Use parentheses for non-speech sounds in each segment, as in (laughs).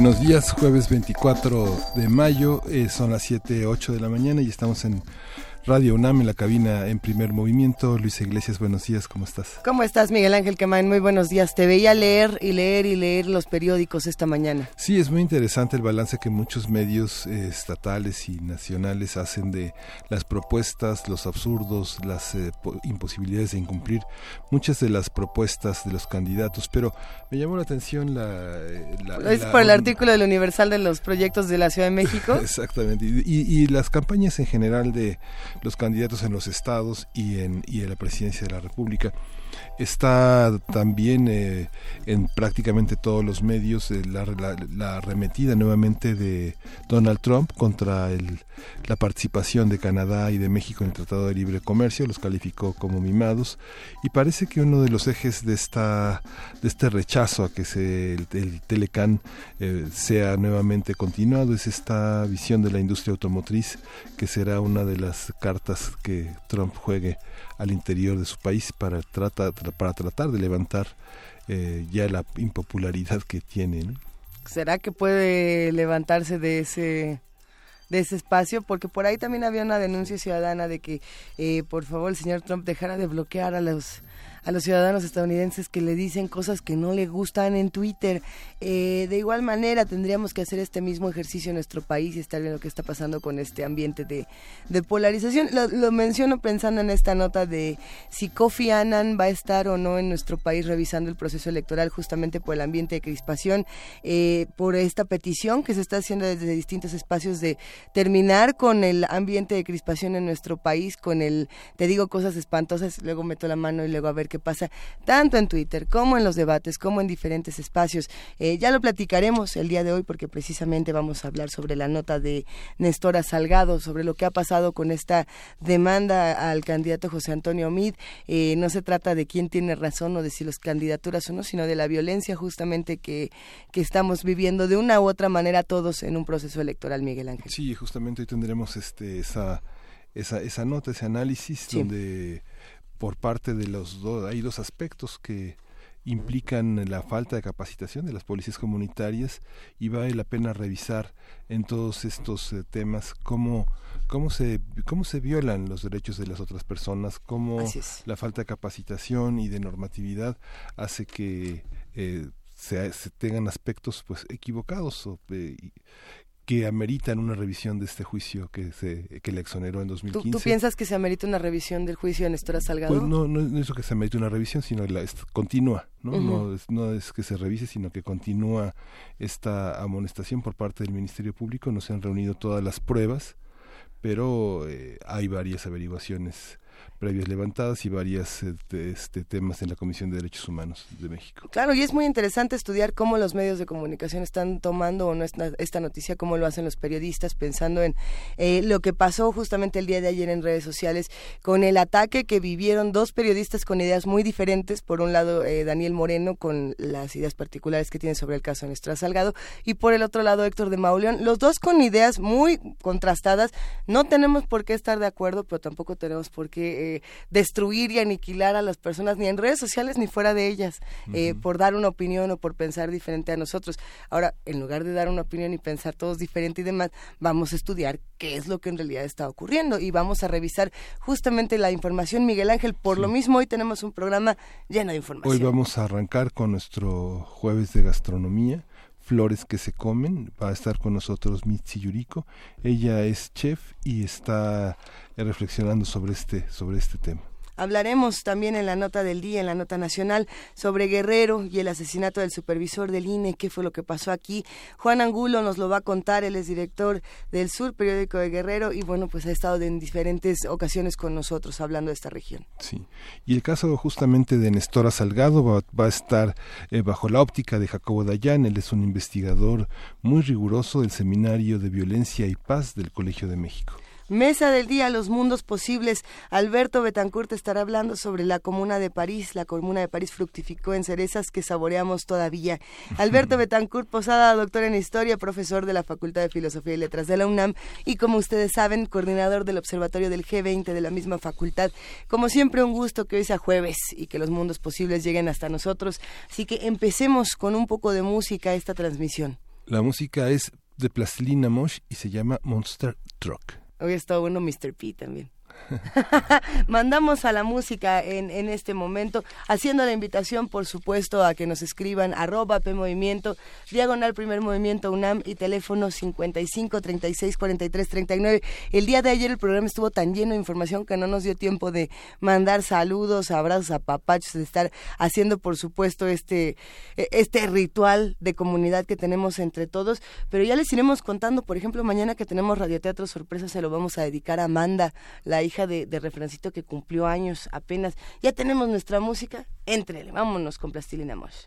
Buenos días, jueves 24 de mayo, eh, son las 7, 8 de la mañana y estamos en Radio UNAM en la cabina en primer movimiento. Luis Iglesias, buenos días, ¿cómo estás? ¿Cómo estás, Miguel Ángel Quemain? Muy buenos días. Te veía leer y leer y leer los periódicos esta mañana. Sí, es muy interesante el balance que muchos medios eh, estatales y nacionales hacen de las propuestas, los absurdos, las eh, imposibilidades de incumplir muchas de las propuestas de los candidatos. Pero me llamó la atención la... Eh, ¿Es por el artículo del Universal de los proyectos de la Ciudad de México? (laughs) Exactamente. y las campañas en general de los candidatos en los estados y en, y en la presidencia de la República. Está también eh, en prácticamente todos los medios eh, la, la, arremetida nuevamente de Donald Trump contra el, la participación de Canadá y de México en el Tratado de Libre Comercio, los calificó como mimados. Y parece que uno de los ejes de esta de este rechazo a que se, el, Telecán eh, sea nuevamente continuado es esta visión de la industria automotriz que será una de las cartas que Trump juegue al interior de su país para, trata, para tratar de levantar eh, ya la impopularidad que tiene. ¿Será que puede levantarse de ese de ese espacio, porque por ahí también había una denuncia ciudadana de que, eh, por favor, el señor Trump dejara de bloquear a los a los ciudadanos estadounidenses que le dicen cosas que no le gustan en Twitter. Eh, de igual manera, tendríamos que hacer este mismo ejercicio en nuestro país y estar viendo lo que está pasando con este ambiente de, polarización. Lo, menciono pensando en esta nota de si Kofi Annan va a estar o no en nuestro país revisando el proceso electoral justamente por el ambiente de crispación, eh, por esta petición que se está haciendo desde distintos espacios de terminar con el ambiente de crispación en nuestro país, con el, te digo cosas espantosas, luego meto la mano y luego a ver qué pasa tanto en Twitter como en los debates, como en diferentes espacios. Eh, ya lo platicaremos el día de hoy porque precisamente vamos a hablar sobre la nota de Nestora Salgado, sobre lo que ha pasado con esta demanda al candidato José Antonio Mid. Eh, no se trata de quién tiene razón o de si las candidaturas o no, sino de la violencia justamente que, que estamos viviendo de una u otra manera todos en un proceso electoral, Miguel Ángel. Sí, justamente hoy tendremos este, esa, esa, esa nota, ese análisis donde por parte de los dos, hay dos aspectos que implican la falta de capacitación de las policías comunitarias y vale la pena revisar en todos estos eh, temas cómo cómo se cómo se violan los derechos de las otras personas cómo la falta de capacitación y de normatividad hace que eh, se, tengan aspectos pues equivocados o, eh, que ameritan una revisión de este juicio que se que le exoneró en 2015. ¿Tú, piensas que se amerita una revisión del juicio de Néstor Salgado? Pues no, no, es eso que se amerita una revisión, sino la continúa, ¿no? no, es, no es que se revise, sino que continúa esta amonestación por parte del Ministerio Público. No se han reunido todas las pruebas, pero eh, hay varias averiguaciones previas levantadas y varios este, este, temas en la Comisión de Derechos Humanos de México. Claro, y es muy interesante estudiar cómo los medios de comunicación están tomando o no esta, noticia, cómo lo hacen los periodistas, pensando en eh, lo que pasó justamente el día de ayer en redes sociales con el ataque que vivieron dos periodistas con ideas muy diferentes. Por un lado, eh, Daniel Moreno con las ideas particulares que tiene sobre el caso de Nestor Salgado y por el otro lado, Héctor de Mauleón, los dos con ideas muy contrastadas. No tenemos por qué estar de acuerdo, pero tampoco tenemos por qué destruir y aniquilar a las personas, ni en redes sociales ni fuera de ellas, eh, por dar una opinión o por pensar diferente a nosotros. Ahora, en lugar de dar una opinión y pensar todos diferente y demás, vamos a estudiar qué es lo que en realidad está ocurriendo y vamos a revisar justamente la información. Miguel Ángel, por lo mismo, hoy tenemos un programa lleno de información. Hoy vamos a arrancar con nuestro jueves de gastronomía flores que se comen. Va a estar con nosotros Mitzi Yuriko. Ella es chef y está reflexionando sobre este, sobre este tema. Hablaremos también en la nota del día, en la nota nacional, sobre Guerrero y el asesinato del supervisor del INE, qué fue lo que pasó aquí. Juan Angulo nos lo va a contar, él es director del Sur, periódico de Guerrero, y bueno, pues ha estado en diferentes ocasiones con nosotros hablando de esta región. Sí, y el caso justamente de Nestora Salgado va, a estar eh, bajo la óptica de Jacobo Dayan, él es un investigador muy riguroso del Seminario de Violencia y Paz del Colegio de México. Mesa del Día, los mundos posibles. Alberto Betancourt estará hablando sobre la Comuna de París. La Comuna de París fructificó en cerezas que saboreamos todavía. (laughs) Alberto Betancourt Posada, doctor en Historia, profesor de la Facultad de Filosofía y Letras de la UNAM y, como ustedes saben, coordinador del Observatorio del G20 de la misma facultad. Como siempre, un gusto que hoy sea jueves y que los mundos posibles lleguen hasta nosotros. Así que empecemos con un poco de música esta transmisión. La música es de Plastilina Mosh y se llama Monster Truck. Hoy está bueno Mr. P también. (laughs) Mandamos a la música en, en, este momento, haciendo la invitación, por supuesto, a que nos escriban arroba P Movimiento, diagonal primer movimiento UNAM y teléfono 55 36 43 39. El día de ayer el programa estuvo tan lleno de información que no nos dio tiempo de mandar saludos, abrazos a papachos, de estar haciendo, por supuesto, este, e, este ritual de comunidad que tenemos entre todos. Pero ya les iremos contando, por ejemplo, mañana que tenemos radioteatro sorpresa, se lo vamos a dedicar a Amanda, la hija de, Refrancito que cumplió años apenas. Ya tenemos nuestra música, entrele, vámonos con Plastilina Mosh.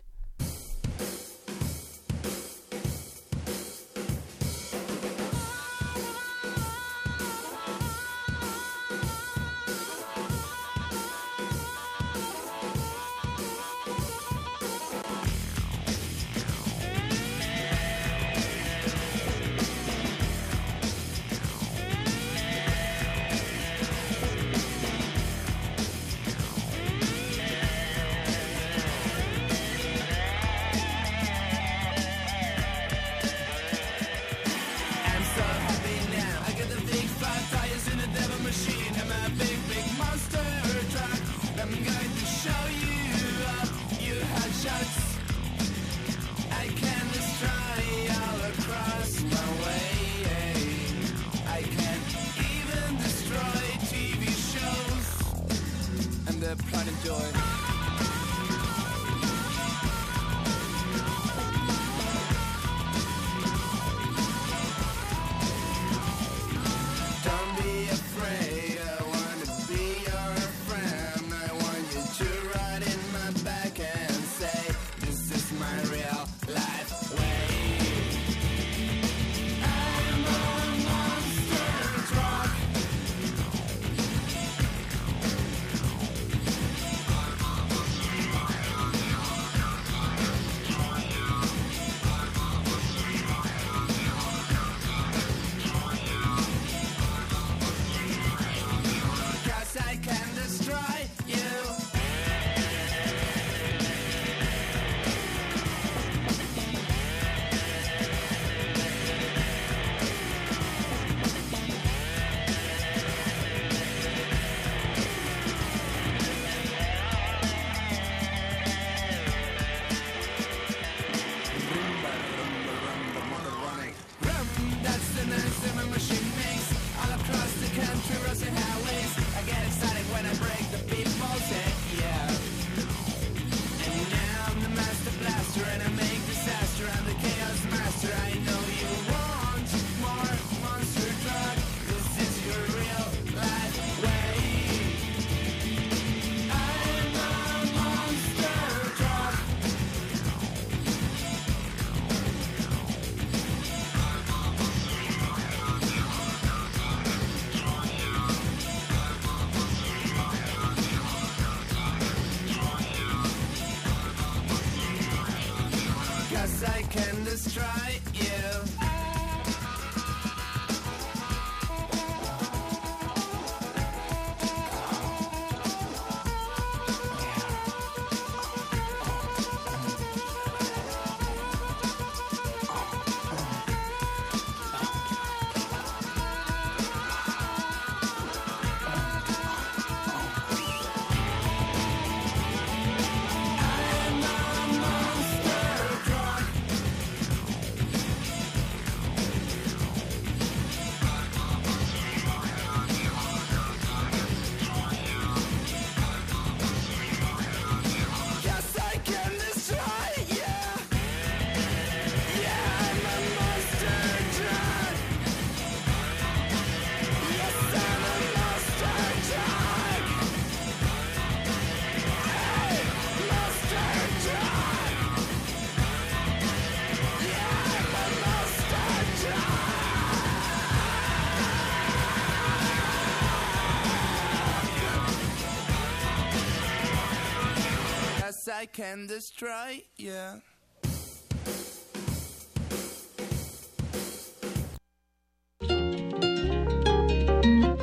Can destroy, yeah.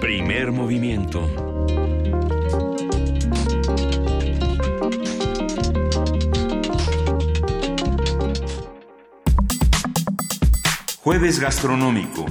Primer movimiento. Jueves gastronómico.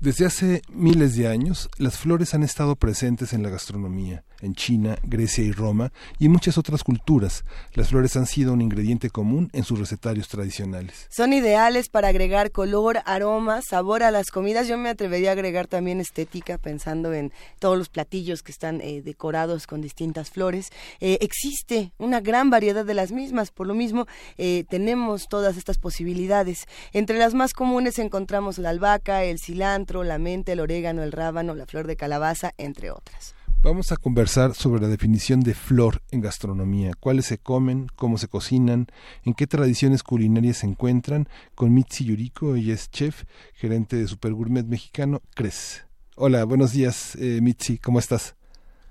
Desde hace miles de años, las flores han estado presentes en la gastronomía en China, Grecia y Roma y en muchas otras culturas. Las flores han sido un ingrediente común en sus recetarios tradicionales. Son ideales para agregar color, aroma, sabor a las comidas. Yo me atrevería a agregar también estética, pensando en todos los platillos que están eh, decorados con distintas flores. Eh, existe una gran variedad de las mismas, por lo mismo eh, tenemos todas estas posibilidades. Entre las más comunes encontramos la albahaca, el cilantro, la menta, el orégano, el rábano, la flor de calabaza, entre otras. Vamos a conversar sobre la definición de flor en gastronomía, cuáles se comen, cómo se cocinan, en qué tradiciones culinarias se encuentran, con Mitzi Yuriko, ella es chef, gerente de Super Gourmet Mexicano, CRES. Hola, buenos días, eh, Mitzi, ¿cómo estás?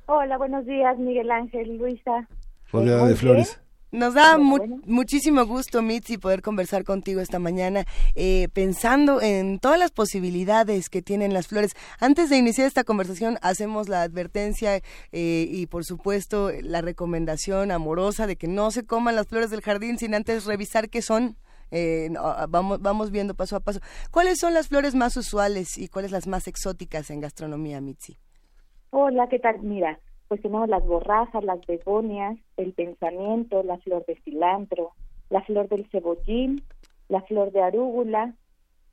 Hola, buenos días, Miguel Ángel, Luisa. Rodeada de flores. Nos da muchísimo gusto, Mitzi, poder conversar contigo esta mañana, eh, pensando en todas las posibilidades que tienen las flores. Antes de iniciar esta conversación, hacemos la advertencia eh, y, por supuesto, la recomendación amorosa de que no se coman las flores del jardín sin antes revisar qué son. Eh, ah, vamos, vamos viendo paso a paso. ¿Cuáles son las flores más usuales y cuáles las más exóticas en gastronomía, Mitzi? Hola, ¿qué tal? Mira, pues tenemos las borrajas, las begonias, el pensamiento, la flor de cilantro, la flor del cebollín, la flor de arúgula,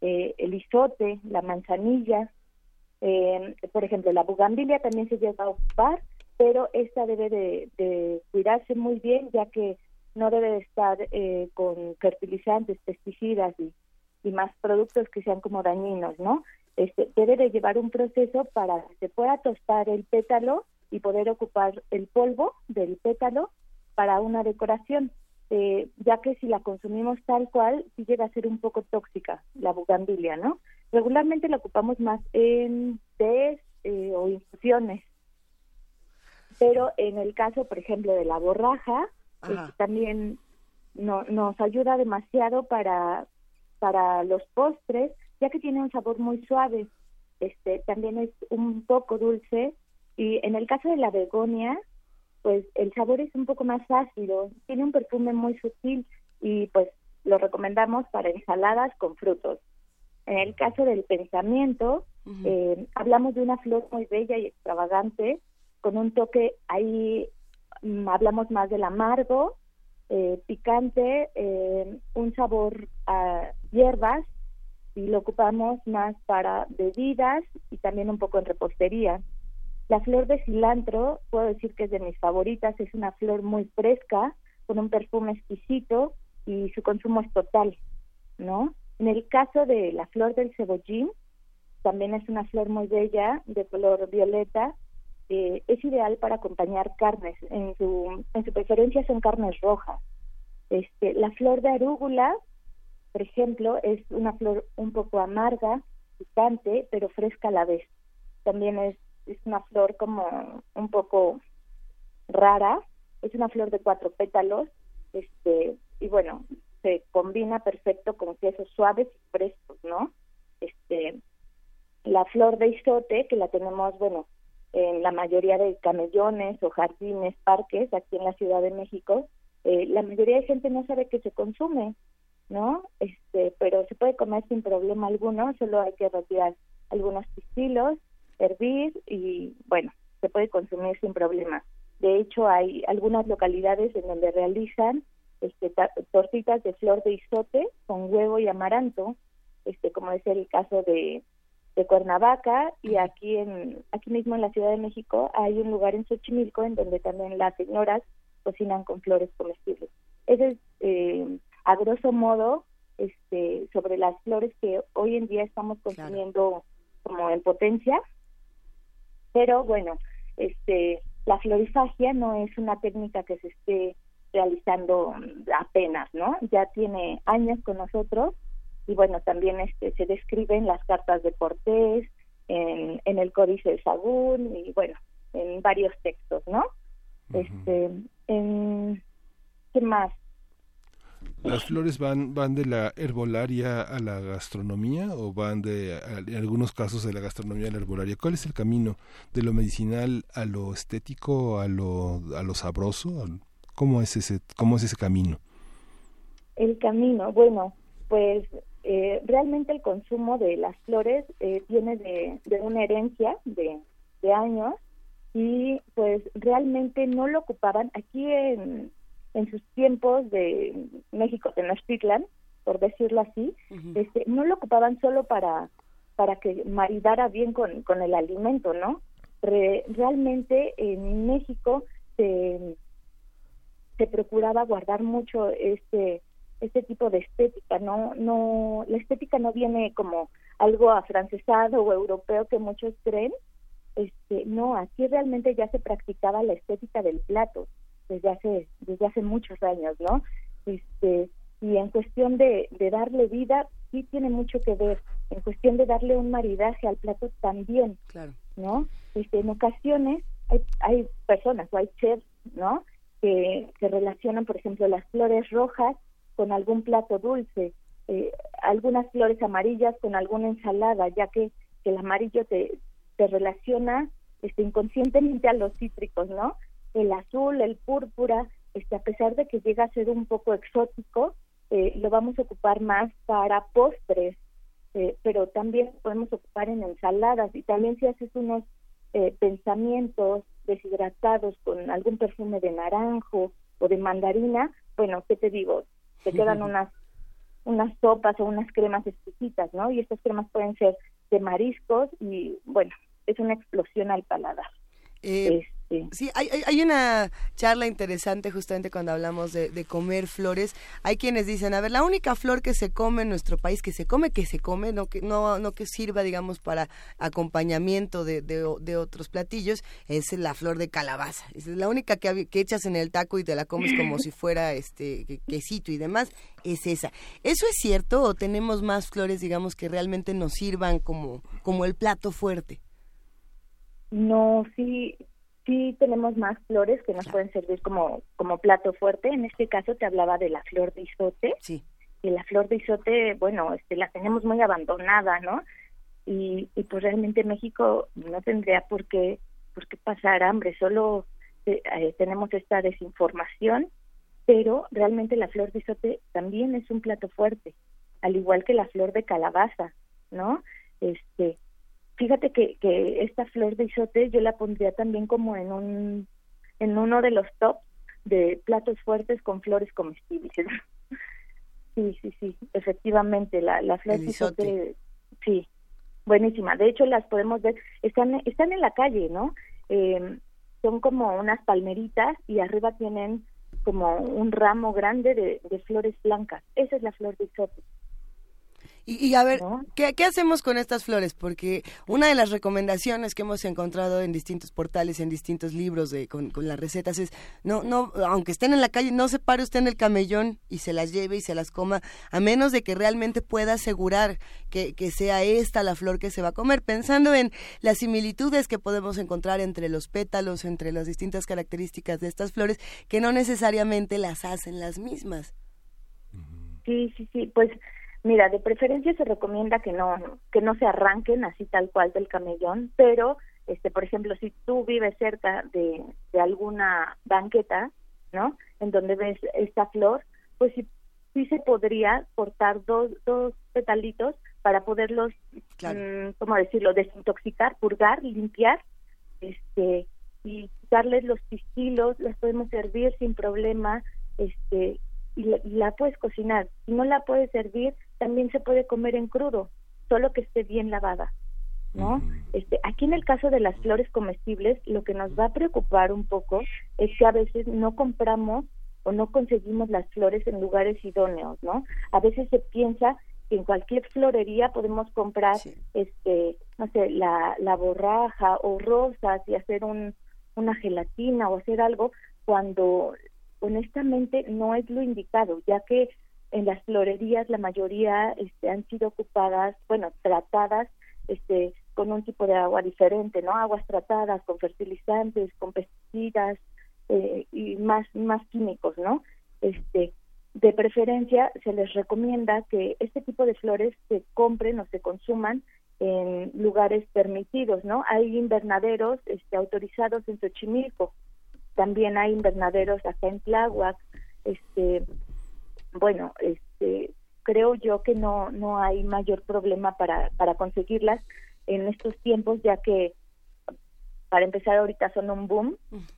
eh, el isote, la manzanilla, eh, por ejemplo, la bugambilia también se llega a ocupar, pero esta debe de, cuidarse muy bien ya que no debe de estar eh, con fertilizantes, pesticidas y, y, más productos que sean como dañinos, ¿no? Este, debe de llevar un proceso para que se pueda tostar el pétalo y poder ocupar el polvo del pétalo para una decoración, eh, ya que si la consumimos tal cual, sí llega a ser un poco tóxica la bugambilia, ¿no? Regularmente la ocupamos más en tés eh, o infusiones, pero en el caso, por ejemplo, de la borraja, pues, también no, nos ayuda demasiado para, para los postres, ya que tiene un sabor muy suave. Este, también es un poco dulce y en el caso de la begonia, pues el sabor es un poco más ácido, tiene un perfume muy sutil y pues lo recomendamos para ensaladas con frutos. En el caso del pensamiento, eh, hablamos de una flor muy bella y extravagante, con un toque ahí, mm, hablamos más del amargo, eh, picante, eh, un sabor a hierbas y lo ocupamos más para bebidas y también un poco en repostería. La flor de cilantro, puedo decir que es de mis favoritas, es una flor muy fresca, con un perfume exquisito y su consumo es total, ¿no? En el caso de la flor del cebollín, también es una flor muy bella, de color violeta, eh, es ideal para acompañar carnes, en su, en su preferencia son carnes rojas. Este, la flor de arúgula, por ejemplo, es una flor un poco amarga, picante, pero fresca a la vez. También es es una flor como un poco rara, es una flor de cuatro pétalos, este, y bueno, se combina perfecto con quesos suaves y frescos, ¿no? Este, la flor de isote, que la tenemos, bueno, en la mayoría de camellones o jardines, parques, aquí en la Ciudad de México, eh, la mayoría de gente no sabe que se consume, ¿no? Este, pero se puede comer sin problema alguno, solo hay que retirar algunos pistilos hervir y bueno, se puede consumir sin problema. De hecho, hay algunas localidades en donde realizan este, tortitas de flor de isote con huevo y amaranto, este, como es el caso de, de Cuernavaca y aquí en aquí mismo en la Ciudad de México hay un lugar en Xochimilco en donde también las señoras cocinan con flores comestibles. Ese es eh, a grosso modo este sobre las flores que hoy en día estamos consumiendo como en potencia pero bueno, este, la florifagia no es una técnica que se esté realizando apenas, ¿no? Ya tiene años con nosotros y bueno, también este, se describe en las cartas de Cortés, en, en el Códice de Sagún y bueno, en varios textos, ¿no? Este, en, ¿qué más? ¿Las flores van, van de la herbolaria a la gastronomía o van de, en algunos casos, de la gastronomía a la herbolaria? ¿Cuál es el camino de lo medicinal a lo estético, a lo, a lo sabroso? ¿Cómo es ese, cómo es ese camino? El camino, bueno, pues eh, realmente el consumo de las flores eh, viene de, de, una herencia de, de, años y pues realmente no lo ocupaban aquí en, en sus tiempos de México Tenochtitlan, por decirlo así, este, no lo ocupaban solo para para que maridara bien con, con el alimento, ¿no? realmente en México se, se procuraba guardar mucho este este tipo de estética, no, no, la estética no viene como algo afrancesado o europeo que muchos creen, este, no, aquí realmente ya se practicaba la estética del plato desde hace, desde hace muchos años, ¿no? Este, y en cuestión de, de darle vida, sí tiene mucho que ver, en cuestión de darle un maridaje al plato también, claro. ¿no? Este, en ocasiones hay, hay personas o hay chefs, ¿no? Que, que relacionan, por ejemplo, las flores rojas con algún plato dulce, eh, algunas flores amarillas con alguna ensalada, ya que, el amarillo te, te relaciona este, inconscientemente a los cítricos, ¿no? El azul, el púrpura, este, a pesar de que llega a ser un poco exótico, eh, lo vamos a ocupar más para postres, eh, pero también podemos ocupar en ensaladas y también si haces unos pensamientos deshidratados con algún perfume de naranjo o de mandarina, bueno, ¿qué te digo? te quedan unas unas sopas o unas cremas exquisitas, ¿no? Y estas cremas pueden ser de mariscos y, bueno, es una explosión al paladar. Eh, Sí, hay, hay, una charla interesante justamente cuando hablamos de, comer flores. Hay quienes dicen, a ver, la única flor que se come en nuestro país, que se come, que se come, no que, no, no que sirva, digamos, para acompañamiento de, de, otros platillos, es la flor de calabaza. Es la única que, que echas en el taco y te la comes como si fuera este quesito y demás, es esa. ¿Eso es cierto o tenemos más flores, digamos, que realmente nos sirvan como, como el plato fuerte? No, sí, sí tenemos más flores que nos pueden servir como, como plato fuerte. En este caso te hablaba de la flor de isote. Sí. Y la flor de isote, bueno, este, la tenemos muy abandonada, ¿no? Y, y pues realmente México no tendría por qué, por qué pasar hambre, solo eh, eh, tenemos esta desinformación, pero realmente la flor de isote también es un plato fuerte, al igual que la flor de calabaza, ¿no? Este, fíjate que, que esta flor de isote yo la pondría también como en un en uno de los tops de platos fuertes con flores comestibles. (laughs) sí, sí, sí, efectivamente, la, la flor de isote, sí, buenísima. De hecho, las podemos ver, están, están en la calle, ¿no? Eh, son como unas palmeritas y arriba tienen como un ramo grande de, de flores blancas. Esa es la flor de isote. Y, a ver, ¿qué, hacemos con estas flores? Porque una de las recomendaciones que hemos encontrado en distintos portales, en distintos libros de, con, las recetas es, no, no, aunque estén en la calle, no se pare usted en el camellón y se las lleve y se las coma, a menos de que realmente pueda asegurar que, que sea esta la flor que se va a comer, pensando en las similitudes que podemos encontrar entre los pétalos, entre las distintas características de estas flores, que no necesariamente las hacen las mismas. Sí, sí, sí, pues Mira, de preferencia se recomienda que no que no se arranquen así tal cual del camellón, pero este por ejemplo, si tú vives cerca de, de alguna banqueta, ¿no? En donde ves esta flor, pues sí, sí se podría cortar dos dos petalitos para poderlos mm, ¿cómo decirlo? desintoxicar, purgar, limpiar, este y darles los pistilos, las podemos servir sin problema, este y la, puedes cocinar. Si no la puedes servir, también se puede comer en crudo, solo que esté bien lavada. ¿no? Este, aquí en el caso de las flores comestibles, lo que nos va a preocupar un poco es que a veces no compramos o no conseguimos las flores en lugares idóneos, ¿no? A veces se piensa que en cualquier florería podemos comprar, este, no sé, la, la borraja o rosas y hacer un, una gelatina o hacer algo cuando honestamente no es lo indicado, ya que en las florerías la mayoría este, han sido ocupadas, bueno, tratadas este, con un tipo de agua diferente, ¿no? Aguas tratadas con fertilizantes, con pesticidas eh, y más más químicos, ¿no? Este, de preferencia se les recomienda que este tipo de flores se compren o se consuman en lugares permitidos, ¿no? Hay invernaderos este, autorizados en Xochimilco, también hay invernaderos acá en Tláhuac, este, bueno, este, creo yo que no no hay mayor problema para para conseguirlas en estos tiempos, ya que para empezar ahorita son un boom,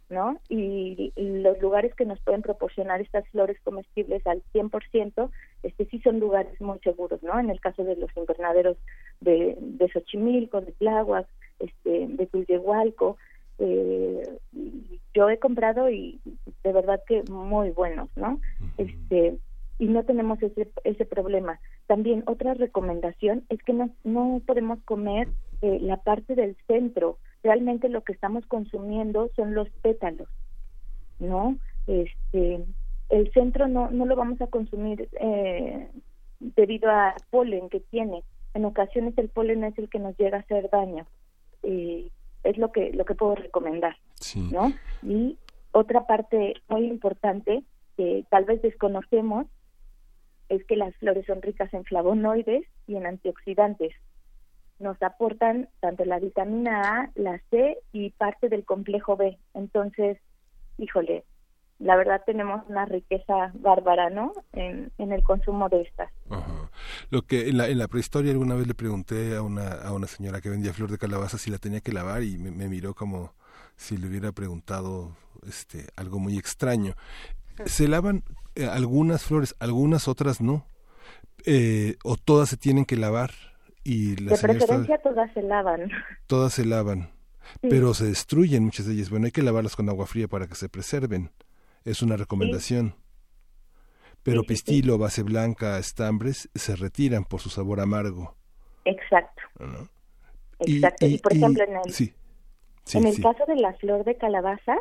¿no? Y, los lugares que nos pueden proporcionar estas flores comestibles al 100%, este sí son lugares muy seguros, ¿no? En el caso de los invernaderos de, de Xochimilco, de Tláhuac, este, de Tulyehualco, eh, yo he comprado y de verdad que muy buenos, ¿no? Este y no tenemos ese ese problema. También otra recomendación es que no no podemos comer eh, la parte del centro realmente lo que estamos consumiendo son los pétalos, ¿no? Este, el centro no, no lo vamos a consumir eh, debido al polen que tiene. En ocasiones el polen es el que nos llega a hacer daño. y es lo que lo que puedo recomendar, ¿no? Y otra parte muy importante que tal vez desconocemos es que las flores son ricas en flavonoides y en antioxidantes nos aportan tanto la vitamina A, la C y parte del complejo B. Entonces, híjole, la verdad tenemos una riqueza bárbara, ¿no? En, en el consumo de estas. Lo que en la, en la prehistoria alguna vez le pregunté a una, a una señora que vendía flor de calabaza si la tenía que lavar y me, miró como si le hubiera preguntado este algo muy extraño. Se lavan eh, algunas flores, algunas otras no. Eh, o todas se tienen que lavar de preferencia todas se lavan. Todas se lavan, pero se destruyen muchas de ellas. Bueno, hay que lavarlas con agua fría para que se preserven. Es una recomendación. Pero pistilo, base blanca, estambres se retiran por su sabor amargo. Exacto. Exacto. Y, por ejemplo, en el, en el caso de la flor de calabaza,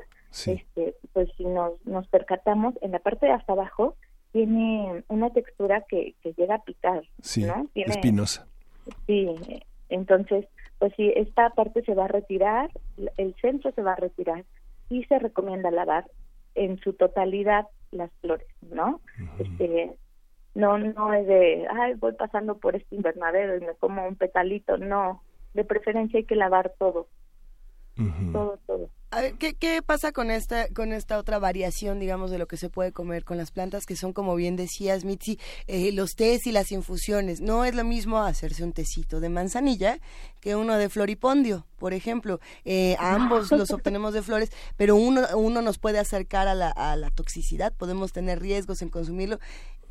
este, pues si nos, nos percatamos, en la parte de hasta abajo tiene una textura que, que llega a picar. Sí, ¿no? espinosa. Sí, entonces, pues sí, esta parte se va a retirar, el centro se va a retirar y se recomienda lavar en su totalidad las flores, ¿no? Este, no, no es de, ay, voy pasando por este invernadero y me como un petalito, no, de preferencia hay que lavar todo, todo, todo. ¿Qué, ¿qué, pasa con esta, con esta otra variación, digamos, de lo que se puede comer con las plantas, que son, como bien decías, Mitzi, eh, los tés y las infusiones? No es lo mismo hacerse un tecito de manzanilla que uno de floripondio, por ejemplo. Eh, ambos los (laughs) obtenemos de flores, pero uno, uno nos puede acercar a la, a la toxicidad, podemos tener riesgos en consumirlo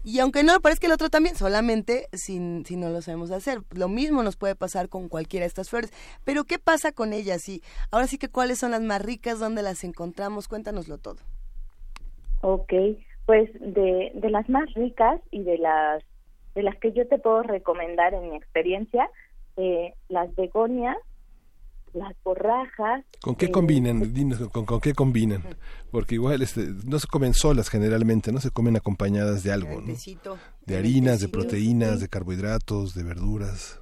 y aunque no parezca el otro también, solamente si, si no lo sabemos hacer. Lo mismo nos puede pasar con cualquiera de estas flores. Pero ¿qué pasa con ellas? Y ahora sí que cuáles son las más ricas, dónde las encontramos, cuéntanoslo todo. Ok, pues de, de las más ricas y de las de las que yo te puedo recomendar en mi experiencia, eh, las begonias las borrajas. ¿Con qué combinan? Dinos, ¿con, ¿con, qué combinan? Porque igual este, no se comen solas generalmente, no se comen acompañadas de algo, ¿no? De harinas, de proteínas, de carbohidratos, de verduras.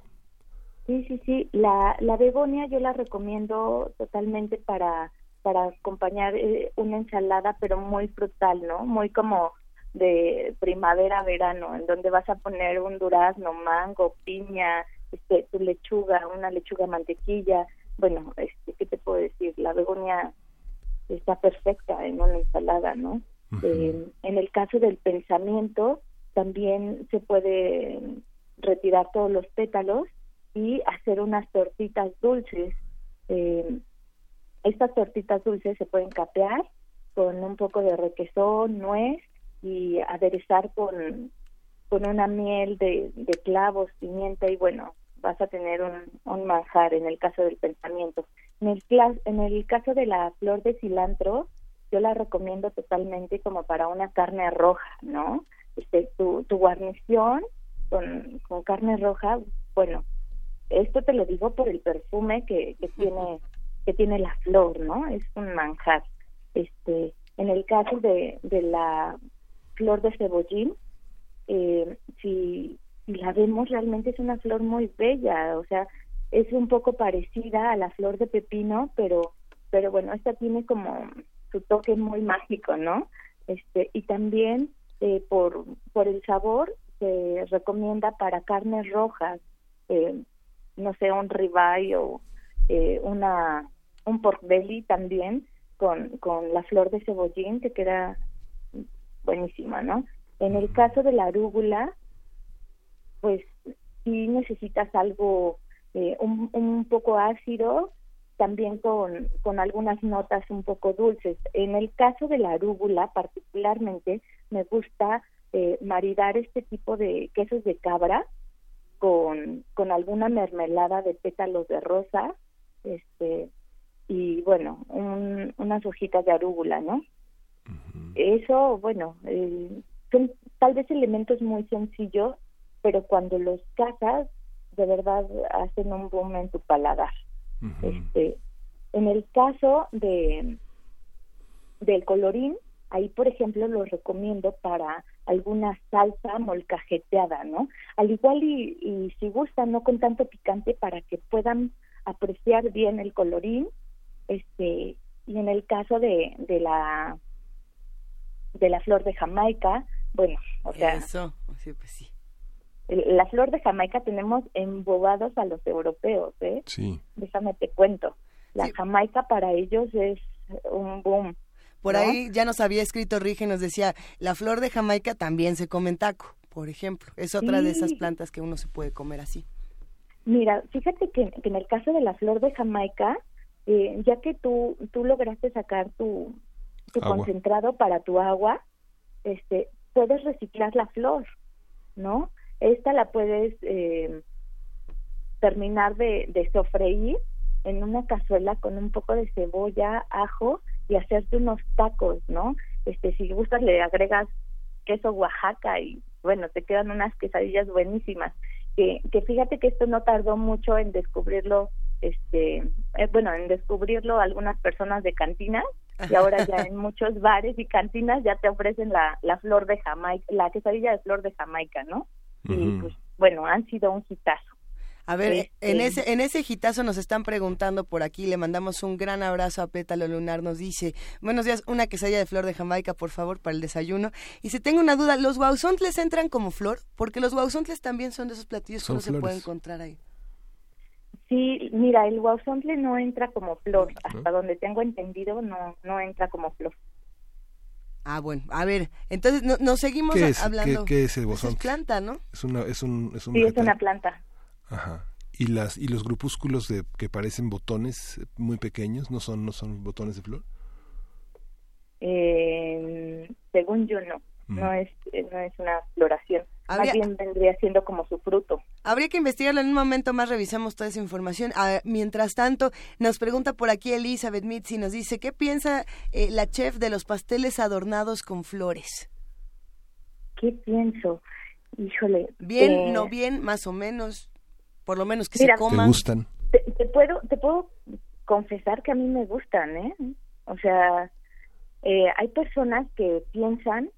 Sí, sí, sí. La, la begonia yo la recomiendo totalmente para, para acompañar eh, una ensalada, pero muy frutal, ¿no? Muy como de primavera-verano, en donde vas a poner un durazno, mango, piña, este, tu lechuga, una lechuga mantequilla, bueno, este, ¿qué te puedo decir? La begonia está perfecta en una ensalada, ¿no? Eh, en el caso del pensamiento, también se puede retirar todos los pétalos y hacer unas tortitas dulces. Eh, estas tortitas dulces se pueden capear con un poco de requesón, nuez y aderezar con, con una miel de, de clavos, pimienta y bueno, vas a tener un, manjar en el caso del pensamiento. En el, en el caso de la flor de cilantro, yo la recomiendo totalmente como para una carne roja, ¿no? Este, tu, tu guarnición con, con carne roja, bueno, esto te lo digo por el perfume que, que tiene que tiene la flor, ¿no? Es un manjar. Este, en el caso de, de la flor de cebollín, eh, si, la vemos realmente es una flor muy bella, o sea, es un poco parecida a la flor de pepino, pero, pero bueno, esta tiene como su toque muy mágico, ¿no? Este, y también eh, por, por el sabor se recomienda para carnes rojas, eh, no sé, un ribeye o eh, una, un pork belly también con, con la flor de cebollín que queda buenísima, ¿no? En el caso de la arúgula, pues si necesitas algo eh, un, un poco ácido, también con, con algunas notas un poco dulces. En el caso de la arúgula, particularmente, me gusta eh, maridar este tipo de quesos de cabra con, con alguna mermelada de pétalos de rosa, este y bueno, unas hojitas de arúgula, ¿no? Eso, bueno, eh, son tal vez elementos muy sencillos, pero cuando los cazas, de verdad hacen un boom en tu paladar. Este, en el caso de del colorín, ahí por ejemplo lo recomiendo para alguna salsa molcajeteada, ¿no? Al igual y, y si gustan, no con tanto picante para que puedan apreciar bien el colorín, este, y en el caso de, de la de la flor de Jamaica, bueno, o sea, Eso, sí, pues sí. la flor de Jamaica tenemos embobados a los europeos, ¿eh? Sí. Déjame te cuento. La Sí. Jamaica para ellos es un boom. Por ¿no? ahí ya nos había escrito Rige y nos decía, la flor de Jamaica también se come en taco, por ejemplo. Es otra de esas plantas que uno se puede comer así. Mira, fíjate que, que en el caso de la flor de Jamaica, eh, ya que tú tú lograste sacar tu, concentrado para tu agua, este, puedes reciclar la flor, ¿no? Esta la puedes eh, terminar de, de sofreír en una cazuela con un poco de cebolla, ajo y hacerte unos tacos, ¿no? Este, si gustas le agregas queso Oaxaca y bueno, te quedan unas quesadillas buenísimas. Que, que fíjate que esto no tardó mucho en descubrirlo, este, eh, bueno, en descubrirlo algunas personas de cantinas y ahora ya en (laughs) muchos bares y cantinas ya te ofrecen la, la flor de Jamaica, la quesadilla de flor de Jamaica, ¿no? Y pues bueno, han sido un hitazo. A ver, Este- en ese en ese gitazo nos están preguntando por aquí, le mandamos un gran abrazo a Pétalo Lunar, nos dice, buenos días, una quesadilla de flor de Jamaica, por favor, para el desayuno. Y si tengo una duda, ¿los guauzontles entran como flor? Porque los guauzontles también son de esos platillos Son que uno se puede encontrar ahí. Sí, mira, el guauzontle no entra como flor, ¿No? hasta donde tengo entendido no no entra como flor. Ah, bueno, a ver, entonces no, nos seguimos ¿Qué es? hablando. ¿Qué- qué es el Pues guauzontli? planta, ¿no? Es una es un es un Sí, es una planta. Ajá. Y las y los grupúsculos de que parecen botones eh, muy pequeños, no son no son botones de flor. Eh, según yo no, Mm. no es eh, no es una floración. Habría- Más bien vendría siendo como su fruto. Habría que investigarlo en un momento más, revisamos toda esa información. Ah, mientras tanto, nos pregunta por aquí Elizabeth Mitzi, nos dice, ¿qué piensa eh, la chef de los pasteles adornados con flores? ¿Qué pienso? Híjole. Bien, eh, no bien, más o menos, por lo menos que Mira, se ¿Te coman. gustan? Te, te puedo te puedo confesar que a mí me gustan, ¿eh? O sea, eh, hay personas que piensan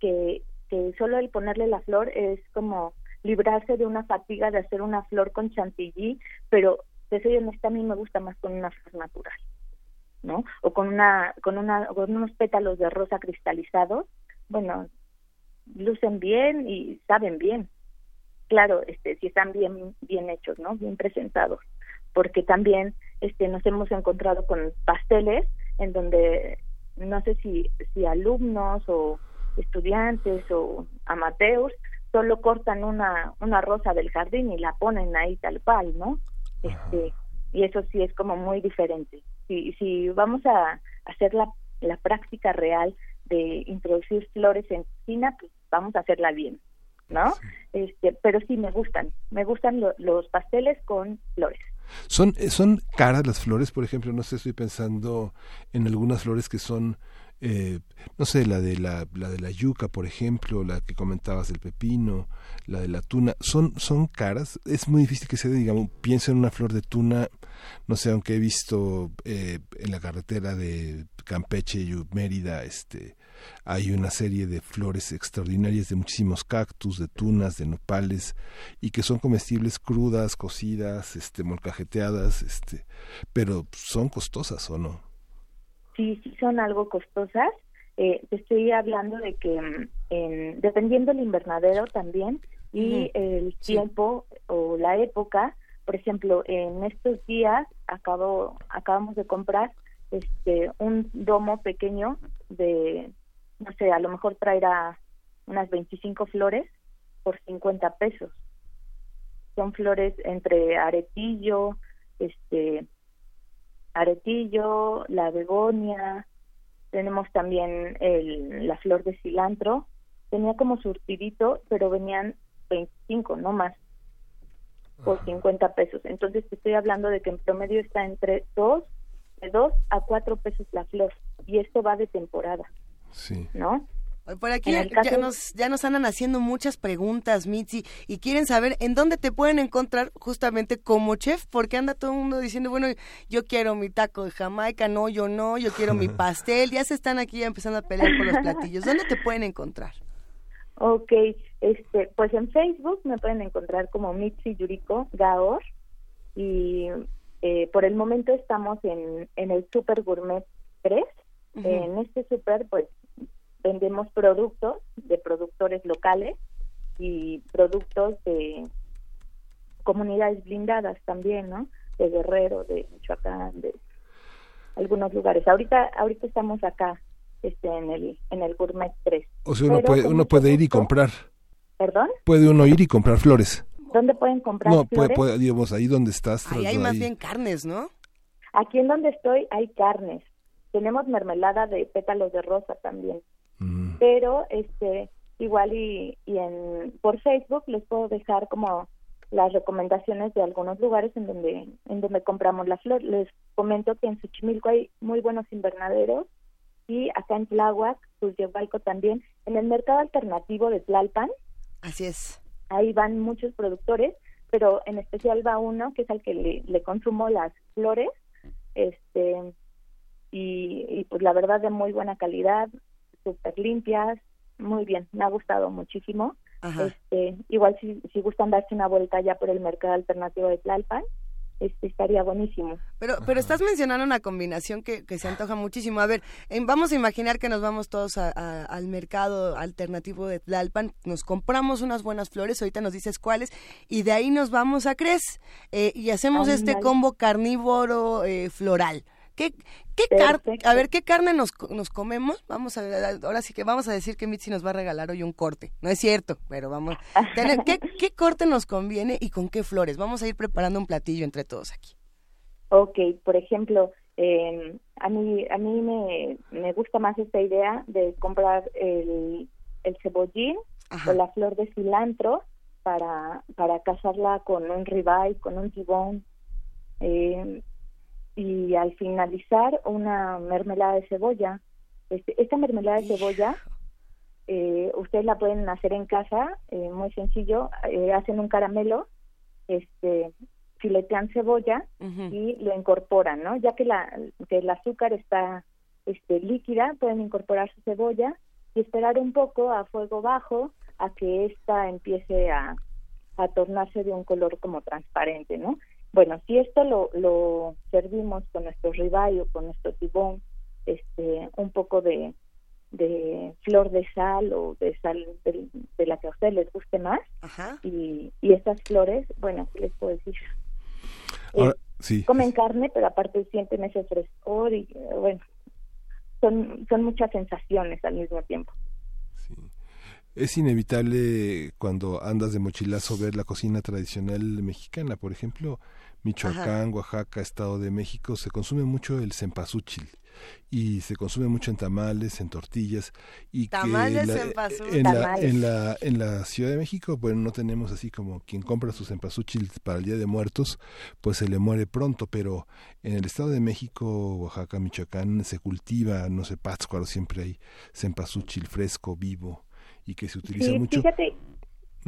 que, que solo el ponerle la flor es como librarse de una fatiga de hacer una flor con chantilly, pero te soy honesta, a mí me gusta más con una flor natural, ¿no? O con una con una con unos pétalos de rosa cristalizados, bueno, lucen bien y saben bien. Claro, este si están bien bien hechos, ¿no? Bien presentados porque también este nos hemos encontrado con pasteles en donde no sé si si alumnos o estudiantes o amateurs solo cortan una una rosa del jardín y la ponen ahí tal cual, ¿no? Este y eso sí es como muy diferente. Si si vamos a hacer la la práctica real de introducir flores en cocina, pues vamos a hacerla bien, ¿no? Este, pero sí me gustan, me gustan lo- los pasteles con flores. Son, eh, son caras las flores, por ejemplo, no sé, estoy pensando en algunas flores que son, eh, no sé, la de la, la de la yuca, por ejemplo, la que comentabas del pepino, la de la tuna, son, son caras, es muy difícil que se dé, digamos, pienso en una flor de tuna, no sé, aunque he visto eh, en la carretera de Campeche y Mérida, este, hay una serie de flores extraordinarias de muchísimos cactus, de tunas, de nopales y que son comestibles crudas, cocidas, este molcajeteadas, este, pero son costosas o no? Sí, sí son algo costosas. Eh, te estoy hablando de que mm, en, dependiendo del invernadero también y el tiempo o la época, por ejemplo, en estos días acabo acabamos de comprar este un domo pequeño de no sé, a lo mejor traerá unas 25 flores por 50 pesos. Son flores entre aretillo, este aretillo, la begonia, tenemos también el, la flor de cilantro, tenía como surtidito, pero venían 25, no más, por 50 pesos. Entonces te estoy hablando de que en promedio está entre 2, de 2 a 4 pesos la flor, y esto va de temporada. Sí. ¿No? Por aquí ya, nos, ya nos andan haciendo muchas preguntas, Mitzi, y quieren saber en dónde te pueden encontrar justamente como chef, porque anda todo el mundo diciendo, bueno, yo quiero mi taco de Jamaica, no, yo no, yo quiero mi (laughs) pastel, ya se están aquí ya empezando a pelear por los platillos. ¿Dónde te pueden encontrar? Ok, este, pues en Facebook me pueden encontrar como Mitzi Yuriko Gaor, y eh, por el momento estamos en, en el Super Gourmet 3. En este super, pues vendemos productos de productores locales y productos de comunidades blindadas también, ¿no? De Guerrero, de Michoacán, de algunos lugares. Ahorita ahorita estamos acá este en el en el Gourmet 3. O sea, uno puede uno puede ir y comprar. ¿Perdón? Puede uno ir y comprar flores. ¿Dónde pueden comprar no, flores? No, puede, digamos, ahí donde estás. Ahí hay más bien carnes, ¿no? Aquí en donde estoy hay carnes. Tenemos mermelada de pétalos de rosa también. Mm. Pero este igual y, y en por Facebook les puedo dejar como las recomendaciones de algunos lugares en donde en donde compramos la flor. Les comento que en Xochimilco hay muy buenos invernaderos y acá en Tláhuac, Balco también, en el mercado alternativo de Tlalpan. Así es. Ahí van muchos productores, pero en especial va uno que es al que le, le consumo las flores, este y, pues la verdad de muy buena calidad, súper limpias, muy bien, me ha gustado muchísimo. Este, igual si, si gustan darse una vuelta ya por el mercado alternativo de Tlalpan, este, estaría buenísimo. Pero, pero estás mencionando una combinación que, que se antoja muchísimo. A ver, vamos a imaginar que nos vamos todos al mercado alternativo de Tlalpan, nos compramos unas buenas flores, ahorita nos dices cuáles, y de ahí nos vamos a Cres eh, y hacemos este combo carnívoro eh, floral. ¿Qué, qué carne, a ver, qué carne nos, nos comemos? Vamos a ver, ahora sí que vamos a decir que Mitzi nos va a regalar hoy un corte. No es cierto, pero vamos. Tener, ¿qué, (laughs) ¿Qué corte nos conviene y con qué flores? Vamos a ir preparando un platillo entre todos aquí. Ok, por ejemplo, eh, a mí, a mí me, me gusta más esta idea de comprar el, el cebollín o la flor de cilantro para, para casarla con un ribeye, con un tibón. Eh, y al finalizar una mermelada de cebolla. Este, esta mermelada de cebolla eh, ustedes la pueden hacer en casa, eh, muy sencillo, eh, hacen un caramelo, este, filetean cebolla y lo incorporan, ¿no? Ya que, la, que el azúcar está este, líquida, pueden incorporar su cebolla y esperar un poco a fuego bajo a que ésta empiece a, a tornarse de un color como transparente, ¿no? Bueno, si esto lo, lo servimos con nuestro ribeye o con nuestro tibón, este, un poco de, de flor de sal o de sal de, la que a ustedes les guste más. Y, y estas flores, bueno, ¿qué les puedo decir? Eh, sí. Comen carne, pero aparte sienten ese frescor y, bueno, son, son muchas sensaciones al mismo tiempo. Es inevitable cuando andas de mochilazo ver la cocina tradicional mexicana, por ejemplo, Michoacán, Oaxaca, Estado de México, se consume mucho el cempasúchil y se consume mucho en tamales, en tortillas y tamales que en, la, en, la, en la Ciudad de México bueno no tenemos así como quien compra su cempasúchil para el Día de Muertos pues se le muere pronto pero en el Estado de México Oaxaca Michoacán se cultiva no sé pátzcuaro siempre hay cempasúchil fresco vivo y que se utiliza mucho fíjate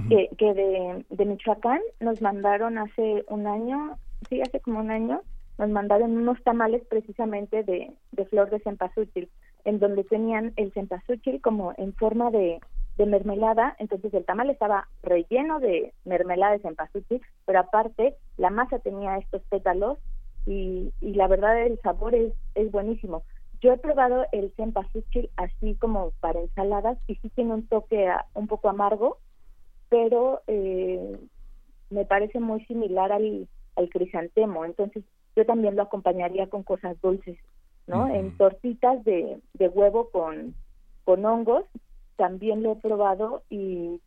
que, que de, de Michoacán nos mandaron hace un año sí, hace como un año, nos mandaron unos tamales precisamente de, de flor de cempasúchil. en donde tenían el cempasúchil como en forma de, de mermelada, entonces el tamal estaba relleno de mermelada de cempasúchil, pero aparte la masa tenía estos pétalos y, y la verdad el sabor es, es buenísimo. Yo he probado el cempasúchil así como para ensaladas y sí tiene un toque un poco amargo, pero eh, me parece muy similar al, al crisantemo, entonces yo también lo acompañaría con cosas dulces, ¿no? En tortitas de, de huevo con, con hongos, también lo he probado y,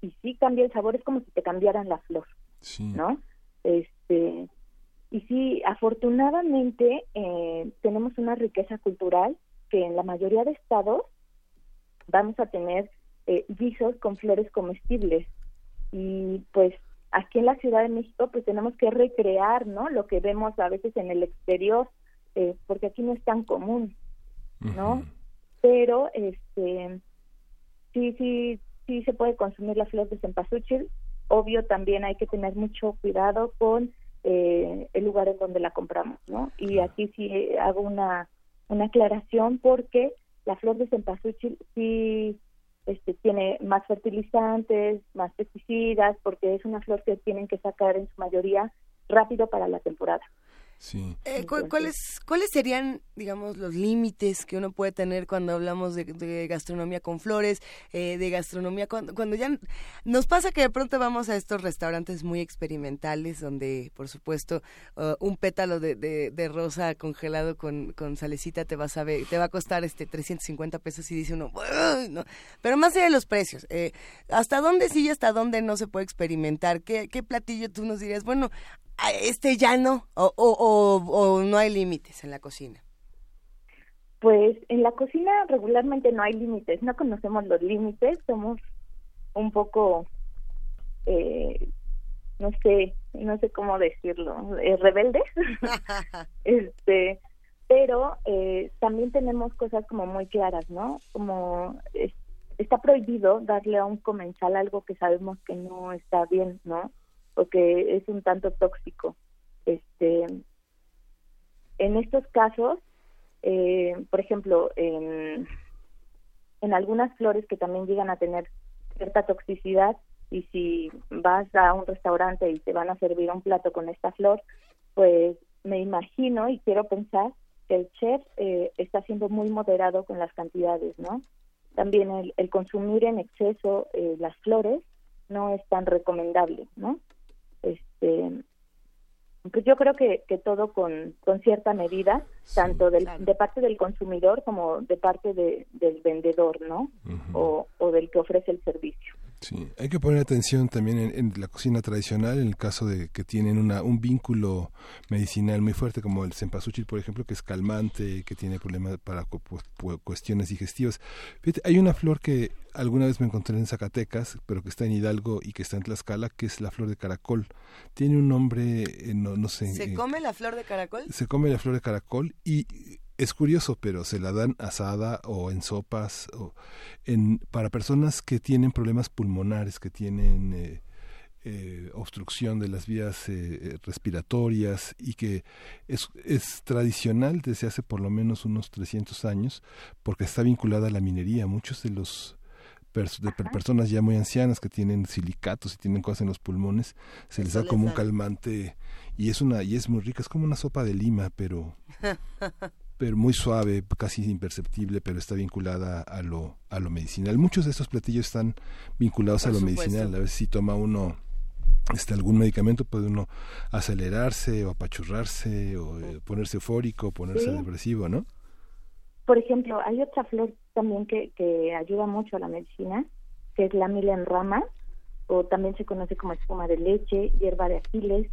y sí cambia el sabor, es como si te cambiaran la flor, ¿no? Este, y sí, afortunadamente eh, tenemos una riqueza cultural que en la mayoría de estados vamos a tener eh, guisos con flores comestibles. Y pues aquí en la Ciudad de México pues tenemos que recrear, ¿no? Lo que vemos a veces en el exterior, eh, porque aquí no es tan común, ¿no? Pero este sí, sí, sí se puede consumir la flor de cempasúchil. Obvio también hay que tener mucho cuidado con eh, el lugar en donde la compramos, ¿no? Y aquí sí hago una, una aclaración porque la flor de cempasúchil sí este, tiene más fertilizantes, más pesticidas, porque es una flor que tienen que sacar en su mayoría rápido para la temporada. Sí. Eh, ¿cuáles, ¿Cuáles serían, digamos, los límites que uno puede tener cuando hablamos de, gastronomía con flores, eh, de gastronomía cuando, cuando ya nos pasa que de pronto vamos a estos restaurantes muy experimentales donde, por supuesto, uh, un pétalo de, de, rosa congelado con, con salecita te va a saber, te va a costar este 350 pesos y dice uno, no. pero más allá de los precios, eh, ¿hasta dónde sí y hasta dónde no se puede experimentar? ¿Qué, ¿Qué platillo tú nos dirías? Bueno, este ya no, o, o, o, no hay límites en la cocina? Pues en la cocina regularmente no hay límites, no conocemos los límites, somos un poco, eh, no sé, no sé cómo decirlo, eh, rebeldes, (laughs) este, pero eh, también tenemos cosas como muy claras, ¿no? Como está prohibido darle a un comensal algo que sabemos que no está bien, ¿no? Porque es un tanto tóxico. Este, en estos casos, eh, por ejemplo, en, algunas flores que también llegan a tener cierta toxicidad, y si vas a un restaurante y te van a servir un plato con esta flor, pues me imagino y quiero pensar que el chef eh, está siendo muy moderado con las cantidades, ¿no? También el, el consumir en exceso eh, las flores no es tan recomendable, ¿no? Este pues yo creo que, que todo con, con cierta medida, tanto del, de parte del consumidor como de parte de, del vendedor, ¿no? o, o del que ofrece el servicio. Sí, hay que poner atención también en, la cocina tradicional, en el caso de que tienen una, un vínculo medicinal muy fuerte, como el cempasúchil, por ejemplo, que es calmante, que tiene problemas para cuestiones digestivas. Fíjate, hay una flor que alguna vez me encontré en Zacatecas, pero que está en Hidalgo y que está en Tlaxcala, que es la flor de caracol. Tiene un nombre, eh, no, no sé. ¿Se eh, come la flor de caracol? Se come la flor de caracol y es curioso, pero se la dan asada o en sopas o en, para personas que tienen problemas pulmonares, que tienen eh, eh, obstrucción de las vías eh, respiratorias y que es, es tradicional desde hace por lo menos unos 300 años porque está vinculada a la minería. Muchos de los de personas ya muy ancianas que tienen silicatos y tienen cosas en los pulmones, se les da como un calmante y es una y es muy rica, es como una sopa de lima, pero (laughs) pero muy suave, casi imperceptible, pero está vinculada a lo, a lo medicinal. Muchos de estos platillos están vinculados a lo medicinal. A veces si toma uno este, algún medicamento puede uno acelerarse o apachurrarse o eh, ponerse eufórico, ponerse depresivo, ¿no? Por ejemplo, hay otra flor también que, que ayuda mucho a la medicina, que es la rama o también se conoce como espuma de leche, hierba de aquiles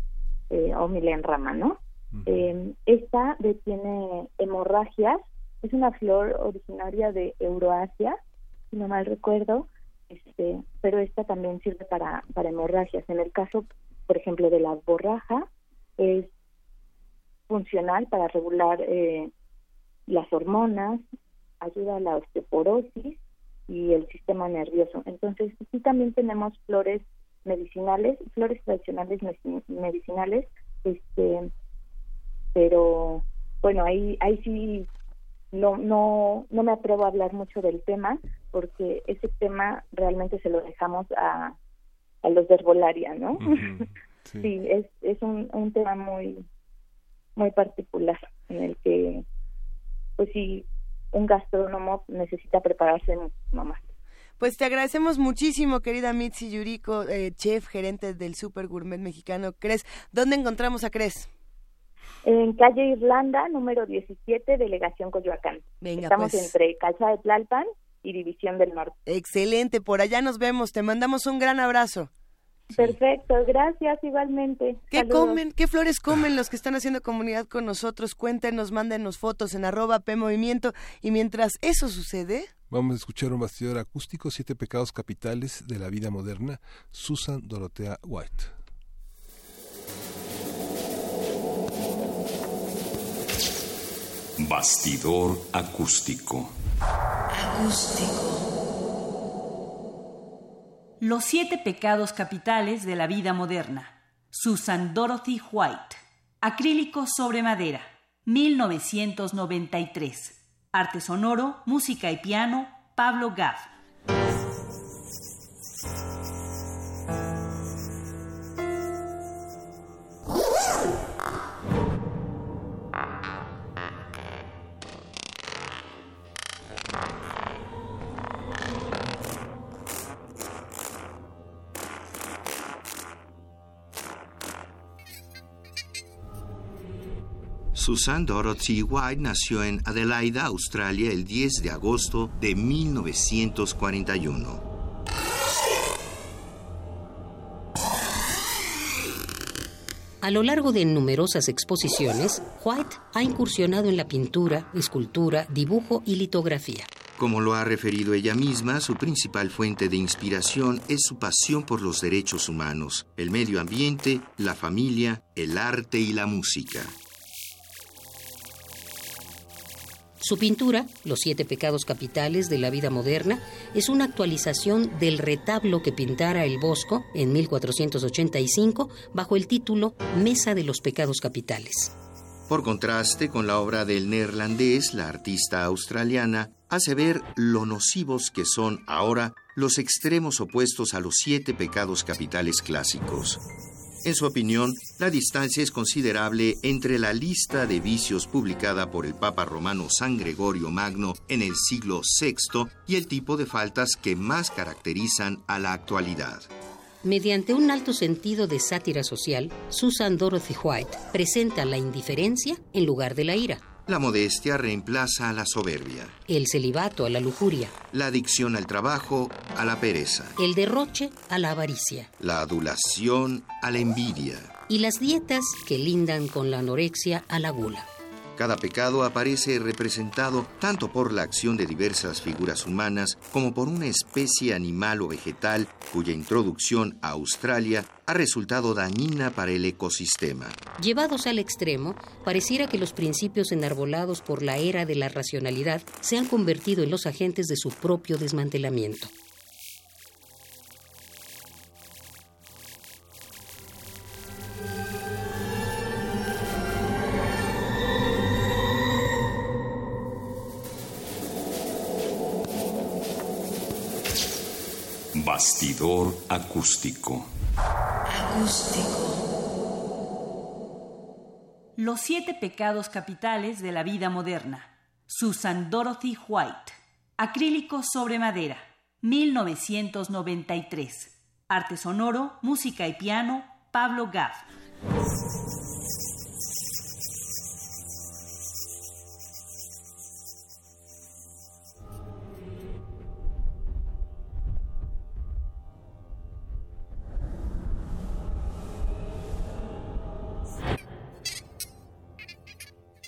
eh, o rama, ¿no? Eh, esta detiene hemorragias, es una flor originaria de Euroasia, si no mal recuerdo, este, pero esta también sirve para, para hemorragias. En el caso, por ejemplo, de la borraja, es funcional para regular eh, las hormonas, ayuda a la osteoporosis y el sistema nervioso. Entonces, sí también tenemos flores medicinales, flores tradicionales medicinales, este, pero bueno, ahí, ahí sí no, no, no me atrevo a hablar mucho del tema porque ese tema realmente se lo dejamos a, a los de herbolaria, ¿no? (laughs) sí. es, es un, un tema muy, muy particular en el que, pues sí, un gastrónomo necesita prepararse muchísimo más. Pues te agradecemos muchísimo, querida Mitzi Yuriko, eh, chef, gerente del Super Gourmet Mexicano Cres. ¿Dónde encontramos a Cres? En calle Irlanda, número 17, delegación Coyoacán. Venga, Estamos pues. entre Calza de Tlalpan y División del Norte. Excelente, por allá nos vemos. Te mandamos un gran abrazo. Perfecto, gracias igualmente. ¿Qué Saludos. comen? ¿Qué flores comen los que están haciendo comunidad con nosotros? Cuéntenos, mándenos fotos en arroba P Movimiento. Y mientras eso sucede, Vamos a escuchar un bastidor acústico, Siete pecados capitales de la vida moderna, Susan Dorothea White. Bastidor acústico. Los siete pecados capitales de la vida moderna. Susan Dorothy White. Acrílico sobre madera. 1993. Arte sonoro, música y piano. Pablo Gaff. Susan Dorothy White nació en Adelaida, Australia, el 10 de agosto de 1941. A lo largo de numerosas exposiciones, White ha incursionado en la pintura, escultura, dibujo y litografía. Como lo ha referido ella misma, su principal fuente de inspiración es su pasión por los derechos humanos, el medio ambiente, la familia, el arte y la música. Su pintura, Los siete pecados capitales de la vida moderna, es una actualización del retablo que pintara el Bosco en 1485 bajo el título Mesa de los pecados capitales. Por contraste con la obra del neerlandés, la artista australiana hace ver lo nocivos que son ahora los extremos opuestos a los siete pecados capitales clásicos. En su opinión, la distancia es considerable entre la lista de vicios publicada por el Papa romano San Gregorio Magno en el siglo VI y el tipo de faltas que más caracterizan a la actualidad. Mediante un alto sentido de sátira social, Susan Dorothy White presenta la indiferencia en lugar de la ira, La modestia reemplaza a la soberbia, el celibato a la lujuria, la adicción al trabajo a la pereza, el derroche a la avaricia la adulación a la envidia. y las dietas que lindan con la anorexia a la gula. Cada pecado aparece representado tanto por la acción de diversas figuras humanas como por una especie animal o vegetal cuya introducción a Australia ha resultado dañina para el ecosistema. Llevados al extremo, pareciera que los principios enarbolados por la era de la racionalidad se han convertido en los agentes de su propio desmantelamiento. Bastidor acústico. Los siete pecados capitales de la vida moderna. Susan Dorothy White. Acrílico sobre madera. 1993. Arte sonoro, música y piano. Pablo Gaff.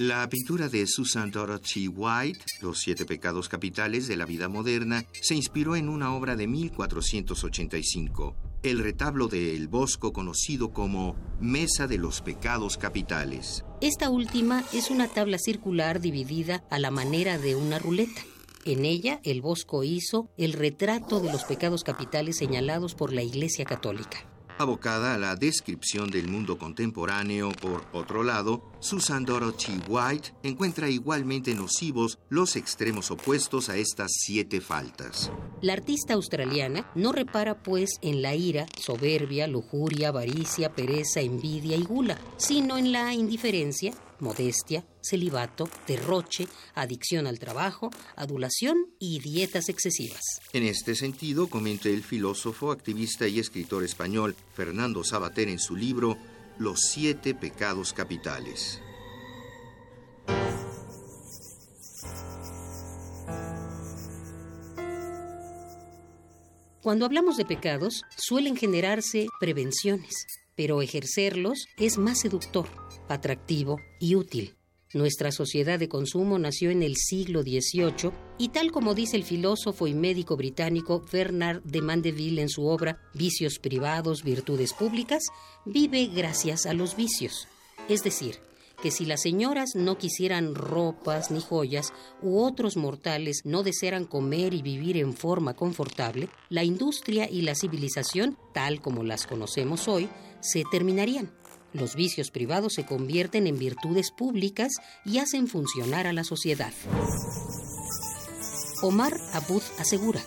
La pintura de Susan Dorothy White, Los siete pecados capitales de la vida moderna, se inspiró en una obra de 1485, el retablo de El Bosco conocido como Mesa de los Pecados Capitales. Esta última es una tabla circular dividida a la manera de una ruleta. En ella, el Bosco hizo el retrato de los pecados capitales señalados por la Iglesia Católica. Abocada a la descripción del mundo contemporáneo, por otro lado, Susan Dorothy White encuentra igualmente nocivos los extremos opuestos a estas siete faltas. La artista australiana no repara pues en la ira, soberbia, lujuria, avaricia, pereza, envidia y gula, sino en la indiferencia, modestia, celibato, derroche, adicción al trabajo, adulación y dietas excesivas. En este sentido, comenta el filósofo, activista y escritor español Fernando Sabater en su libro Los siete pecados capitales. Cuando hablamos de pecados, suelen generarse prevenciones, pero ejercerlos es más seductor atractivo y útil. Nuestra sociedad de consumo nació en el siglo XVIII y tal como dice el filósofo y médico británico Bernard de Mandeville en su obra Vicios privados, virtudes públicas, vive gracias a los vicios. Es decir, que si las señoras no quisieran ropas ni joyas u otros mortales no desearan comer y vivir en forma confortable, la industria y la civilización, tal como las conocemos hoy, se terminarían. Los vicios privados se convierten en virtudes públicas y hacen funcionar a la sociedad. Omar Abud asegura.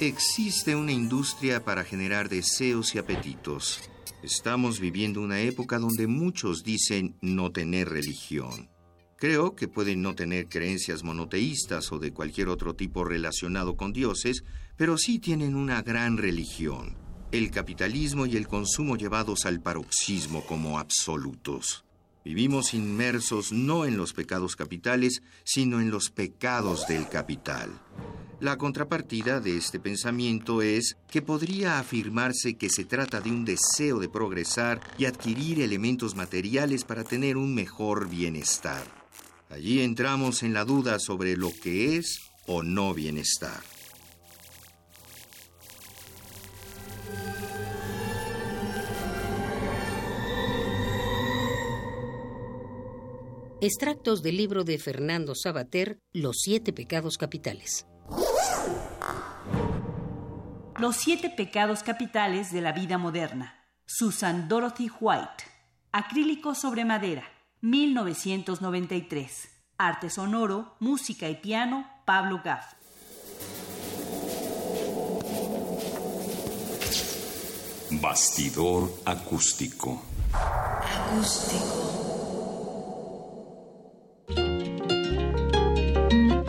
Existe una industria para generar deseos y apetitos. Estamos viviendo una época donde muchos dicen no tener religión. Creo que pueden no tener creencias monoteístas o de cualquier otro tipo relacionado con dioses, pero sí tienen una gran religión el capitalismo y el consumo llevados al paroxismo como absolutos. Vivimos inmersos no en los pecados capitales, sino en los pecados del capital. La contrapartida de este pensamiento es que podría afirmarse que se trata de un deseo de progresar y adquirir elementos materiales para tener un mejor bienestar. Allí entramos en la duda sobre lo que es o no bienestar. Extractos del libro de Fernando Sabater, Los siete pecados capitales. Los siete pecados capitales de la vida moderna. Susan Dorothy White. Acrílico sobre madera. 1993. Arte sonoro, música y piano, Pablo Gaff. Bastidor acústico. Acústico.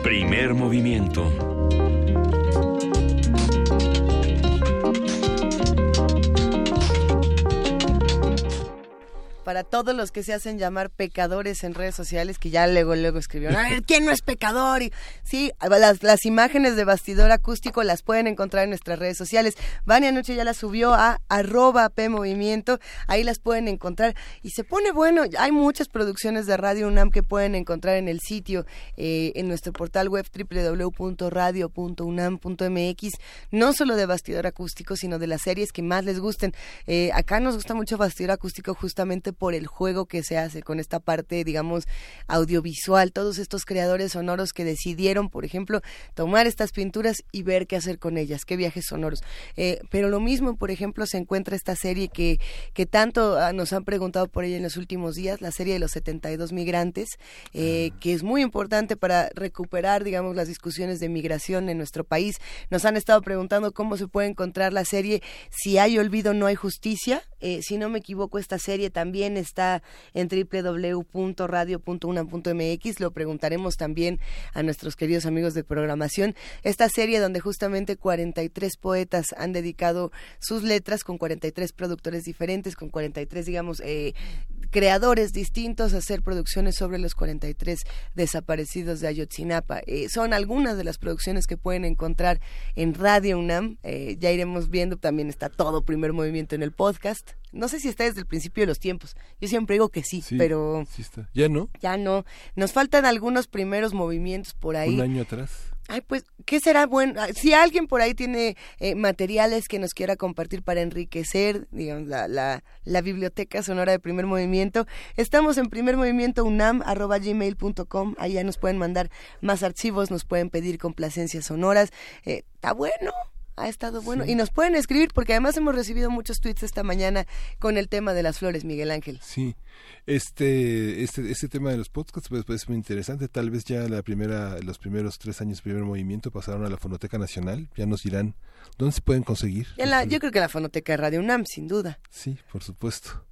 Primer movimiento. Para todos los que se hacen llamar pecadores en redes sociales, que ya luego, luego escribieron, a ver, ¿quién no es pecador? Y, sí, las, las imágenes de bastidor acústico las pueden encontrar en nuestras redes sociales. Vania Anoche ya las subió a arroba P Movimiento, ahí las pueden encontrar. Y se pone bueno, hay muchas producciones de Radio UNAM que pueden encontrar en el sitio, eh, en nuestro portal web www.radio.unam.mx, no solo de bastidor acústico, sino de las series que más les gusten. Eh, acá nos gusta mucho bastidor acústico justamente por el juego que se hace con esta parte, digamos, audiovisual, todos estos creadores sonoros que decidieron, por ejemplo, tomar estas pinturas y ver qué hacer con ellas, qué viajes sonoros. Eh, pero lo mismo, por ejemplo, se encuentra esta serie que, que tanto ah, nos han preguntado por ella en los últimos días, la serie de los 72 migrantes, eh, que es muy importante para recuperar, digamos, las discusiones de migración en nuestro país. Nos han estado preguntando cómo se puede encontrar la serie, si hay olvido no hay justicia. Eh, si no me equivoco, esta serie también está en www.radio.unam.mx. Lo preguntaremos también a nuestros queridos amigos de programación. Esta serie donde justamente 43 poetas han dedicado sus letras con 43 productores diferentes, con 43, digamos, eh, creadores distintos a hacer producciones sobre los 43 desaparecidos de Ayotzinapa. Eh, son algunas de las producciones que pueden encontrar en Radio UNAM. Eh, ya iremos viendo, también está todo primer movimiento en el podcast. No sé si está desde el principio de los tiempos. Yo siempre digo que sí, pero... Sí está. ¿Ya no? Ya no. Nos faltan algunos primeros movimientos por ahí. Un año atrás. Ay, pues, ¿qué será bueno? Ah, si alguien por ahí tiene eh, materiales que nos quiera compartir para enriquecer, digamos, la, la, la, biblioteca sonora de primer movimiento, estamos en primer movimiento unam, arroba gmail.com, ahí ya nos pueden mandar más archivos, nos pueden pedir complacencias sonoras. Eh, está bueno, ha estado bueno. Y nos pueden escribir porque además hemos recibido muchos tweets esta mañana con el tema de las flores, Miguel Ángel. Sí, este, este, este tema de los podcasts pues, pues, es muy interesante. Tal vez ya la primera, los primeros tres años, primer movimiento pasaron a la Fonoteca Nacional. Ya nos dirán dónde se pueden conseguir. yo creo que la Fonoteca de Radio UNAM, sin duda. Sí, por supuesto.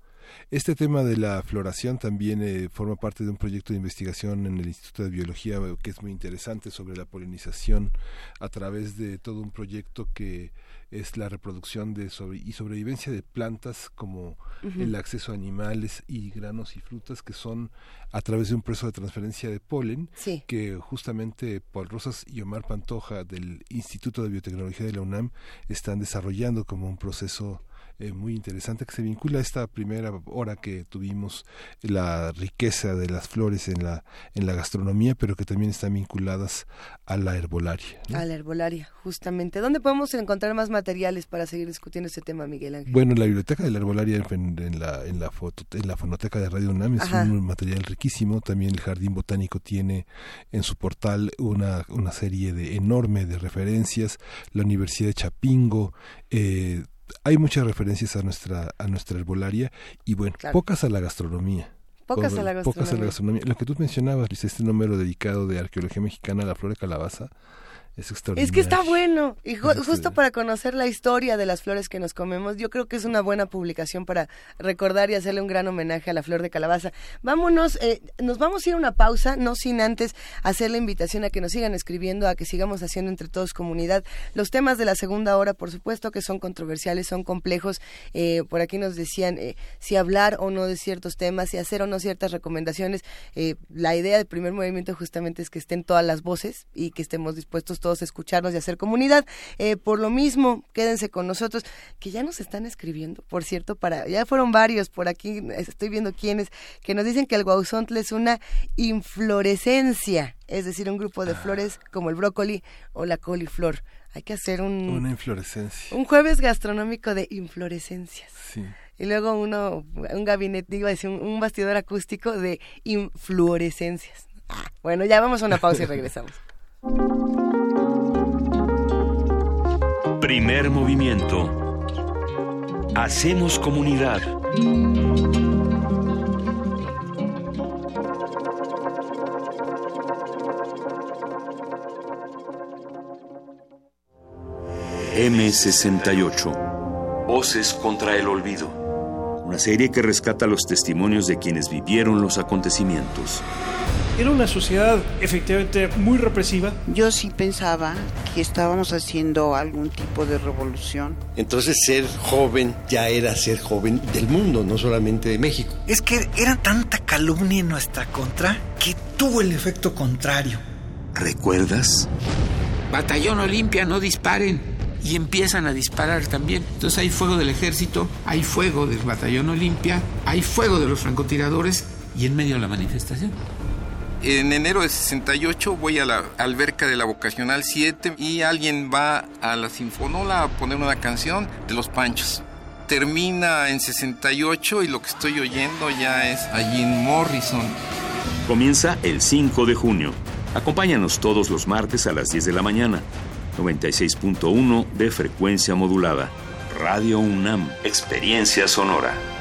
Este tema de la floración también eh, forma parte de un proyecto de investigación en el Instituto de Biología eh, que es muy interesante sobre la polinización a través de todo un proyecto que es la reproducción de y sobrevivencia de plantas como el acceso a animales y granos y frutas que son a través de un proceso de transferencia de polen que justamente Paul Rosas y Omar Pantoja del Instituto de Biotecnología de la UNAM están desarrollando como un proceso eh, muy interesante que se vincula a esta primera hora que tuvimos la riqueza de las flores en la en la gastronomía pero que también están vinculadas a la herbolaria a la herbolaria justamente. Dónde podemos encontrar más materiales para seguir discutiendo este tema Miguel Ángel bueno la biblioteca de la herbolaria en, la en la foto en la fonoteca de Radio UNAM es un material riquísimo. También el jardín botánico tiene en su portal una una serie de enorme de referencias. La universidad de Chapingo eh, hay muchas referencias a nuestra a nuestra herbolaria y bueno, pocas a la gastronomía. Pocas a la gastronomía. Pocas a la gastronomía. Lo que tú mencionabas, este número dedicado de arqueología mexicana a la flor de calabaza, es que está bueno. Y justo para conocer la historia de las flores que nos comemos, yo creo que es una buena publicación para recordar y hacerle un gran homenaje a la flor de calabaza. Vámonos, eh, nos vamos a ir a una pausa, no sin antes hacer la invitación a que nos sigan escribiendo, a que sigamos haciendo entre todos comunidad. Los temas de la segunda hora, por supuesto, que son controversiales, son complejos. Eh, por aquí nos decían eh, si hablar o no de ciertos temas, si hacer o no ciertas recomendaciones. la idea del primer movimiento justamente es que estén todas las voces y que estemos dispuestos todos escucharnos y hacer comunidad. Eh, por lo mismo, quédense con nosotros, que ya nos están escribiendo, por cierto, para ya fueron varios por aquí, estoy viendo quiénes, que nos dicen que el guauzontle es una inflorescencia, es decir, un grupo de ah. flores como el brócoli o la coliflor. Hay que hacer un... Una inflorescencia. Un jueves gastronómico de inflorescencias. Sí y luego uno, un gabinete, digo, un, un bastidor acústico de influorescencias. Ah, bueno, ya vamos a una pausa y regresamos. (laughs) Primer movimiento. Hacemos comunidad. M68. Voces contra el olvido. Una serie que rescata los testimonios de quienes vivieron los acontecimientos. Era una sociedad efectivamente muy represiva. Yo sí pensaba que estábamos haciendo algún tipo de revolución. Entonces ser joven ya era ser joven del mundo, no solamente de México. Es que era tanta calumnia en nuestra contra que tuvo el efecto contrario. ¿Recuerdas? Batallón Olimpia, no disparen. Y empiezan a disparar también. Entonces hay fuego del ejército, hay fuego del batallón Olimpia, hay fuego de los francotiradores y en medio de la manifestación en enero de 68 voy a la alberca de la Vocacional 7 y alguien va a la Sinfonola a poner una canción de Los Panchos. Termina en 68 y lo que estoy oyendo ya es a Jim Morrison. Comienza el 5 de junio. Acompáñanos todos los martes a las 10 de la mañana. 96.1 de frecuencia modulada. Radio UNAM. Experiencia sonora.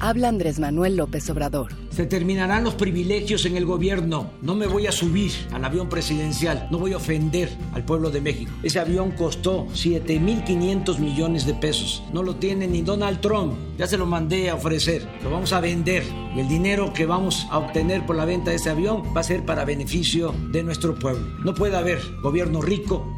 Habla Andrés Manuel López Obrador. Se terminarán los privilegios en el gobierno. No me voy a subir al avión presidencial. No voy a ofender al pueblo de México. Ese avión costó 7.500 millones de pesos. No lo tiene ni Donald Trump. Ya se lo mandé a ofrecer. Lo vamos a vender. Y el dinero que vamos a obtener por la venta de ese avión va a ser para beneficio de nuestro pueblo. No puede haber gobierno rico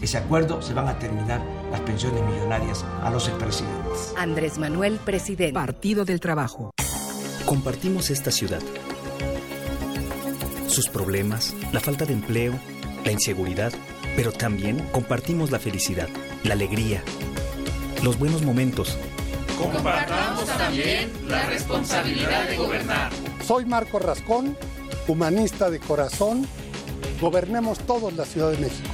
ese acuerdo se van a terminar las pensiones millonarias a los expresidentes. Andrés Manuel, presidente. Partido del Trabajo. Compartimos esta ciudad. Sus problemas, la falta de empleo la inseguridad, pero también compartimos la felicidad, la alegría, los buenos momentos. Compartamos también la responsabilidad de gobernar. Soy Marco Rascón, humanista de corazón. Gobernemos todos la Ciudad de México.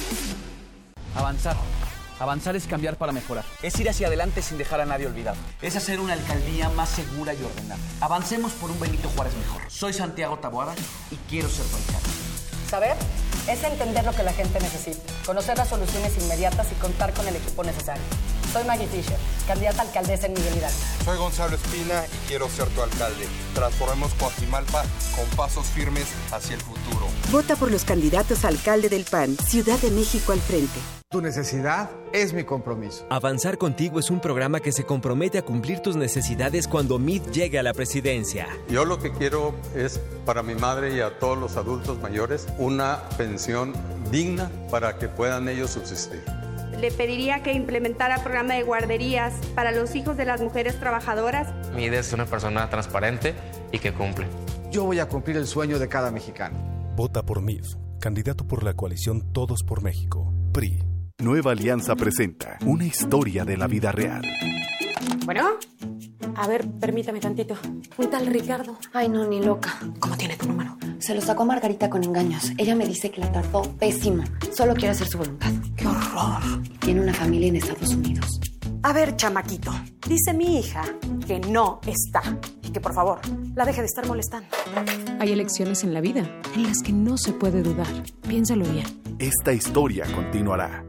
Avanzar. Avanzar es cambiar para mejorar. Es ir hacia adelante sin dejar a nadie olvidado. Es hacer una alcaldía más segura y ordenada. Avancemos por un Benito Juárez mejor. Soy Santiago Taboada y quiero ser tu alcalde. Saber es entender lo que la gente necesita, conocer las soluciones inmediatas y contar con el equipo necesario. Soy Maggie Fisher, candidata a alcaldesa en Miguel Hidalgo. Soy Gonzalo Espina y quiero ser tu alcalde. Transformemos Coajimalpa con pasos firmes hacia el futuro. Vota por los candidatos a alcalde del PAN, Ciudad de México al frente. Tu necesidad es mi compromiso. Avanzar contigo es un programa que se compromete a cumplir tus necesidades cuando MIT llegue a la presidencia. Yo lo que quiero es para mi madre y a todos los adultos mayores una pensión digna para que puedan ellos subsistir. Le pediría que implementara programa de guarderías para los hijos de las mujeres trabajadoras. Mi idea es una persona transparente y que cumple. Yo voy a cumplir el sueño de cada mexicano. Vota por MIT, candidato por la coalición Todos por México, PRI. Nueva Alianza presenta una historia de la vida real. Bueno, a ver, permítame tantito. Un tal Ricardo. Ay, no, ni loca. ¿Cómo tiene tu número? Se lo sacó Margarita con engaños. Ella me dice que la trató pésimo. Solo quiere hacer su voluntad. ¡Qué horror! Tiene una familia en Estados Unidos. A ver, chamaquito. Dice mi hija que no está. Y que por favor, la deje de estar molestando. Hay elecciones en la vida en las que no se puede dudar. Piénsalo bien. Esta historia continuará.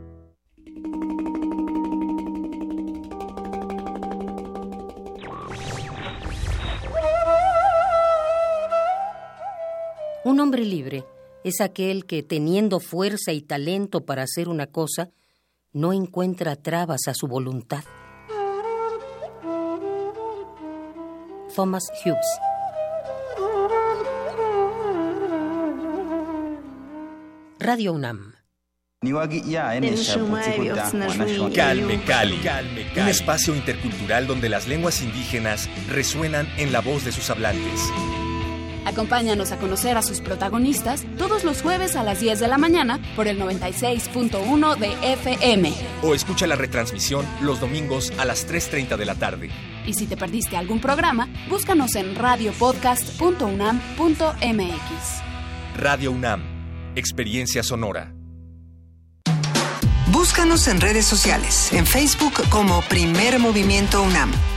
Un hombre libre es aquel que, teniendo fuerza y talento para hacer una cosa, no encuentra trabas a su voluntad. Thomas Hughes. Radio UNAM. Calme Cali, un espacio intercultural donde las lenguas indígenas resuenan en la voz de sus hablantes. Acompáñanos a conocer a sus protagonistas todos los jueves a las 10 de la mañana por el 96.1 de FM. O escucha la retransmisión los domingos a las 3.30 de la tarde. Y si te perdiste algún programa, búscanos en radiopodcast.unam.mx. Radio UNAM, experiencia sonora. Búscanos en redes sociales, en Facebook como Primer Movimiento UNAM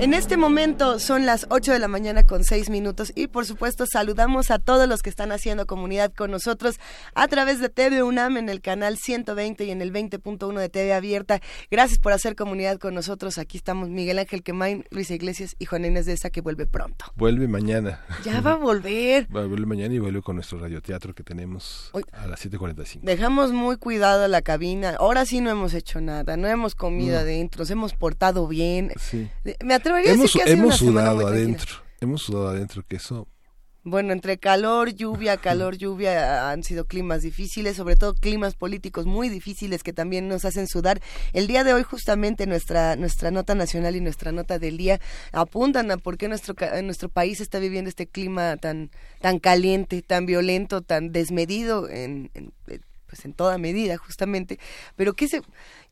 En este momento son las 8 de la mañana con 6 minutos y por supuesto saludamos a todos los que están haciendo comunidad con nosotros a través de TV UNAM en el canal 120 y en el 20.1 de TV Abierta. Gracias por hacer comunidad con nosotros. Aquí estamos Miguel Ángel Quemain, Luisa Iglesias y Juan Inés de esa que vuelve pronto. Vuelve mañana. Ya va a volver. (laughs) Va a volver mañana y vuelve con nuestro radioteatro que tenemos a las 7.45. Dejamos muy cuidado la cabina. Ahora sí no hemos hecho nada, no hemos comido no. adentro, nos hemos portado bien. Sí. Me atrevería hemos, a decir que hemos sudado adentro. Hemos sudado adentro que eso bueno, entre calor, lluvia, calor, lluvia han sido climas difíciles, sobre todo climas políticos muy difíciles que también nos hacen sudar. El día de hoy justamente nuestra nuestra nota nacional y nuestra nota del día apuntan a por qué nuestro nuestro país está viviendo este clima tan tan caliente, tan violento, tan desmedido en, en pues en toda medida justamente, pero qué se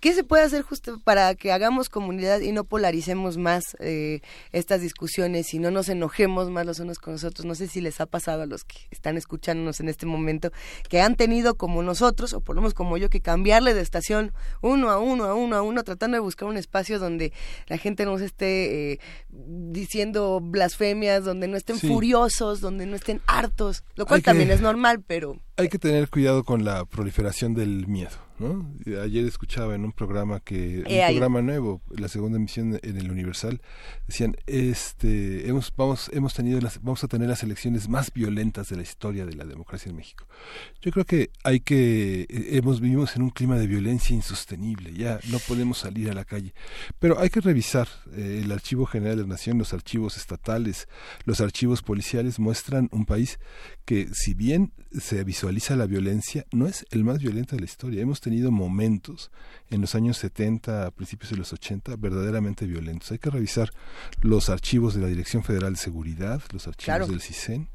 ¿Qué se puede hacer justo para que hagamos comunidad y no polaricemos más eh, estas discusiones y no nos enojemos más los unos con los otros? No sé si les ha pasado a los que están escuchándonos en este momento que han tenido como nosotros, o por lo menos como yo, que cambiarle de estación uno a uno, a uno a uno, tratando de buscar un espacio donde la gente no se esté eh, diciendo blasfemias, donde no estén sí. furiosos, donde no estén hartos, lo cual también es normal, pero Hay que tener cuidado con la proliferación del miedo. ¿No? Ayer escuchaba en un programa que Eh, un ahí. programa nuevo, la segunda emisión en el Universal, decían, este, hemos vamos hemos tenido las vamos a tener las elecciones más violentas de la historia de la democracia en México. Yo creo que hay que eh, hemos vivimos en un clima de violencia insostenible, ya no podemos salir a la calle, pero hay que revisar eh, el Archivo General de la Nación, los archivos estatales, los archivos policiales muestran un país que si bien se visualiza la violencia, no es el más violento de la historia. Hemos tenido momentos en los años 70, a principios de los 80, verdaderamente violentos. Hay que revisar los archivos de la Dirección Federal de Seguridad, los archivos Claro. del CISEN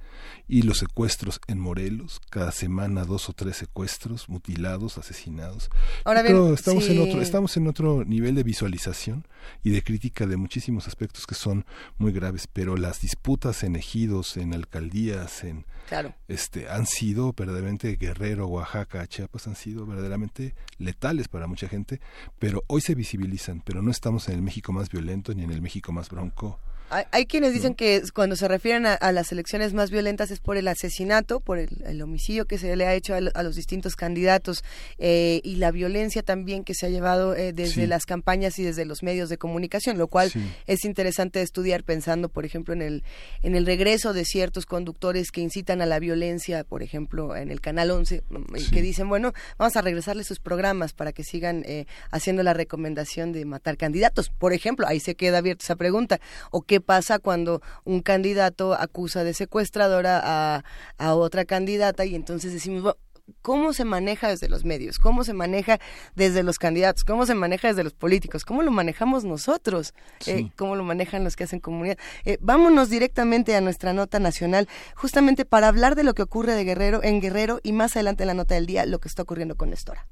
y los secuestros en Morelos, cada semana dos o tres secuestros, mutilados, asesinados. Ahora bien, estamos sí. en otro estamos en otro nivel de visualización y de crítica de muchísimos aspectos que son muy graves, pero las disputas en ejidos, en alcaldías, en Claro. este han sido verdaderamente Guerrero, Oaxaca, Chiapas han sido verdaderamente letales para mucha gente, pero hoy se visibilizan, pero no estamos en el México más violento ni en el México más bronco. Hay, hay quienes dicen que cuando se refieren a, a las elecciones más violentas es por el asesinato, por el, el homicidio que se le ha hecho a, lo- a los distintos candidatos eh, y la violencia también que se ha llevado eh, desde Sí. las campañas y desde los medios de comunicación, lo cual Sí. es interesante estudiar pensando, por ejemplo, en el, en el regreso de ciertos conductores que incitan a la violencia, por ejemplo, en el Canal 11, mm, Sí. que dicen, bueno, vamos a regresarle sus programas para que sigan eh, haciendo la recomendación de matar candidatos. Por ejemplo, ahí se queda abierta esa pregunta. ¿O qué pasa cuando un candidato acusa de secuestradora a, a otra candidata y entonces decimos, bueno, ¿Cómo se maneja desde los medios? ¿Cómo se maneja desde los candidatos? ¿Cómo se maneja desde los políticos? ¿Cómo lo manejamos nosotros? Eh, ¿Cómo lo manejan los que hacen comunidad? Eh, vámonos directamente a nuestra nota nacional, justamente para hablar de lo que ocurre de Guerrero en Guerrero y más adelante en la nota del día lo que está ocurriendo con Nestora.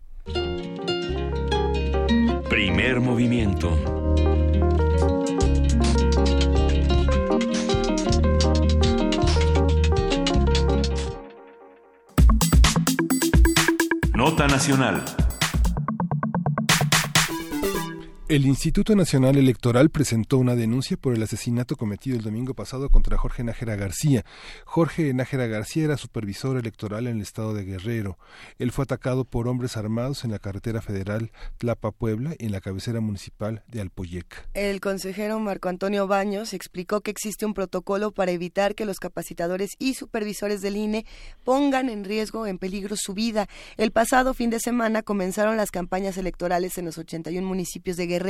Primer movimiento. Nota Nacional. El Instituto Nacional Electoral presentó una denuncia por el asesinato cometido el domingo pasado contra Jorge Nájera García. Jorge Nájera García era supervisor electoral en el estado de Guerrero. Él fue atacado por hombres armados en la carretera federal Tlapa-Puebla en la cabecera municipal de Alpoyec. El consejero Marco Antonio Baños explicó que existe un protocolo para evitar que los capacitadores y supervisores del INE pongan en riesgo, en peligro su vida. El pasado fin de semana comenzaron las campañas electorales en los 81 municipios de Guerrero,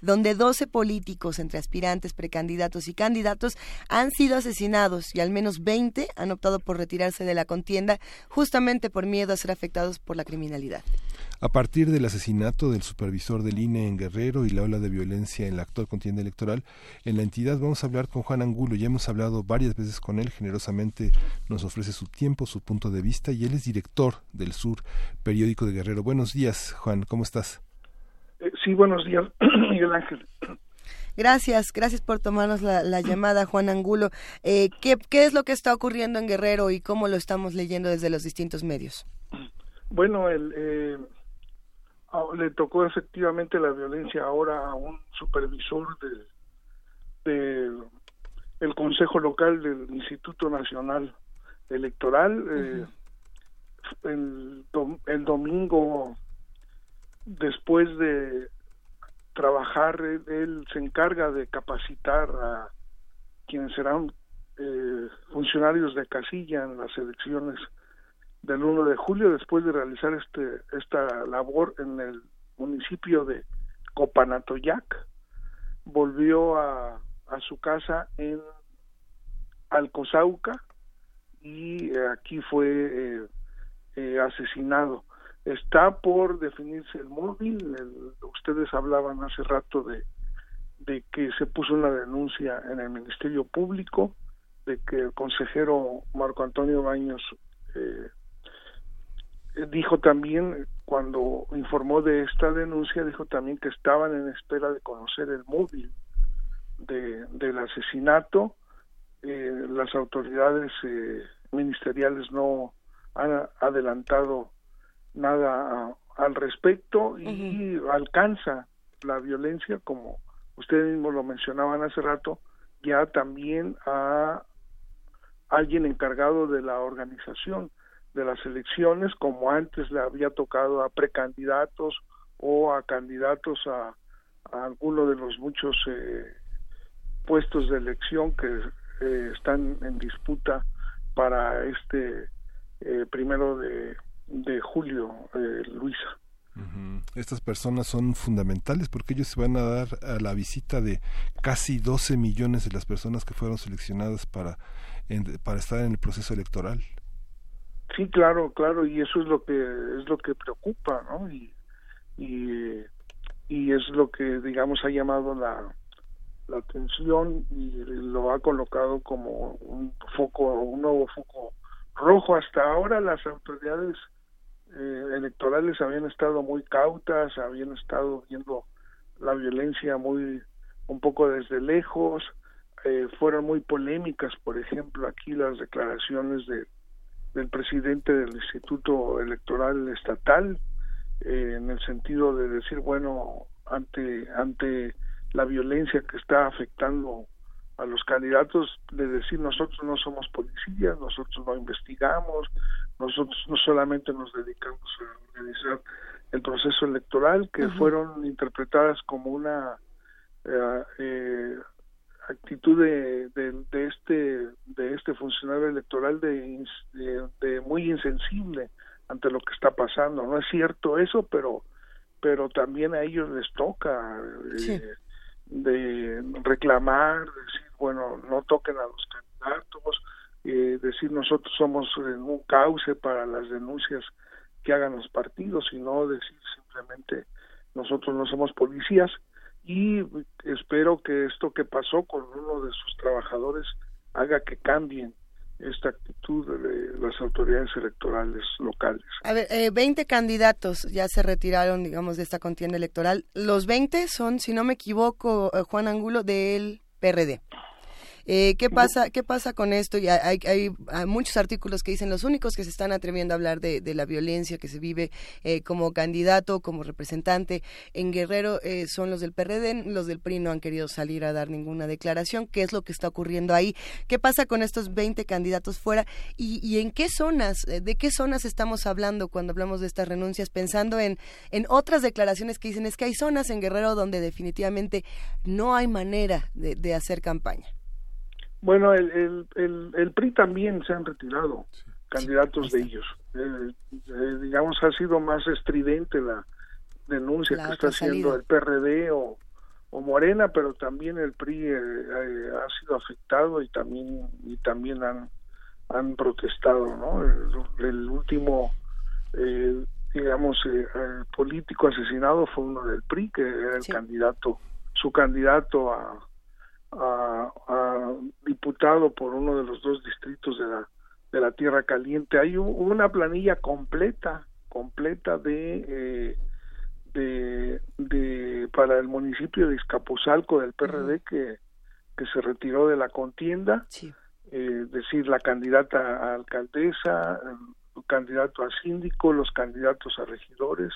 donde 12 políticos, entre aspirantes, precandidatos y candidatos, han sido asesinados y al menos 20 han optado por retirarse de la contienda justamente por miedo a ser afectados por la criminalidad. A partir del asesinato del supervisor del INE en Guerrero y la ola de violencia en la actual contienda electoral, en la entidad vamos a hablar con Juan Angulo. Ya hemos hablado varias veces con él, generosamente nos ofrece su tiempo, su punto de vista y él es director del Sur, periódico de Guerrero. Buenos días, Juan, ¿cómo estás? Eh, sí, buenos días, (clears throat) Miguel Ángel. Gracias, gracias por tomarnos la, la llamada, Juan Angulo. Eh, ¿qué, ¿Qué es lo que está ocurriendo en Guerrero y cómo lo estamos leyendo desde los distintos medios? Bueno, el, eh, le tocó efectivamente la violencia ahora a un supervisor de, de el Consejo Local del Instituto Nacional Electoral. eh, el, el domingo, después de trabajar, él, se encarga de capacitar a quienes serán eh, funcionarios de casilla en las elecciones del 1 de julio después de realizar este esta labor en el municipio de Copanatoyac volvió a, a su casa en Alcozauca y eh, aquí fue eh, eh, asesinado está por definirse el móvil. Ustedes hablaban hace rato de que se puso una denuncia en el Ministerio Público de que el consejero Marco Antonio Baños eh, dijo también cuando informó de esta denuncia dijo también que estaban en espera de conocer el móvil de, del asesinato. Eh, las autoridades eh, ministeriales no han adelantado nada a- al respecto y alcanza la violencia como ustedes mismos lo mencionaban hace rato ya también a alguien encargado de la organización de las elecciones, como antes le había tocado a precandidatos o a candidatos a, a alguno de los muchos eh, puestos de elección que eh, están en disputa para este eh, primero de, de julio, Luisa. Estas personas son fundamentales porque ellos se van a dar a la visita de casi 12 millones de las personas que fueron seleccionadas para, para estar en el proceso electoral. Sí, claro, claro, y eso es lo que es lo que preocupa, ¿no? Y, y, y es lo que, digamos, ha llamado la, la atención y lo ha colocado como un foco, un nuevo foco rojo. Hasta ahora las autoridades eh, electorales habían estado muy cautas, habían estado viendo la violencia muy un poco desde lejos, eh, fueron muy polémicas, por ejemplo, aquí las declaraciones de, del presidente del Instituto Electoral Estatal, eh, en el sentido de decir, bueno, ante, ante la violencia que está afectando a los candidatos, de decir nosotros no somos policías, nosotros no investigamos, nosotros no solamente nos dedicamos a organizar el proceso electoral, que fueron interpretadas como una eh, eh, actitud de, de, este de este funcionario electoral de, de, muy insensible ante lo que está pasando. No es cierto eso, pero pero también a ellos les toca eh, de reclamar, decir, bueno, no toquen a los candidatos, eh, decir nosotros somos un cauce para las denuncias que hagan los partidos, sino decir simplemente nosotros no somos policías y espero que esto que pasó con uno de sus trabajadores haga que cambien esta actitud de las autoridades electorales locales. A ver, eh, 20 candidatos ya se retiraron, digamos, de esta contienda electoral. Los 20 son, si no me equivoco, eh, Juan Angulo del PRD. Eh, ¿qué, pasa, ¿Qué pasa con esto? Y hay, hay, muchos artículos que dicen los únicos que se están atreviendo a hablar de, la violencia que se vive eh, como candidato, como representante en Guerrero eh, son los del PRD, los del PRI no han querido salir a dar ninguna declaración. ¿Qué es lo que está ocurriendo ahí? ¿Qué pasa con estos 20 candidatos fuera? ¿Y, en qué zonas, de qué zonas estamos hablando cuando hablamos de estas renuncias? Pensando en, en otras declaraciones que dicen es que hay zonas en Guerrero donde definitivamente no hay manera de hacer campaña. Bueno, el, el, el, PRI también se han retirado candidatos de ellos. Eh, eh, digamos, ha sido más estridente la denuncia que está haciendo el PRD o, o Morena, pero también el PRI eh, ha sido afectado y también y también han han protestado, ¿no? El, último, digamos, político asesinado fue uno del PRI, que era el candidato, su candidato a a, diputado por uno de los dos distritos de la de la Tierra Caliente. Hay una planilla completa, completa de, eh, de, de, para el municipio de Izcapuzalco del PRD que, que se retiró de la contienda. Eh, decir, la candidata a alcaldesa, el candidato a síndico, los candidatos a regidores,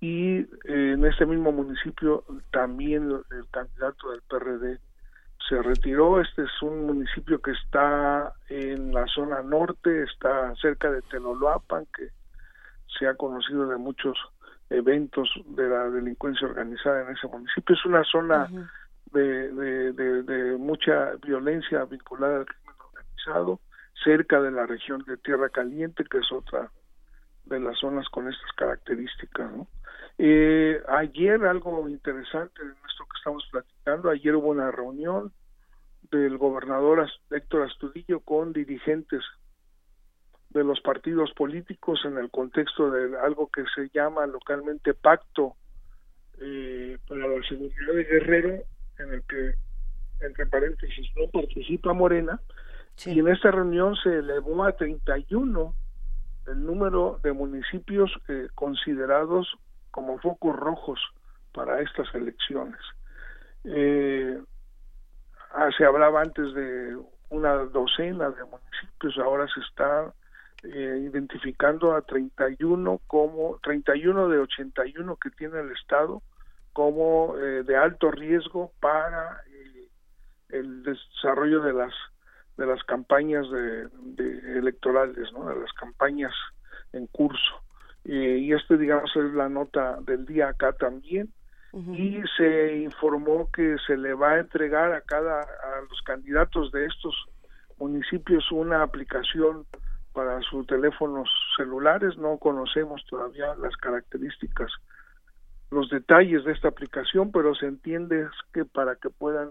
y eh, en este mismo municipio también el candidato del PRD se retiró. Este es un municipio que está en la zona norte, está cerca de Tenoloapan, que se ha conocido de muchos eventos de la delincuencia organizada en ese municipio. Es una zona de, de, de, mucha violencia vinculada al crimen organizado, cerca de la región de Tierra Caliente, que es otra de las zonas con estas características. ¿no? Eh, ayer algo interesante en esto que estamos platicando, ayer hubo una reunión del gobernador Héctor Astudillo con dirigentes de los partidos políticos en el contexto de algo que se llama localmente pacto eh, para la seguridad de Guerrero, en el que, entre paréntesis, no participa Morena, y en esta reunión se elevó a 31 el número de municipios eh, considerados como focos rojos para estas elecciones. Eh, Ah, se hablaba antes de una docena de municipios, ahora se está eh, identificando a 31 como 31 de 81 que tiene el estado como eh, de alto riesgo para eh, el desarrollo de las de las campañas de, electorales, ¿no? de las campañas en curso. y este, digamos, es la nota del día acá también. Y se informó que se le va a entregar a cada a los candidatos de estos municipios una aplicación para sus teléfonos celulares. No conocemos todavía las características, los detalles de esta aplicación, pero se entiende que para que puedan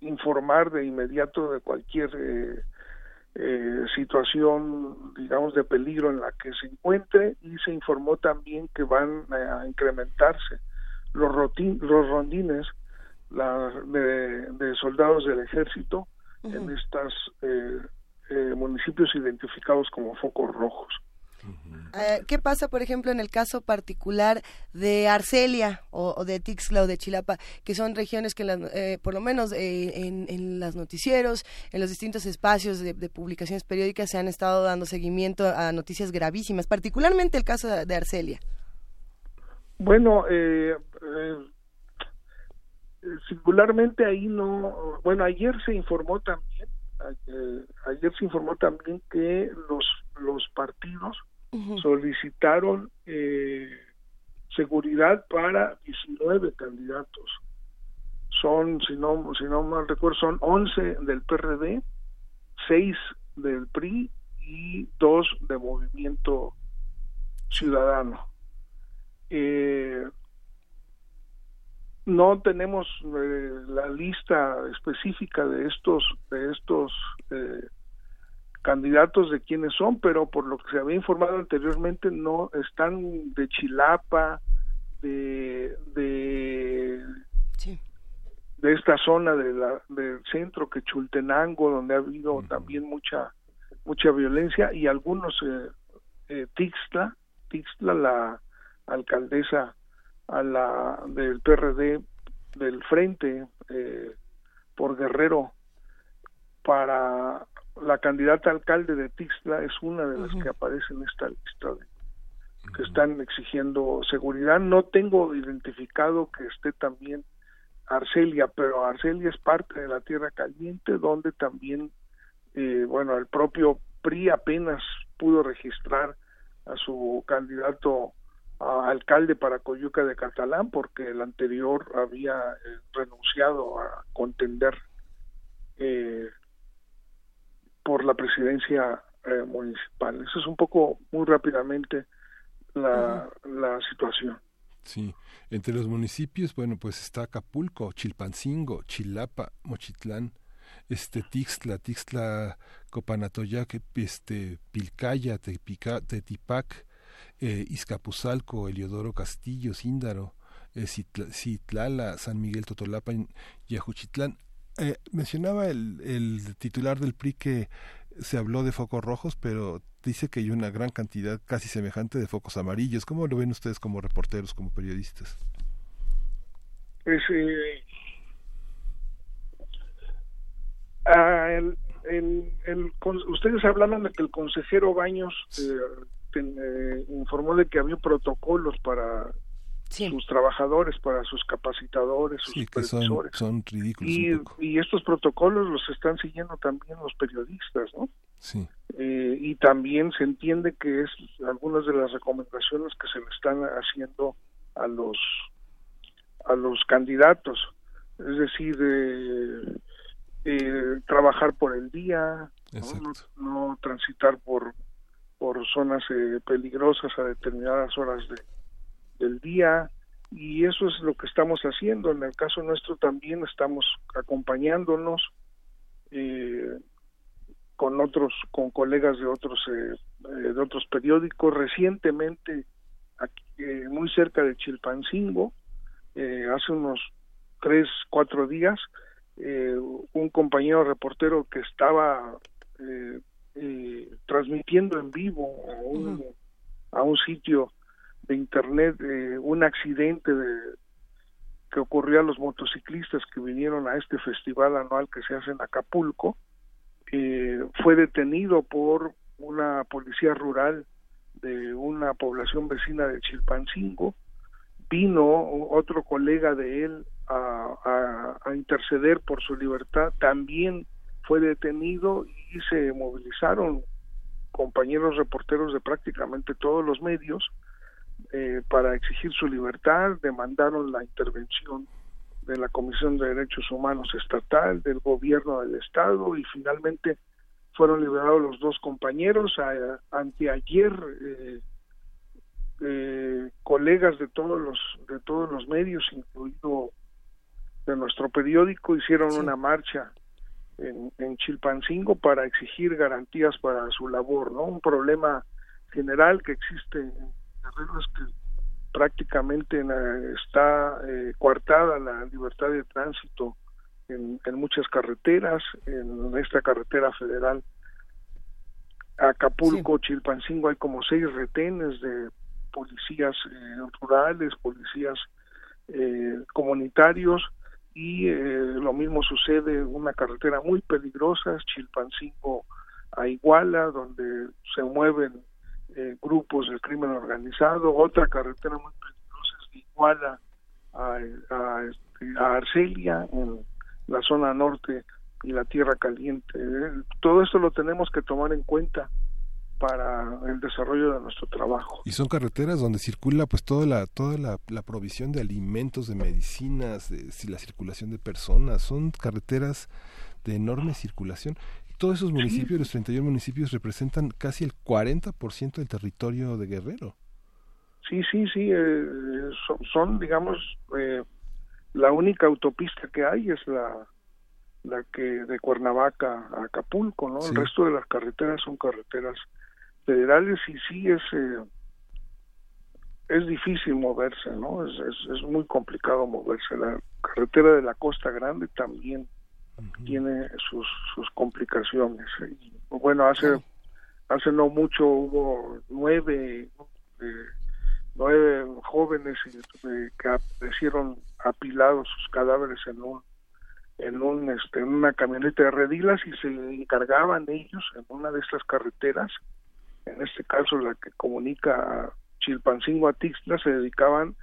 informar de inmediato de cualquier eh, eh, situación, digamos, de peligro en la que se encuentre y se informó también que van a incrementarse los, los rondines de, soldados del ejército en estos eh, municipios identificados como focos rojos. Eh, ¿Qué pasa, por ejemplo, en el caso particular de Arcelia o, de Tixla o de Chilapa, que son regiones que, eh, por lo menos eh, en, los noticieros, en los distintos espacios de, publicaciones periódicas, se han estado dando seguimiento a noticias gravísimas, particularmente el caso de, Arcelia? Bueno, singularmente ahí no. Bueno, ayer se informó también, ayer se informó también que los los partidos solicitaron eh, seguridad para 19 candidatos. Son, si no, si no mal recuerdo, son 11 del PRD, 6 del PRI y 2 de Movimiento Ciudadano. Eh, no tenemos eh, la lista específica de estos de estos eh, candidatos de quiénes son, pero por lo que se había informado anteriormente no están de Chilapa, de de, de esta zona de la, del centro que Chultenango, donde ha habido también mucha mucha violencia y algunos eh, eh, Tixla, Tixla la alcaldesa a la del PRD del frente eh, por Guerrero para la candidata alcalde de Tixla es una de las que aparece en esta lista de, que están exigiendo seguridad. No tengo identificado que esté también Arcelia, pero Arcelia es parte de la Tierra Caliente, donde también, eh, bueno, el propio PRI apenas pudo registrar a su candidato a alcalde para Coyuca de Catalán, porque el anterior había eh, renunciado a contender eh, por la presidencia eh, municipal. Eso es un poco, muy rápidamente, la, la situación. Sí, entre los municipios, bueno, pues está Acapulco, Chilpancingo, Chilapa, Mochitlán, este Tixtla, Tixtla, Copanatoyac, este Pilcaya, Tepica, Tetipac, eh, Izcapuzalco, Eliodoro Castillo, Síndaro, eh, Citlala, San Miguel Totolapa y Ajuchitlán. Eh, mencionaba el, el titular del PRI que se habló de focos rojos, pero dice que hay una gran cantidad casi semejante de focos amarillos. ¿Cómo lo ven ustedes como reporteros, como periodistas? Pues, eh, ah, el, el, ustedes hablaban de que el consejero Baños eh, informó de que había protocolos para sus trabajadores, para sus capacitadores, sus supervisores. Son, ridículos. Y, estos protocolos los están siguiendo también los periodistas, ¿no? Sí. Eh, y también se entiende que es algunas de las recomendaciones que se le están haciendo a los a los candidatos, es decir, eh, eh, trabajar por el día, ¿no? ¿no? transitar por por zonas peligrosas a determinadas horas de, del día y eso es lo que estamos haciendo. En el caso nuestro también estamos acompañándonos eh, con otros, con colegas de otros eh, eh, de otros periódicos. Recientemente, aquí, muy cerca de Chilpancingo, hace unos tres, cuatro días, un compañero reportero que estaba transmitiendo en vivo a un, a un sitio de internet eh, un accidente de, que ocurrió a los motociclistas que vinieron a este festival anual que se hace en Acapulco eh, fue detenido por una policía rural de una población vecina de Chilpancingo. Vino otro colega de él a, a, interceder por su libertad. También fue detenido y se movilizaron compañeros reporteros de prácticamente todos los medios eh, para exigir su libertad, demandaron la intervención de la Comisión de Derechos Humanos Estatal, del gobierno del Estado y finalmente fueron liberados los dos compañeros. anteayer eh, eh, colegas de todos los de todos los medios, incluido de nuestro periódico, hicieron una marcha en, en, Chilpancingo para exigir garantías para su labor, ¿no? Un problema general que existe en Es que prácticamente está eh, coartada la libertad de tránsito en, en, muchas carreteras, en esta carretera federal Acapulco, Chilpancingo hay como seis retenes de policías eh, rurales, policías eh, comunitarios y eh, lo mismo sucede en una carretera muy peligrosa, Chilpancingo a Iguala, donde se mueven grupos del crimen organizado, otra carretera muy peligrosa es de Iguala a, a, este, a Arcelia, en la zona norte y la tierra caliente. Todo esto lo tenemos que tomar en cuenta para el desarrollo de nuestro trabajo. Y son carreteras donde circula pues toda la toda la, provisión de alimentos, de medicinas, de, la circulación de personas, son carreteras de enorme circulación. Todos esos municipios, los 31 municipios representan casi el 40% del territorio de Guerrero. Sí, sí, sí, eh, son, digamos eh, la única autopista que hay es la la que de Cuernavaca a Acapulco, ¿no? El resto de las carreteras son carreteras federales y sí es eh, es difícil moverse, ¿no? Es, es, muy complicado moverse. La carretera de la Costa Grande también tiene sus, sus complicaciones. bueno, hace hace no mucho hubo nueve eh, nueve jóvenes eh, que aparecieron apilados sus cadáveres en un en un este en una camioneta de redilas y se encargaban ellos en una de estas carreteras en este caso la que comunica Chilpancingo a Tixla, se dedicaban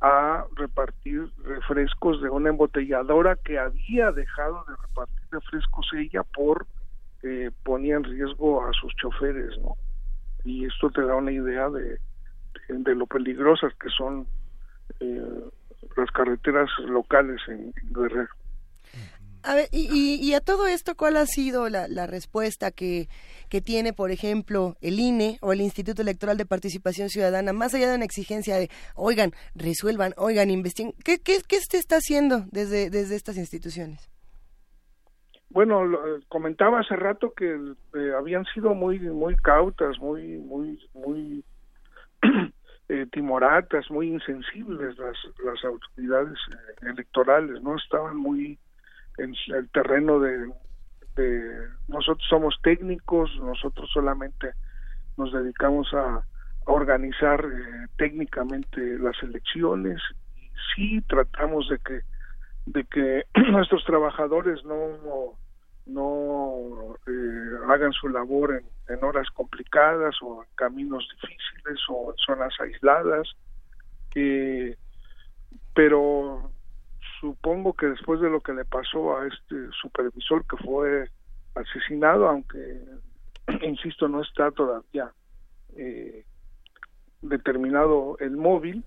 a repartir refrescos de una embotelladora que había dejado de repartir refrescos ella por eh, ponía en riesgo a sus choferes, ¿no? Y esto te da una idea de, de, lo peligrosas que son eh, las carreteras locales en Guerrero. A ver, y, y, a todo esto, ¿cuál ha sido la, la respuesta que, que, tiene, por ejemplo, el INE o el Instituto Electoral de Participación Ciudadana, más allá de una exigencia de, oigan, resuelvan, oigan, investiguen? ¿Qué, qué, qué se está haciendo desde, desde estas instituciones? Bueno, comentaba hace rato que eh, habían sido muy muy cautas, muy muy muy (clears throat) eh, timoratas, muy insensibles las las autoridades eh, electorales, no estaban muy en el terreno de, nosotros somos técnicos, nosotros solamente nos dedicamos a, organizar eh, técnicamente las elecciones. Y sí tratamos de que de que (clears throat) nuestros trabajadores no no eh, hagan su labor en, en, horas complicadas o en caminos difíciles o en zonas aisladas. Eh, pero supongo que después de lo que le pasó a este supervisor que fue asesinado, aunque, (clears throat) insisto, no está todavía eh, determinado el móvil,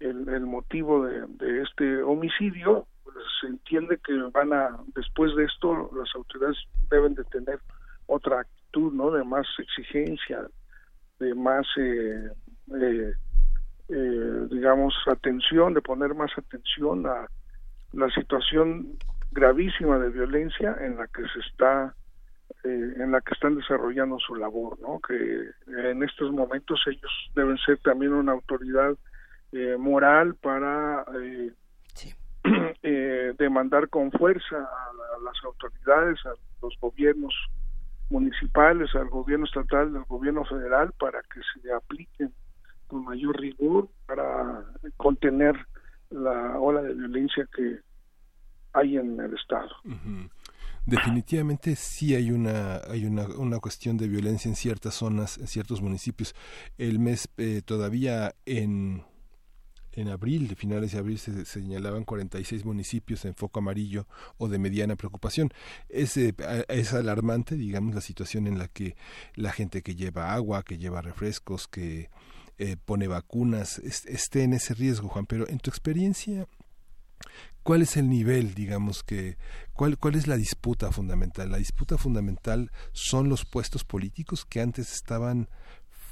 el, el motivo de, este homicidio, pues se entiende que van a, después de esto, las autoridades deben de tener otra actitud, ¿no? De más exigencia, de más, eh, eh, eh digamos, atención, de poner más atención a la situación gravísima de violencia en la que se está eh, en la que están desarrollando su labor, ¿no? Que en estos momentos ellos deben ser también una autoridad eh, moral para eh, (clears throat) demandar con fuerza a, las autoridades, a los gobiernos municipales, al gobierno estatal, al gobierno federal, para que se apliquen con mayor rigor para contener la ola de violencia que hay en el Estado. Definitivamente sí hay una hay una, una, cuestión de violencia en ciertas zonas, en ciertos municipios. El mes eh, todavía en en abril, de finales de abril, se señalaban 46 municipios en foco amarillo o de mediana preocupación. Es, eh, es alarmante, digamos, la situación en la que la gente que lleva agua, que lleva refrescos, que eh, pone vacunas, esté en ese riesgo, Juan. Pero en tu experiencia, ¿cuál es el nivel, digamos, que, cuál, cuál es la disputa fundamental? La disputa fundamental son los puestos políticos que antes estaban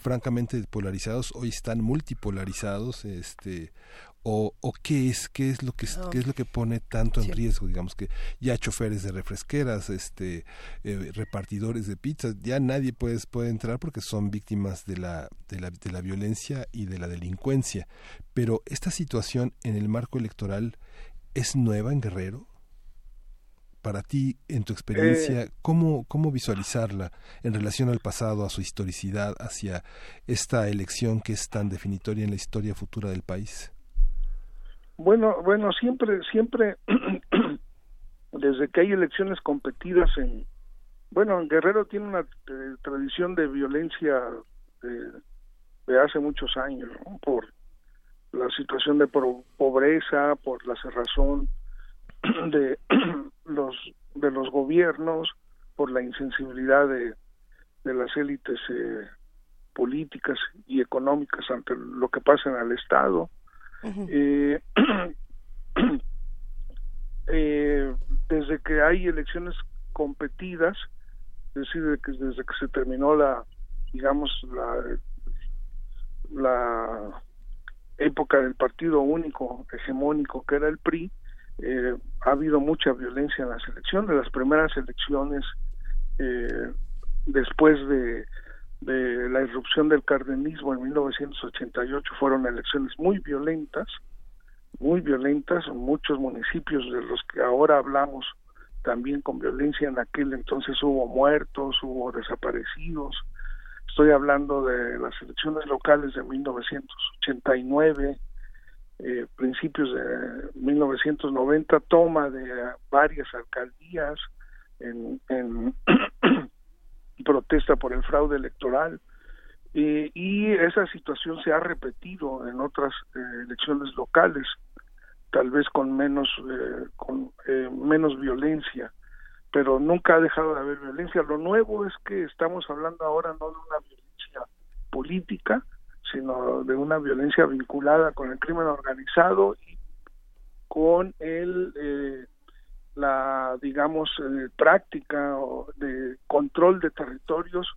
francamente polarizados hoy están multipolarizados este o, o qué es qué es lo que qué es lo que pone tanto en riesgo digamos que ya choferes de refresqueras este eh, repartidores de pizzas ya nadie puede puede entrar porque son víctimas de la, de la de la violencia y de la delincuencia pero esta situación en el marco electoral es nueva en Guerrero para ti, en tu experiencia, Eh. ¿cómo, ¿cómo visualizarla en relación al pasado, a su historicidad, hacia esta elección que es tan definitoria en la historia futura del país? Bueno, bueno, siempre, siempre, (clears throat) desde que hay elecciones competidas en, bueno, en Guerrero tiene una eh, tradición de violencia de, hace muchos años, ¿no? por la situación de pobreza, por la cerrazón (clears throat) de (clears throat) los de los gobiernos, por la insensibilidad de, de las élites eh, políticas y económicas ante lo que pasa en el Estado. Eh, (clears throat) eh, desde que hay elecciones competidas, es decir, desde que se terminó la, digamos, la, la época del partido único hegemónico que era el PRI, eh, ha habido mucha violencia en las elecciones. Las primeras elecciones eh, después de, de la irrupción del cardenismo en 1988 fueron elecciones muy violentas, muy violentas, en muchos municipios de los que ahora hablamos también con violencia en aquel entonces hubo muertos, hubo desaparecidos. Estoy hablando de las elecciones locales de 1989, eh, principios de 1990, toma de varias alcaldías en, en (clears throat) protesta por el fraude electoral. Eh, y esa situación se ha repetido en otras eh, elecciones locales, tal vez con menos eh, con eh, menos violencia, pero nunca ha dejado de haber violencia. Lo nuevo es que estamos hablando ahora no de una violencia política, sino de una violencia vinculada con el crimen organizado y con el la digamos eh, práctica de control de territorios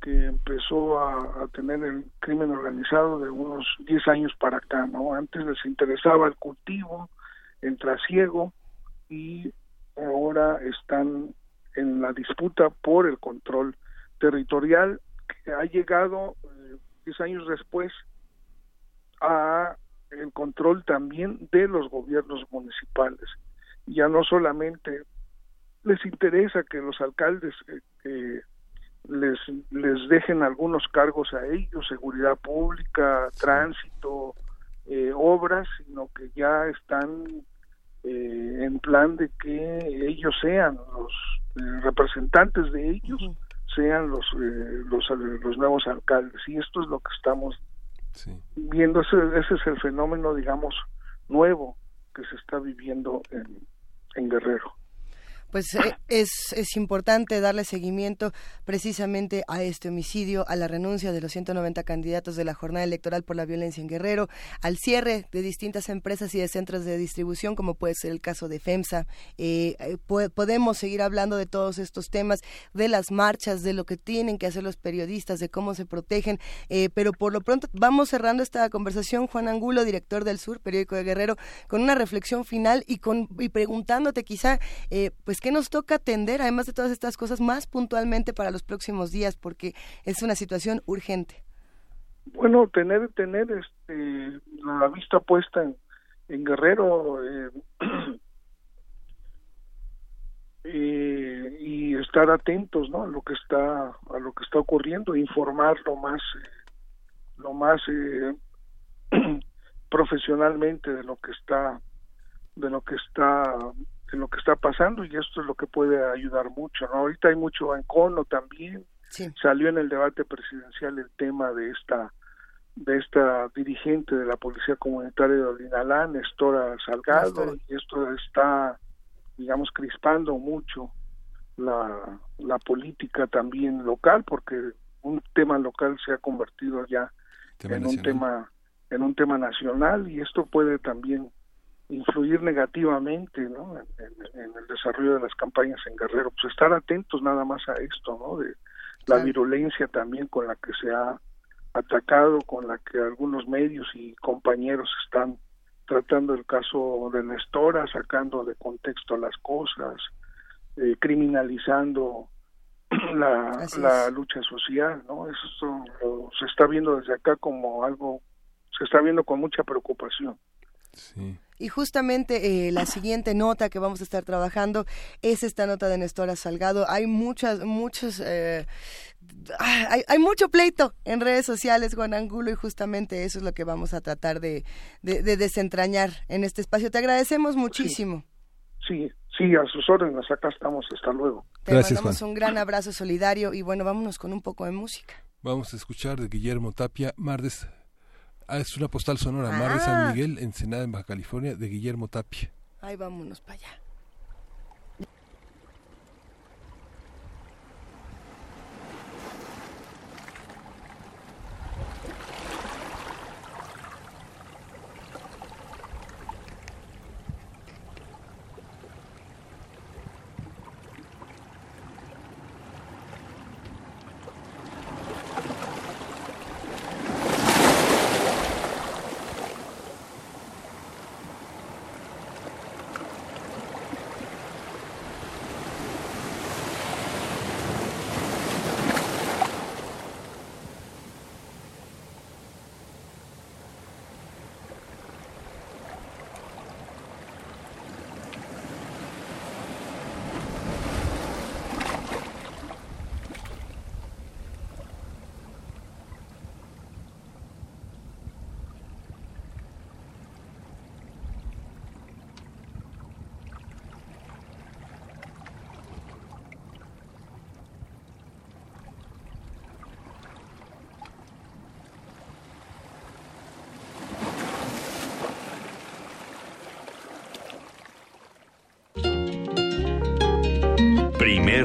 que empezó a, tener el crimen organizado de unos 10 años para acá, ¿no? Antes les interesaba el cultivo, el trasiego y ahora están en la disputa por el control territorial que ha llegado eh, 10 años después a el control también de los gobiernos municipales. Ya no solamente les interesa que los alcaldes eh, eh, les, les dejen algunos cargos a ellos, seguridad pública, tránsito, eh, obras, sino que ya están eh, en plan de que ellos sean los eh, representantes de ellos, sean los, los los nuevos alcaldes. Y esto es lo que estamos viendo, ese, ese es el fenómeno, digamos, nuevo que se está viviendo en, en Guerrero pues eh, es, es importante darle seguimiento precisamente a este homicidio, a la renuncia de los 190 candidatos de la jornada electoral por la violencia en Guerrero, al cierre de distintas empresas y de centros de distribución, como puede ser el caso de FEMSA. Eh, eh, po podemos seguir hablando de todos estos temas, de las marchas, de lo que tienen que hacer los periodistas, de cómo se protegen, pero por lo pronto vamos cerrando esta conversación, Juan Angulo, director del Sur, periódico de Guerrero, con una reflexión final y, con, y preguntándote quizá, pues, ¿qué nos toca atender, además de todas estas cosas, más puntualmente para los próximos días? Porque es una situación urgente. Bueno, tener tener este, la vista puesta en, en Guerrero eh, (clears throat) eh, y estar atentos, ¿no? A lo que está a lo que está ocurriendo, informar lo más lo más eh, (clears throat) profesionalmente de lo que está de lo que está de lo que está pasando y esto es lo que puede ayudar mucho ¿no? ahorita hay mucho encono también sí. salió en el debate presidencial el tema de esta de esta dirigente de la Policía Comunitaria de Olinalá, Nestora Salgado, y esto está, digamos, crispando mucho la, la política también local, porque un tema local se ha convertido ya en un tema en un tema nacional y esto puede también influir negativamente ¿no? en, el desarrollo de las campañas en Guerrero. Pues estar atentos nada más a esto, ¿no? De la virulencia también con la que se ha atacado, con la que algunos medios y compañeros están tratando el caso de Nestora, sacando de contexto las cosas, eh, criminalizando (clears throat) la, la lucha social, ¿no? Eso se está viendo desde acá como algo, se está viendo con mucha preocupación. Sí. Y justamente eh, la siguiente nota que vamos a estar trabajando es esta nota de Nestora Salgado. Hay muchas, muchos, eh, hay, hay, mucho pleito en redes sociales, Juan Angulo, y justamente eso es lo que vamos a tratar de, de, desentrañar en este espacio. Te agradecemos muchísimo. Sí, sí, a sus órdenes, acá estamos, hasta luego. Te mandamos un gran abrazo solidario y bueno, vámonos con un poco de música. Vamos a escuchar de Guillermo Tapia, Mardes Ah, es una postal sonora, Mar de San ah. Miguel, Ensenada, en Baja California, de Guillermo Tapia. Ahí vámonos para allá.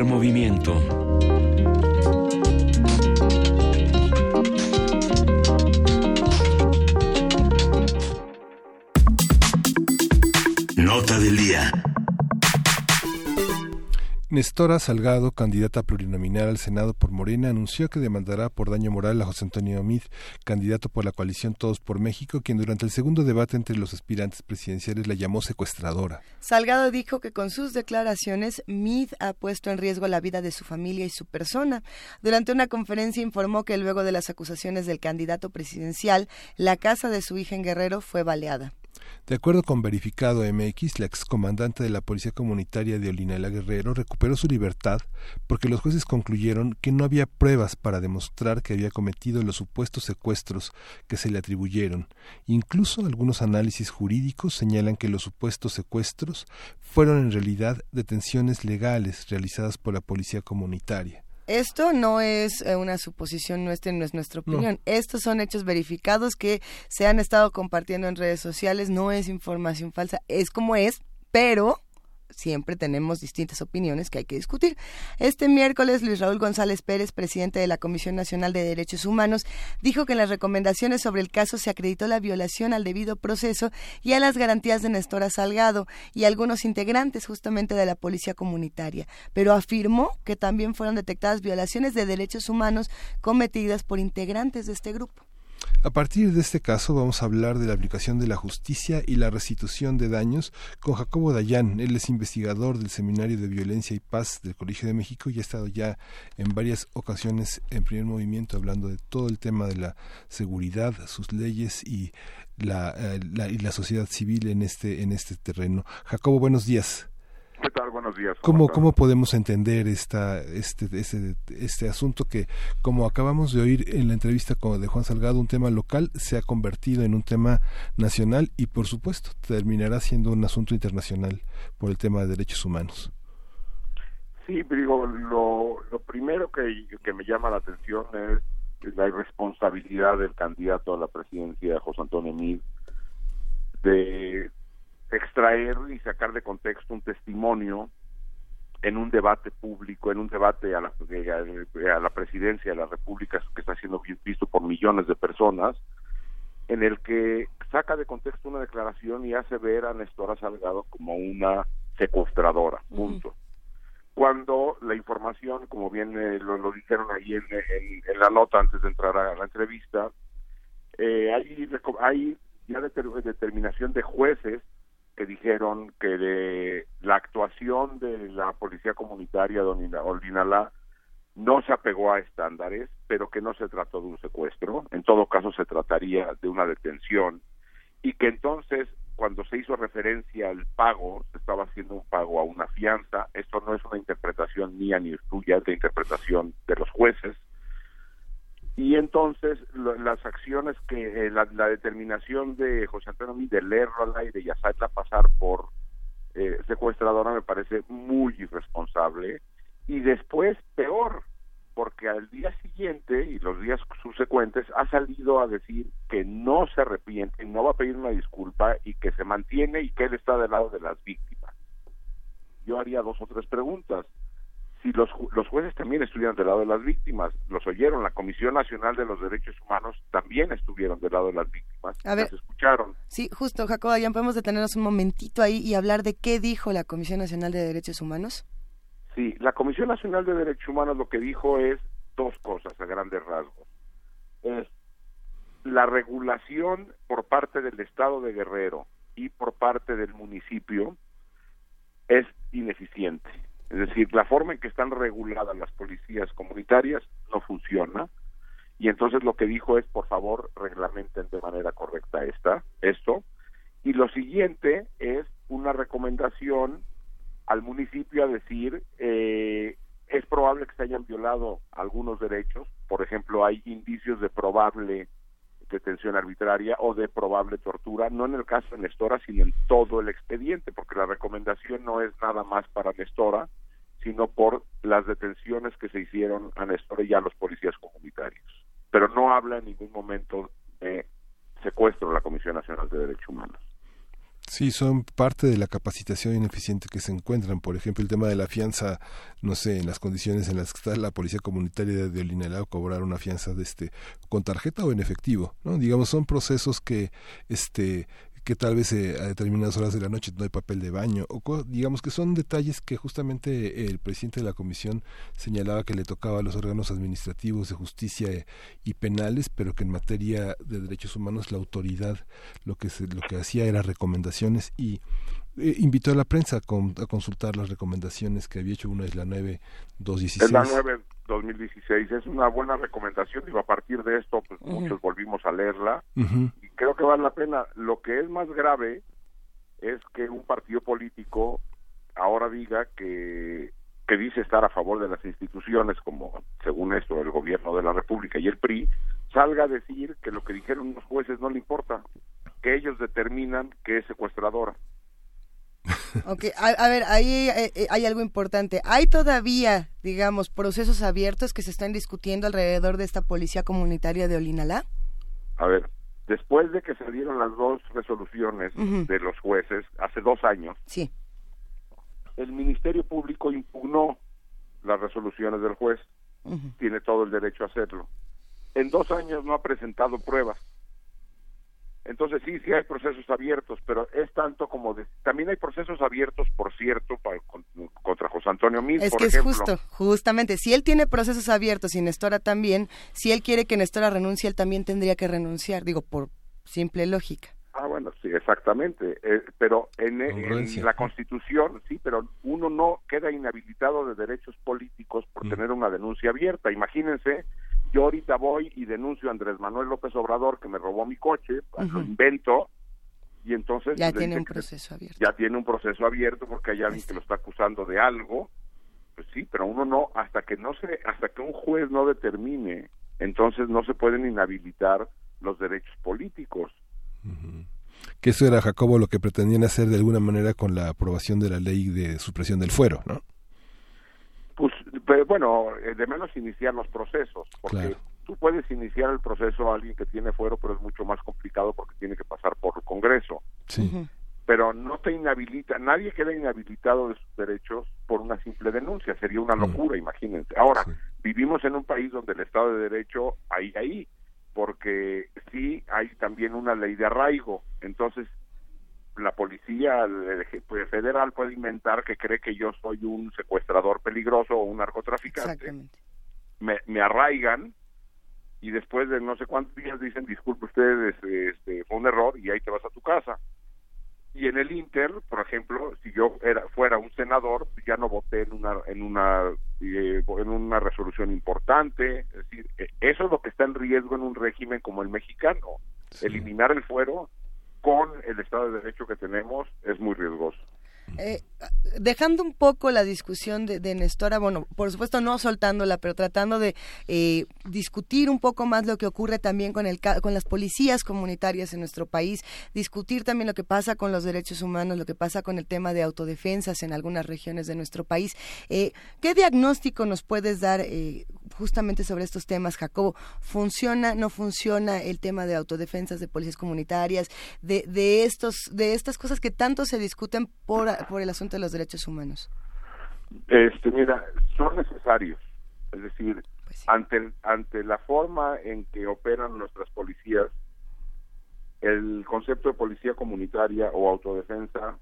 Movimiento. Nota del día. Nestora Salgado, candidata plurinominal al Senado por Morena, anunció que demandará por daño moral a José Antonio Mid, candidato por la coalición Todos por México, quien durante el segundo debate entre los aspirantes presidenciales la llamó secuestradora. Salgado dijo que con sus declaraciones Mid ha puesto en riesgo la vida de su familia y su persona. Durante una conferencia informó que luego de las acusaciones del candidato presidencial, la casa de su hija en Guerrero fue baleada. De acuerdo con Verificado MX, la excomandante de la Policía Comunitaria de Olinala Guerrero recuperó su libertad porque los jueces concluyeron que no había pruebas para demostrar que había cometido los supuestos secuestros que se le atribuyeron. Incluso algunos análisis jurídicos señalan que los supuestos secuestros fueron en realidad detenciones legales realizadas por la Policía Comunitaria. Esto no es eh, una suposición nuestra, no es nuestra opinión. Estos son hechos verificados que se han estado compartiendo en redes sociales, no es información falsa, es como es, pero siempre tenemos distintas opiniones que hay que discutir. Este miércoles, Luis Raúl González Pérez, presidente de la Comisión Nacional de Derechos Humanos, dijo que en las recomendaciones sobre el caso se acreditó la violación al debido proceso y a las garantías de Nestora Salgado y algunos integrantes justamente de la Policía Comunitaria, pero afirmó que también fueron detectadas violaciones de derechos humanos cometidas por integrantes de este grupo. A partir de este caso vamos a hablar de la aplicación de la justicia y la restitución de daños con Jacobo Dayan. Él es investigador del Seminario de Violencia y Paz del Colegio de México y ha estado ya en varias ocasiones en primer movimiento hablando de todo el tema de la seguridad, sus leyes y la, eh, la, y la sociedad civil en este, en este terreno. Jacobo, buenos días. ¿Qué tal? Buenos días. ¿Cómo, ¿Cómo, podemos entender esta, este, este, este asunto que, como acabamos de oír en la entrevista con, de Juan Salgado, un tema local se ha convertido en un tema nacional y, por supuesto, terminará siendo un asunto internacional por el tema de derechos humanos? Sí, digo, lo, lo primero que, que me llama la atención es la irresponsabilidad del candidato a la presidencia, José Antonio Mid, de extraer y sacar de contexto un testimonio en un debate público, en un debate a la, a la presidencia de la República que está siendo visto por millones de personas, en el que saca de contexto una declaración y hace ver a Nestora Salgado como una secuestradora, punto. Cuando la información, como bien eh, lo, dijeron ahí en, en, la nota antes de entrar a la entrevista, eh, hay, hay ya determinación de jueces que dijeron que de la actuación de la policía comunitaria de Olinalá no se apegó a estándares, pero que no se trató de un secuestro, en todo caso se trataría de una detención. Y que entonces cuando se hizo referencia al pago, se estaba haciendo un pago a una fianza, esto no es una interpretación mía ni tuya, es de interpretación de los jueces, y entonces las acciones que eh, la, determinación de José Antonio de leerlo al aire y hacerla pasar por eh, secuestradora me parece muy irresponsable y después peor porque al día siguiente y los días subsecuentes ha salido a decir que no se arrepiente, no va a pedir una disculpa y que se mantiene y que él está del lado de las víctimas. Yo haría dos o tres preguntas si los, los jueces también estuvieron del lado de las víctimas, los oyeron, la Comisión Nacional de los Derechos Humanos también estuvieron del lado de las víctimas, A ver, escucharon. Sí, justo, Jacoba, ya podemos detenernos un momentito ahí y hablar de qué dijo la Comisión Nacional de Derechos Humanos. Sí, la Comisión Nacional de Derechos Humanos lo que dijo es dos cosas a grandes rasgos. Es la regulación por parte del Estado de Guerrero y por parte del municipio es ineficiente es decir, la forma en que están reguladas las policías comunitarias no funciona. Y entonces lo que dijo es, por favor, reglamenten de manera correcta esta, esto. Y lo siguiente es una recomendación al municipio a decir, eh, es probable que se hayan violado algunos derechos, por ejemplo, hay indicios de probable detención arbitraria o de probable tortura, no en el caso de Nestora, sino en todo el expediente, porque la recomendación no es nada más para Nestora, sino por las detenciones que se hicieron a Nestora y a los policías comunitarios. Pero no habla en ningún momento de secuestro de la Comisión Nacional de Derechos Humanos. Sí, son parte de la capacitación ineficiente que se encuentran. Por ejemplo, el tema de la fianza, no sé, en las condiciones en las que está la policía comunitaria de Olinalao cobrar una fianza de este con tarjeta o en efectivo, ¿no? Digamos, son procesos que este que tal vez eh, a determinadas horas de la noche no hay papel de baño, o digamos que son detalles que justamente el presidente de la comisión señalaba que le tocaba a los órganos administrativos de justicia y penales, pero que en materia de derechos humanos la autoridad lo que se, lo que hacía era recomendaciones y eh, invitó a la prensa a, consultar las recomendaciones que había hecho una es la 9216. Es la 9 2016 es una buena recomendación y a partir de esto pues muchos volvimos a leerla y creo que vale la pena. Lo que es más grave es que un partido político ahora diga que que dice estar a favor de las instituciones como según esto el gobierno de la República y el PRI salga a decir que lo que dijeron los jueces no le importa, que ellos determinan que es secuestradora. Ok, a, ver, ahí eh, eh, hay algo importante. ¿Hay todavía, digamos, procesos abiertos que se están discutiendo alrededor de esta policía comunitaria de Olinalá? A ver, después de que salieron las dos resoluciones de los jueces hace dos años, sí. el Ministerio Público impugnó las resoluciones del juez. Tiene todo el derecho a hacerlo. En dos años no ha presentado pruebas entonces sí, sí hay procesos abiertos, pero es tanto como de, también hay procesos abiertos, por cierto, para, contra José Antonio Mil, es que es justo, justamente, si él tiene procesos abiertos y Nestora también, si él quiere que Nestora renuncie, él también tendría que renunciar, digo, por simple lógica. Ah, bueno, sí, exactamente. Eh, pero en, la Constitución, sí, pero uno no queda inhabilitado de derechos políticos por mm. tener una denuncia abierta. Imagínense yo ahorita voy y denuncio a Andrés Manuel López Obrador que me robó mi coche, lo invento, y entonces... Ya tiene un proceso abierto. Ya tiene un proceso abierto porque hay alguien que lo está acusando de algo, pues sí, pero uno no, hasta que no se, hasta que un juez no determine, entonces no se pueden inhabilitar los derechos políticos. Que eso era, Jacobo, lo que pretendían hacer de alguna manera con la aprobación de la ley de supresión del fuero, ¿no? Pues, bueno, eh, de menos iniciar los procesos, porque tú puedes iniciar el proceso a alguien que tiene fuero, pero es mucho más complicado porque tiene que pasar por el Congreso. Sí. Pero no te inhabilita, nadie queda inhabilitado de sus derechos por una simple denuncia, sería una locura, imagínense. Ahora, vivimos en un país donde el Estado de Derecho hay ahí, porque sí hay también una ley de arraigo, entonces la policía pues, federal puede inventar que cree que yo soy un secuestrador peligroso o un narcotraficante. Me, me arraigan y después de no sé cuántos días dicen, disculpe usted, este, fue un error y ahí te vas a tu casa. Y en el Inter, por ejemplo, si yo era, fuera un senador, ya no voté en una en una eh, en una resolución importante. Es decir, e, eso es lo que está en riesgo en un régimen como el mexicano. Eliminar el fuero con el Estado de Derecho que tenemos es muy riesgoso. Eh, dejando un poco la discusión de, de, Nestora, bueno, por supuesto no soltándola, pero tratando de eh, discutir un poco más lo que ocurre también con, el, con las policías comunitarias en nuestro país, discutir también lo que pasa con los derechos humanos, lo que pasa con el tema de autodefensas en algunas regiones de nuestro país. Eh, ¿Qué diagnóstico nos puedes dar eh, justamente sobre estos temas, Jacobo? ¿Funciona, no funciona el tema de autodefensas, de policías comunitarias, de, de, estos, de estas cosas que tanto se discuten por por el asunto de los derechos humanos? Este, mira, son necesarios. Es decir, pues ante, ante la forma en que operan nuestras policías, el concepto de policía comunitaria o autodefensa,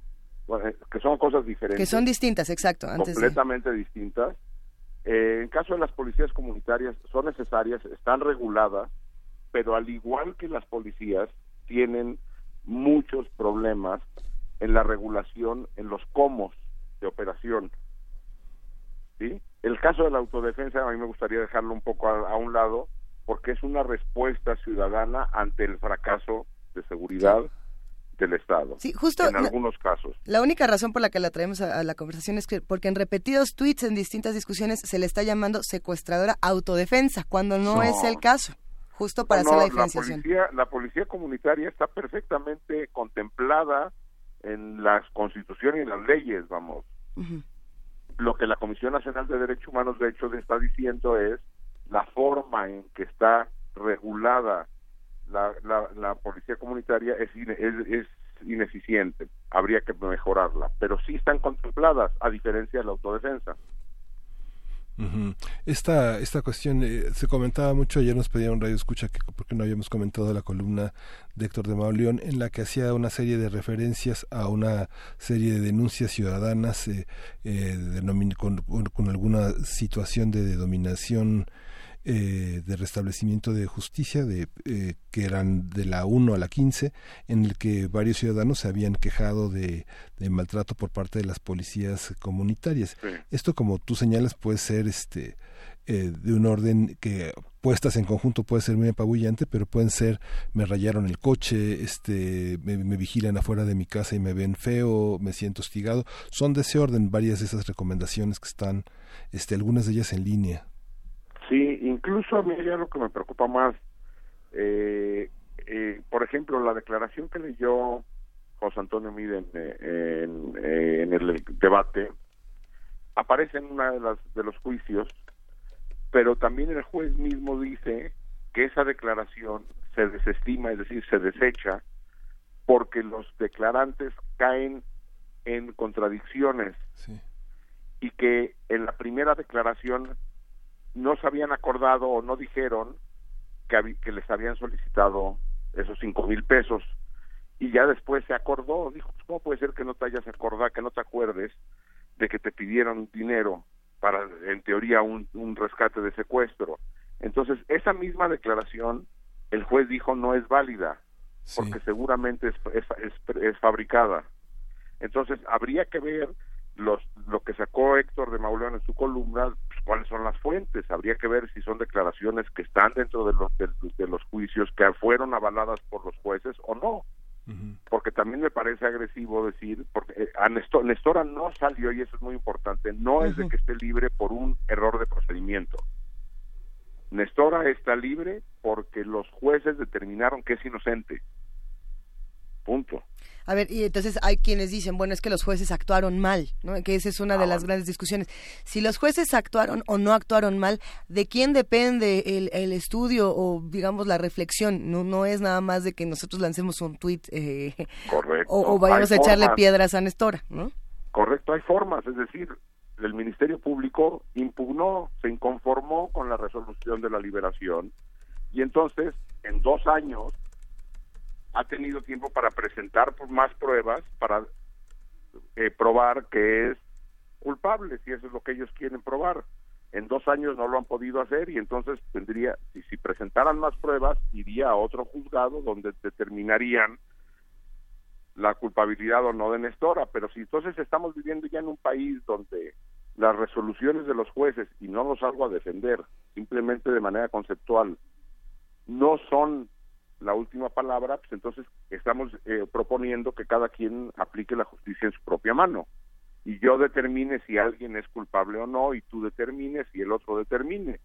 eh, que son cosas diferentes. Que son distintas, exacto. completamente distintas. Eh, en caso de las policías comunitarias, son necesarias, están reguladas, pero al igual que las policías, tienen muchos problemas en la regulación, en los cómo de operación. ¿Sí? El caso de la autodefensa a mí me gustaría dejarlo un poco a, un lado porque es una respuesta ciudadana ante el fracaso de seguridad del Estado. Sí, justo en algunos casos. La única razón por la que la traemos a, la conversación es que porque en repetidos tweets en distintas discusiones se le está llamando secuestradora autodefensa cuando no, es el caso. Justo para hacer la diferenciación. La policía, la policía comunitaria está perfectamente contemplada en las constituciones y las leyes, vamos. Lo que la Comisión Nacional de Derechos Humanos, de hecho, está diciendo es la forma en que está regulada la, la, policía comunitaria es, es, es ineficiente, habría que mejorarla, pero sí están contempladas, a diferencia de la autodefensa. Esta, esta cuestión eh, se comentaba mucho, ayer nos pedían radio escucha que porque no habíamos comentado la columna de Héctor de Mauleón en la que hacía una serie de referencias a una serie de denuncias ciudadanas eh, eh con, con, alguna situación de dominación eh, de restablecimiento de justicia de eh, que eran de la 1 a la 15 en el que varios ciudadanos se habían quejado de, maltrato por parte de las policías comunitarias esto como tú señalas puede ser este eh, de un orden que puestas en conjunto puede ser muy apabullante, pero pueden ser me rayaron el coche, este, me, me, vigilan afuera de mi casa y me ven feo, me siento hostigado. Son de ese orden varias de esas recomendaciones que están, este, algunas de ellas en línea. Incluso a mí ya lo que me preocupa más, eh, eh, por ejemplo, la declaración que leyó José Antonio Mide en, en, el debate, aparece en una de, las, de los juicios, pero también el juez mismo dice que esa declaración se desestima, es decir, se desecha, porque los declarantes caen en contradicciones. Y que en la primera declaración no se habían acordado o no dijeron que, que les habían solicitado esos cinco mil pesos y ya después se acordó, dijo, pues, ¿cómo puede ser que no te hayas acordado, que no te acuerdes de que te pidieron dinero para, en teoría, un, un rescate de secuestro? Entonces, esa misma declaración, el juez dijo no es válida, porque seguramente es, es, es, es fabricada. Entonces, habría que ver los, lo que sacó Héctor de Mauleón en su columna, cuáles son las fuentes. Habría que ver si son declaraciones que están dentro de los, de, los juicios que fueron avaladas por los jueces o no. Porque también me parece agresivo decir, porque eh, a Nestora no salió, y eso es muy importante, no es de que esté libre por un error de procedimiento. Nestora está libre porque los jueces determinaron que es inocente. Punto. A ver, y entonces hay quienes dicen, bueno, es que los jueces actuaron mal, ¿no? Que esa es una de Ah, las grandes discusiones. Si los jueces actuaron o no actuaron mal, ¿de quién depende el, el estudio o, digamos, la reflexión? No, no es nada más de que nosotros lancemos un tuit eh, Correcto. o, o vayamos a echarle formas. piedras a Nestora, ¿no? Correcto, hay formas, es decir, el Ministerio Público impugnó, se inconformó con la resolución de la liberación y entonces en dos años ha tenido tiempo para presentar por más pruebas para eh, probar que es culpable, si eso es lo que ellos quieren probar. En dos años no lo han podido hacer y entonces tendría, si, si presentaran más pruebas, iría a otro juzgado donde determinarían la culpabilidad o no de Nestora, pero si entonces estamos viviendo ya en un país donde las resoluciones de los jueces, y no los salgo a defender, simplemente de manera conceptual, no son la última palabra, pues entonces estamos eh, proponiendo que cada quien aplique la justicia en su propia mano. Y yo determine si alguien es culpable o no, y tú determines y el otro determine.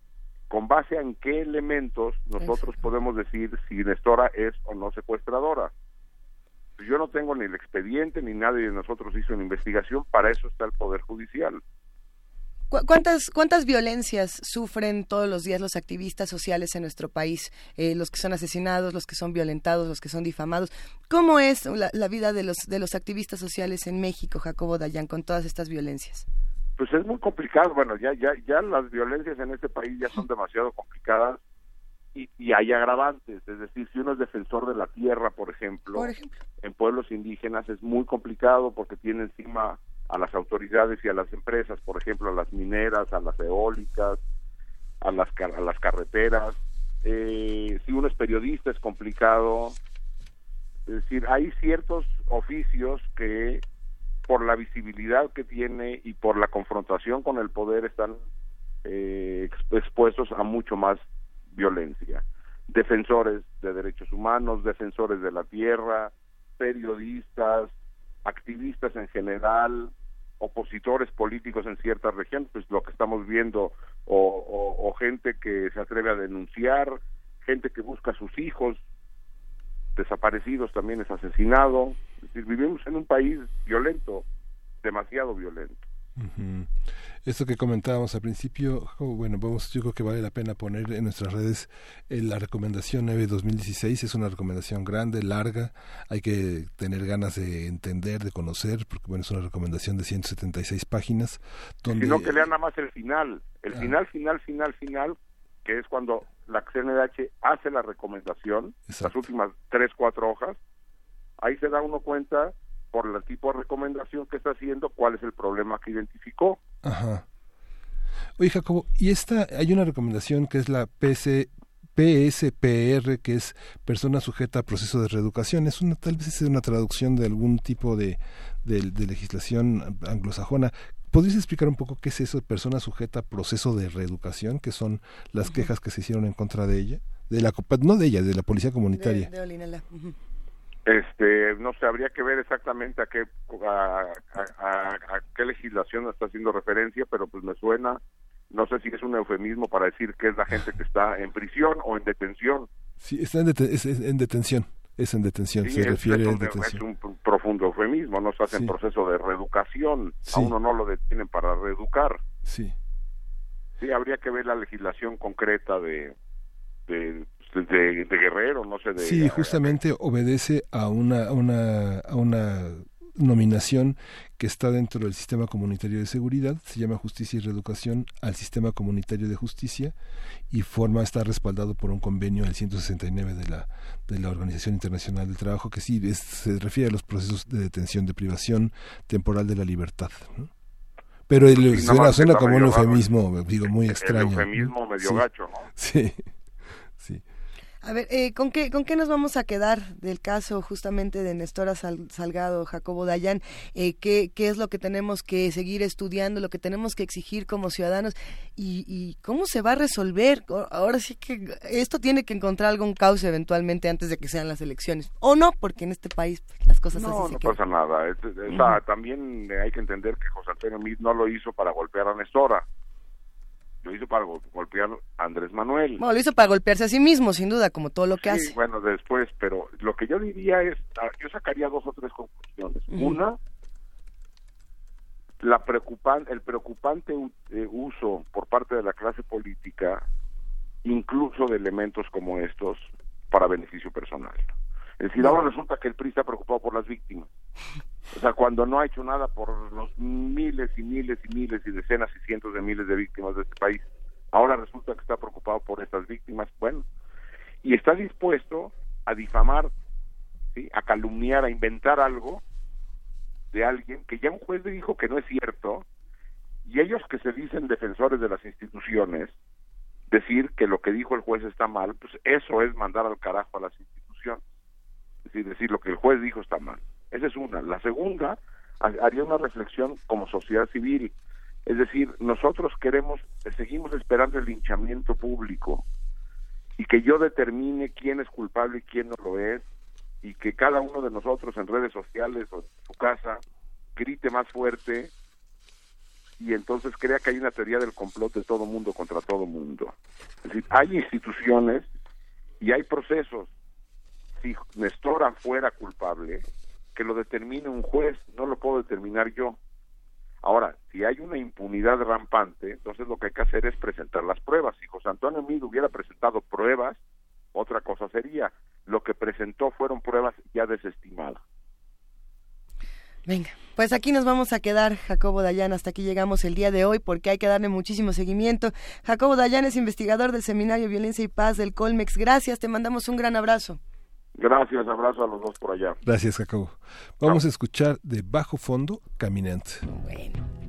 ¿Con base en qué elementos nosotros podemos decir si Nestora es o no secuestradora? Yo no tengo ni el expediente, ni nadie de nosotros hizo una investigación, para eso está el Poder Judicial. ¿Cu- ¿Cuántas, ¿Cuántas violencias sufren todos los días los activistas sociales en nuestro país? Eh, los que son asesinados, los que son violentados, los que son difamados. ¿Cómo es la, la vida de los, de los activistas sociales en México, Jacobo Dayan, con todas estas violencias? Pues es muy complicado, bueno, ya ya ya las violencias en este país ya son demasiado complicadas y, y hay agravantes, es decir, si uno es defensor de la tierra, por ejemplo, Por ejemplo. en pueblos indígenas es muy complicado porque tiene encima a las autoridades y a las empresas, por ejemplo, a las mineras, a las eólicas, a las a las carreteras. Eh, si uno es periodista es complicado. Es decir, hay ciertos oficios que por la visibilidad que tiene y por la confrontación con el poder están eh, exp- expuestos a mucho más violencia. Defensores de derechos humanos, defensores de la tierra, periodistas, activistas en general, opositores políticos en ciertas regiones, pues lo que estamos viendo, o, gente que se atreve a denunciar, gente que busca a sus hijos desaparecidos también es asesinado. Es decir, vivimos en un país violento, demasiado violento. Esto que comentábamos al principio, bueno, vamos, yo creo que vale la pena poner en nuestras redes eh, la recomendación 9 2016, es una recomendación grande, larga, hay que tener ganas de entender, de conocer, porque bueno, es una recomendación de 176 páginas, donde Sino que lean nada más el final, el Ah. final, final, final, final, que es cuando la CNDH hace la recomendación, las últimas tres, cuatro hojas, ahí se da uno cuenta por el tipo de recomendación que está haciendo, cuál es el problema que identificó. Ajá. Oye, Jacobo, y esta, hay una recomendación que es la PC, PSPR, que es persona sujeta a proceso de reeducación. Es una, tal vez es una traducción de algún tipo de, de, de legislación anglosajona. ¿Podrías explicar un poco qué es eso de persona sujeta a proceso de reeducación? que son las quejas que se hicieron en contra de ella? De la, no de ella, de la policía comunitaria. De, de. Este, no sé, habría que ver exactamente a qué a, a- a- a qué legislación está haciendo referencia, pero pues me suena, no sé si es un eufemismo para decir que es la gente que está en prisión o en detención. Sí, está en, deten- es, es en detención. Es en detención, Sí, se es, refiere a un, detención. es un profundo eufemismo, no se hace en Sí. proceso de reeducación, Sí. a uno no lo detienen para reeducar. Sí. Sí, habría que ver la legislación concreta de de, de, de Guerrero, no sé, de... Sí, justamente obedece a una, a una, a una nominación que está dentro del sistema comunitario de seguridad, se llama Justicia y Reeducación al Sistema Comunitario de Justicia y forma está respaldado por un convenio del 169 de la de la Organización Internacional del Trabajo que sí es- se refiere a los procesos de detención de privación temporal de la libertad. ¿no? Pero el, Sí, suena, suena como un eufemismo, digo, muy extraño. eufemismo medio Sí. gacho, ¿no? (laughs) Sí, sí. A ver, eh, ¿con, qué, ¿con qué nos vamos a quedar del caso justamente de Nestora Sal- Salgado, Jacobo Dayan? Eh, ¿qué, ¿Qué es lo que tenemos que seguir estudiando, lo que tenemos que exigir como ciudadanos? ¿Y, y cómo se va a resolver? Ahora sí que esto tiene que encontrar algún cauce eventualmente antes de que sean las elecciones. O no, porque en este país pues, las cosas No, así se no pasa nada. Es- es- También hay que entender que José Antonio Meade no lo hizo para golpear a Nestora. Lo hizo para golpear a Andrés Manuel. Bueno, lo hizo para golpearse a sí mismo, sin duda, como todo lo que sí, hace. bueno, después, pero lo que yo diría es, ah, yo sacaría dos o tres conclusiones. Una, la preocupan, el preocupante eh, uso por parte de la clase política, incluso de elementos como estos, para beneficio personal. Es decir, ahora resulta que el PRI está preocupado por las víctimas. O sea, cuando no ha hecho nada por los miles y miles y miles y decenas y cientos de miles de víctimas de este país, ahora resulta que está preocupado por estas víctimas. Bueno, y está dispuesto a difamar, ¿sí? a calumniar, a inventar algo de alguien que ya un juez le dijo que no es cierto, y ellos que se dicen defensores de las instituciones, decir que lo que dijo el juez está mal, pues eso es mandar al carajo a las instituciones. Es decir, lo que el juez dijo está mal. Esa es una. La segunda, haría una reflexión como sociedad civil. Es decir, nosotros queremos, seguimos esperando el linchamiento público y que yo determine quién es culpable y quién no lo es y que cada uno de nosotros en redes sociales o en su casa grite más fuerte y entonces crea que hay una teoría del complot de todo mundo contra todo mundo. Es decir, hay instituciones y hay procesos. Si Nestora fuera culpable, que lo determine un juez, no lo puedo determinar yo. Ahora, si hay una impunidad rampante, entonces lo que hay que hacer es presentar las pruebas. Si José Antonio Mid hubiera presentado pruebas, otra cosa sería. Lo que presentó fueron pruebas ya desestimadas. Venga, pues aquí nos vamos a quedar, Jacobo Dayan, hasta aquí llegamos el día de hoy porque hay que darle muchísimo seguimiento. Jacobo Dayan es investigador del Seminario Violencia y Paz del Colmex. Gracias, te mandamos un gran abrazo. Gracias, abrazo a los dos por allá. Gracias, Jacobo. Vamos a escuchar de bajo fondo, Caminante. Bueno.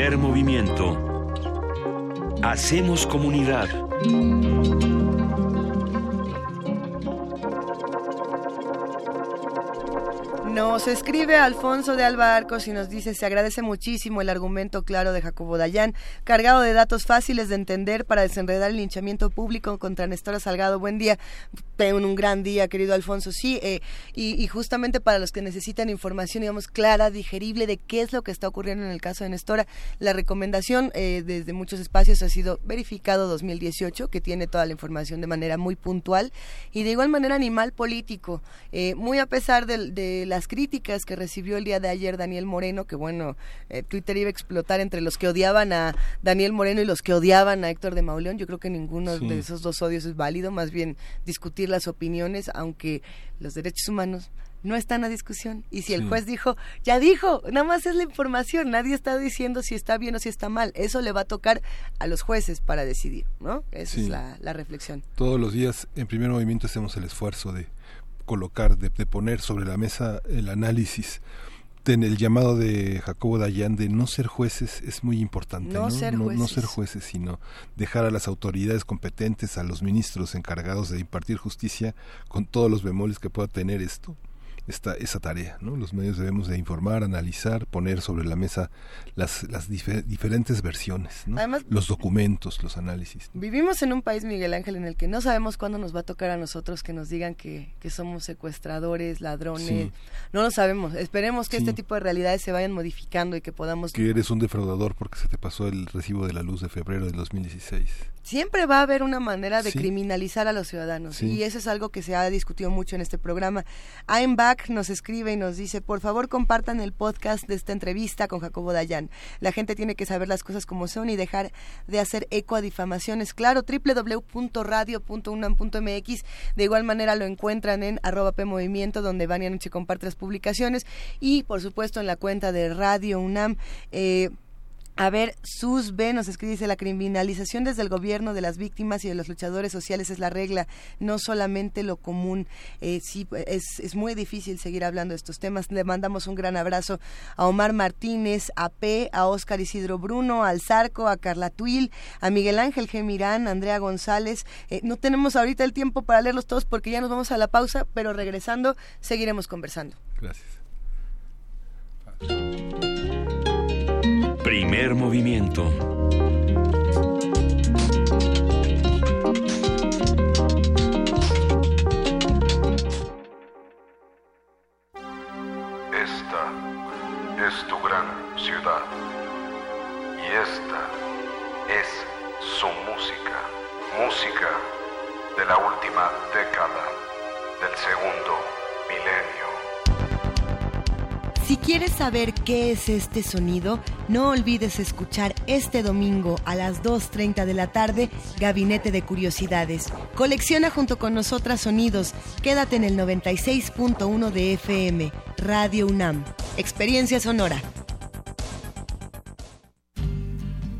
Movimiento. Hacemos comunidad. Nos escribe Alfonso de Alba Arcos y nos dice, se agradece muchísimo el argumento claro de Jacobo Dayan, cargado de datos fáciles de entender para desenredar el linchamiento público contra Nestora Salgado. Buen día, un gran día, querido Alfonso. Sí, eh, y, justamente para los que necesitan información, digamos, clara, digerible de qué es lo que está ocurriendo en el caso de Nestora, la recomendación eh, desde muchos espacios ha sido verificado 2018, que tiene toda la información de manera muy puntual y de igual manera animal político, eh, muy a pesar de, de las críticas que recibió el día de ayer Daniel Moreno, que bueno, eh, Twitter iba a explotar entre los que odiaban a Daniel Moreno y los que odiaban a Héctor de Mauleón. Yo creo que ninguno de esos dos odios es válido, más bien discutir las opiniones, aunque los derechos humanos no están a discusión. Y si el juez dijo, ya dijo, nada más es la información, nadie está diciendo si está bien o si está mal. Eso le va a tocar a los jueces para decidir, ¿no? Esa es la, la reflexión. Todos los días en primer movimiento hacemos el esfuerzo de colocar, de, poner sobre la mesa el análisis en el llamado de Jacobo Dayan de no ser jueces es muy importante. No, Ser jueces. no, ser jueces, sino dejar a las autoridades competentes, a los ministros encargados de impartir justicia, con todos los bemoles que pueda tener esto, esta, esa tarea. ¿no? Los medios debemos de informar, analizar, poner sobre la mesa las, las diferentes versiones, los documentos, los análisis. Vivimos en un país, Miguel Ángel, en el que no sabemos cuándo nos va a tocar a nosotros que nos digan que, que somos secuestradores, ladrones. No lo sabemos. Esperemos que este tipo de realidades se vayan modificando y que podamos... Que eres un defraudador porque se te pasó el recibo de la luz de febrero del 2016 siempre va a haber una manera de criminalizar a los ciudadanos y eso es algo que se ha discutido mucho en este programa. Nos escribe y nos dice, por favor compartan el podcast de esta entrevista con Jacobo Dayan. La gente tiene que saber las cosas como son y dejar de hacer eco a difamaciones. Claro, www.radio.unam.mx. De igual manera lo encuentran en arroba Movimiento, donde Vania Noche comparte las publicaciones y por supuesto en la cuenta de Radio UNAM. Eh, a ver, Sus B nos escribe, dice, la criminalización desde el gobierno de las víctimas y de los luchadores sociales es la regla, no solamente lo común. Eh, sí, es, es muy difícil seguir hablando de estos temas. Le mandamos un gran abrazo a Omar Martínez, a P, a Óscar Isidro Bruno, al Zarco, a Carla Tuil, a Miguel Ángel Gemirán, a Andrea González. Eh, no tenemos ahorita el tiempo para leerlos todos porque ya nos vamos a la pausa, pero regresando seguiremos conversando. Gracias. Primer movimiento. Esta es tu gran ciudad y esta es su música, música de la última década del segundo milenio. Si quieres saber qué es este sonido, no olvides escuchar este domingo a las 2.30 de la tarde Gabinete de Curiosidades. Colecciona junto con nosotras sonidos. Quédate en el 96.1 de FM, Radio UNAM. Experiencia sonora.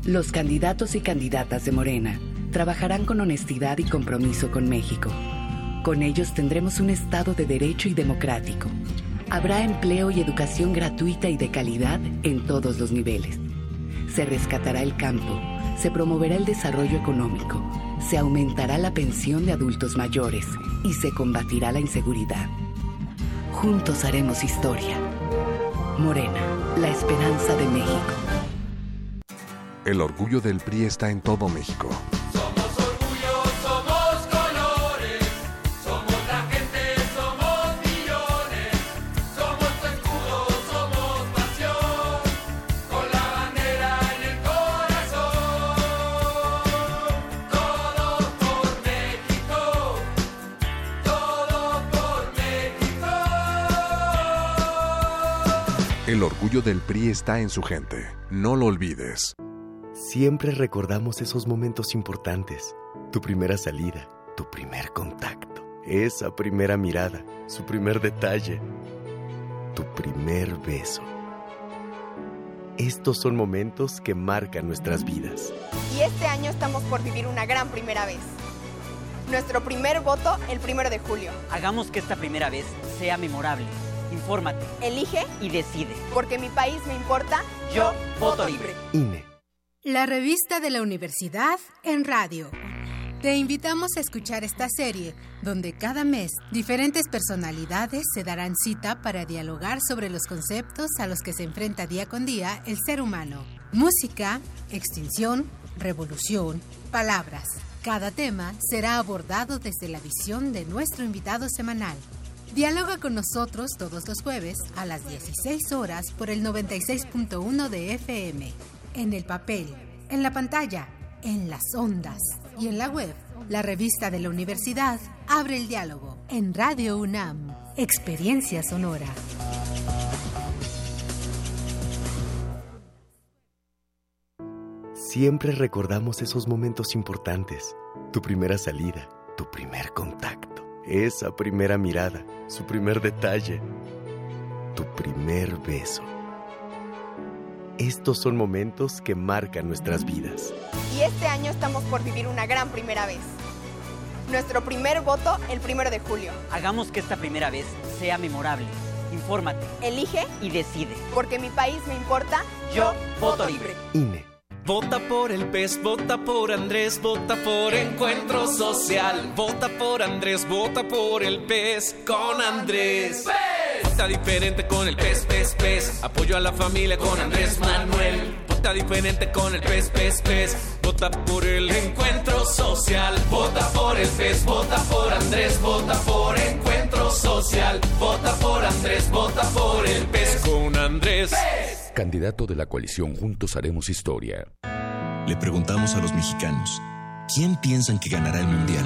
Los candidatos y candidatas de Morena trabajarán con honestidad y compromiso con México. Con ellos tendremos un Estado de derecho y democrático Habrá empleo y educación gratuita y de calidad en todos los niveles. Se rescatará el campo, se promoverá el desarrollo económico, se aumentará la pensión de adultos mayores y se combatirá la inseguridad. Juntos haremos historia. Morena, la esperanza de México. El orgullo del PRI está en todo México. El orgullo del PRI está en su gente. No lo olvides. Siempre recordamos esos momentos importantes. Tu primera salida, tu primer contacto, esa primera mirada, su primer detalle, tu primer beso. Estos son momentos que marcan nuestras vidas. Y este año estamos por vivir una gran primera vez. Nuestro primer voto el primero de julio. Hagamos que esta primera vez sea memorable infórmate, elige y decide. Porque mi país me importa. Yo voto libre. INE. La revista de la universidad en radio. Te invitamos a escuchar esta serie, donde cada mes diferentes personalidades se darán cita para dialogar sobre los conceptos a los que se enfrenta día con día el ser humano. Música, extinción, revolución, palabras. Cada tema será abordado desde la visión de nuestro invitado semanal. Dialoga con nosotros todos los jueves a las 16 horas por el 96.1 de FM. En el papel, en la pantalla, en las ondas y en la web. La revista de la universidad abre el diálogo en Radio UNAM. Experiencia sonora. Siempre recordamos esos momentos importantes. Tu primera salida, tu primer contacto, esa primera mirada, su primer detalle, tu primer beso. Estos son momentos que marcan nuestras vidas. Y este año estamos por vivir una gran primera vez. Nuestro primer voto el primero de julio. Hagamos que esta primera vez sea memorable. Infórmate, Elige y decide. porque mi país me importa. Yo voto libre. INE. Vota por el PES, vota por Andrés, vota por Encuentro Social. Vota por Andrés, vota por el PES con Andrés. Vota diferente con el PES, PES, PES. Apoyo a la familia con Andrés Manuel. Vota diferente con el PES, PES, PES. Vota por el Encuentro Social. Vota por el PES, vota por Andrés, vota por Encuentro Social. Vota por Andrés, vota por el PES con Andrés. Candidato de la coalición Juntos Haremos Historia. Le preguntamos a los mexicanos, ¿quién piensan que ganará el Mundial?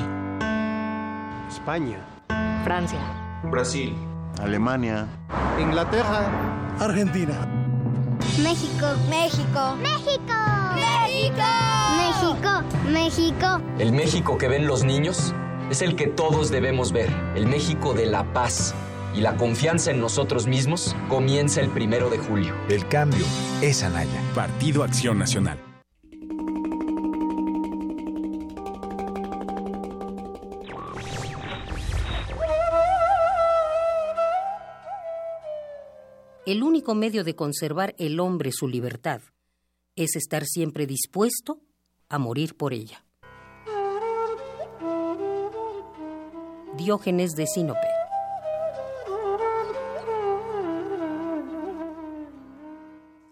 España. Francia. Brasil. Alemania. Inglaterra. Argentina. México. México. México. México. México. México. El México que ven los niños es el que todos debemos ver, el México de la paz. Y la confianza en nosotros mismos comienza el primero de julio. El cambio es Anaya. Partido Acción Nacional. El único medio de conservar el hombre su libertad es estar siempre dispuesto a morir por ella. Diógenes de Sinope.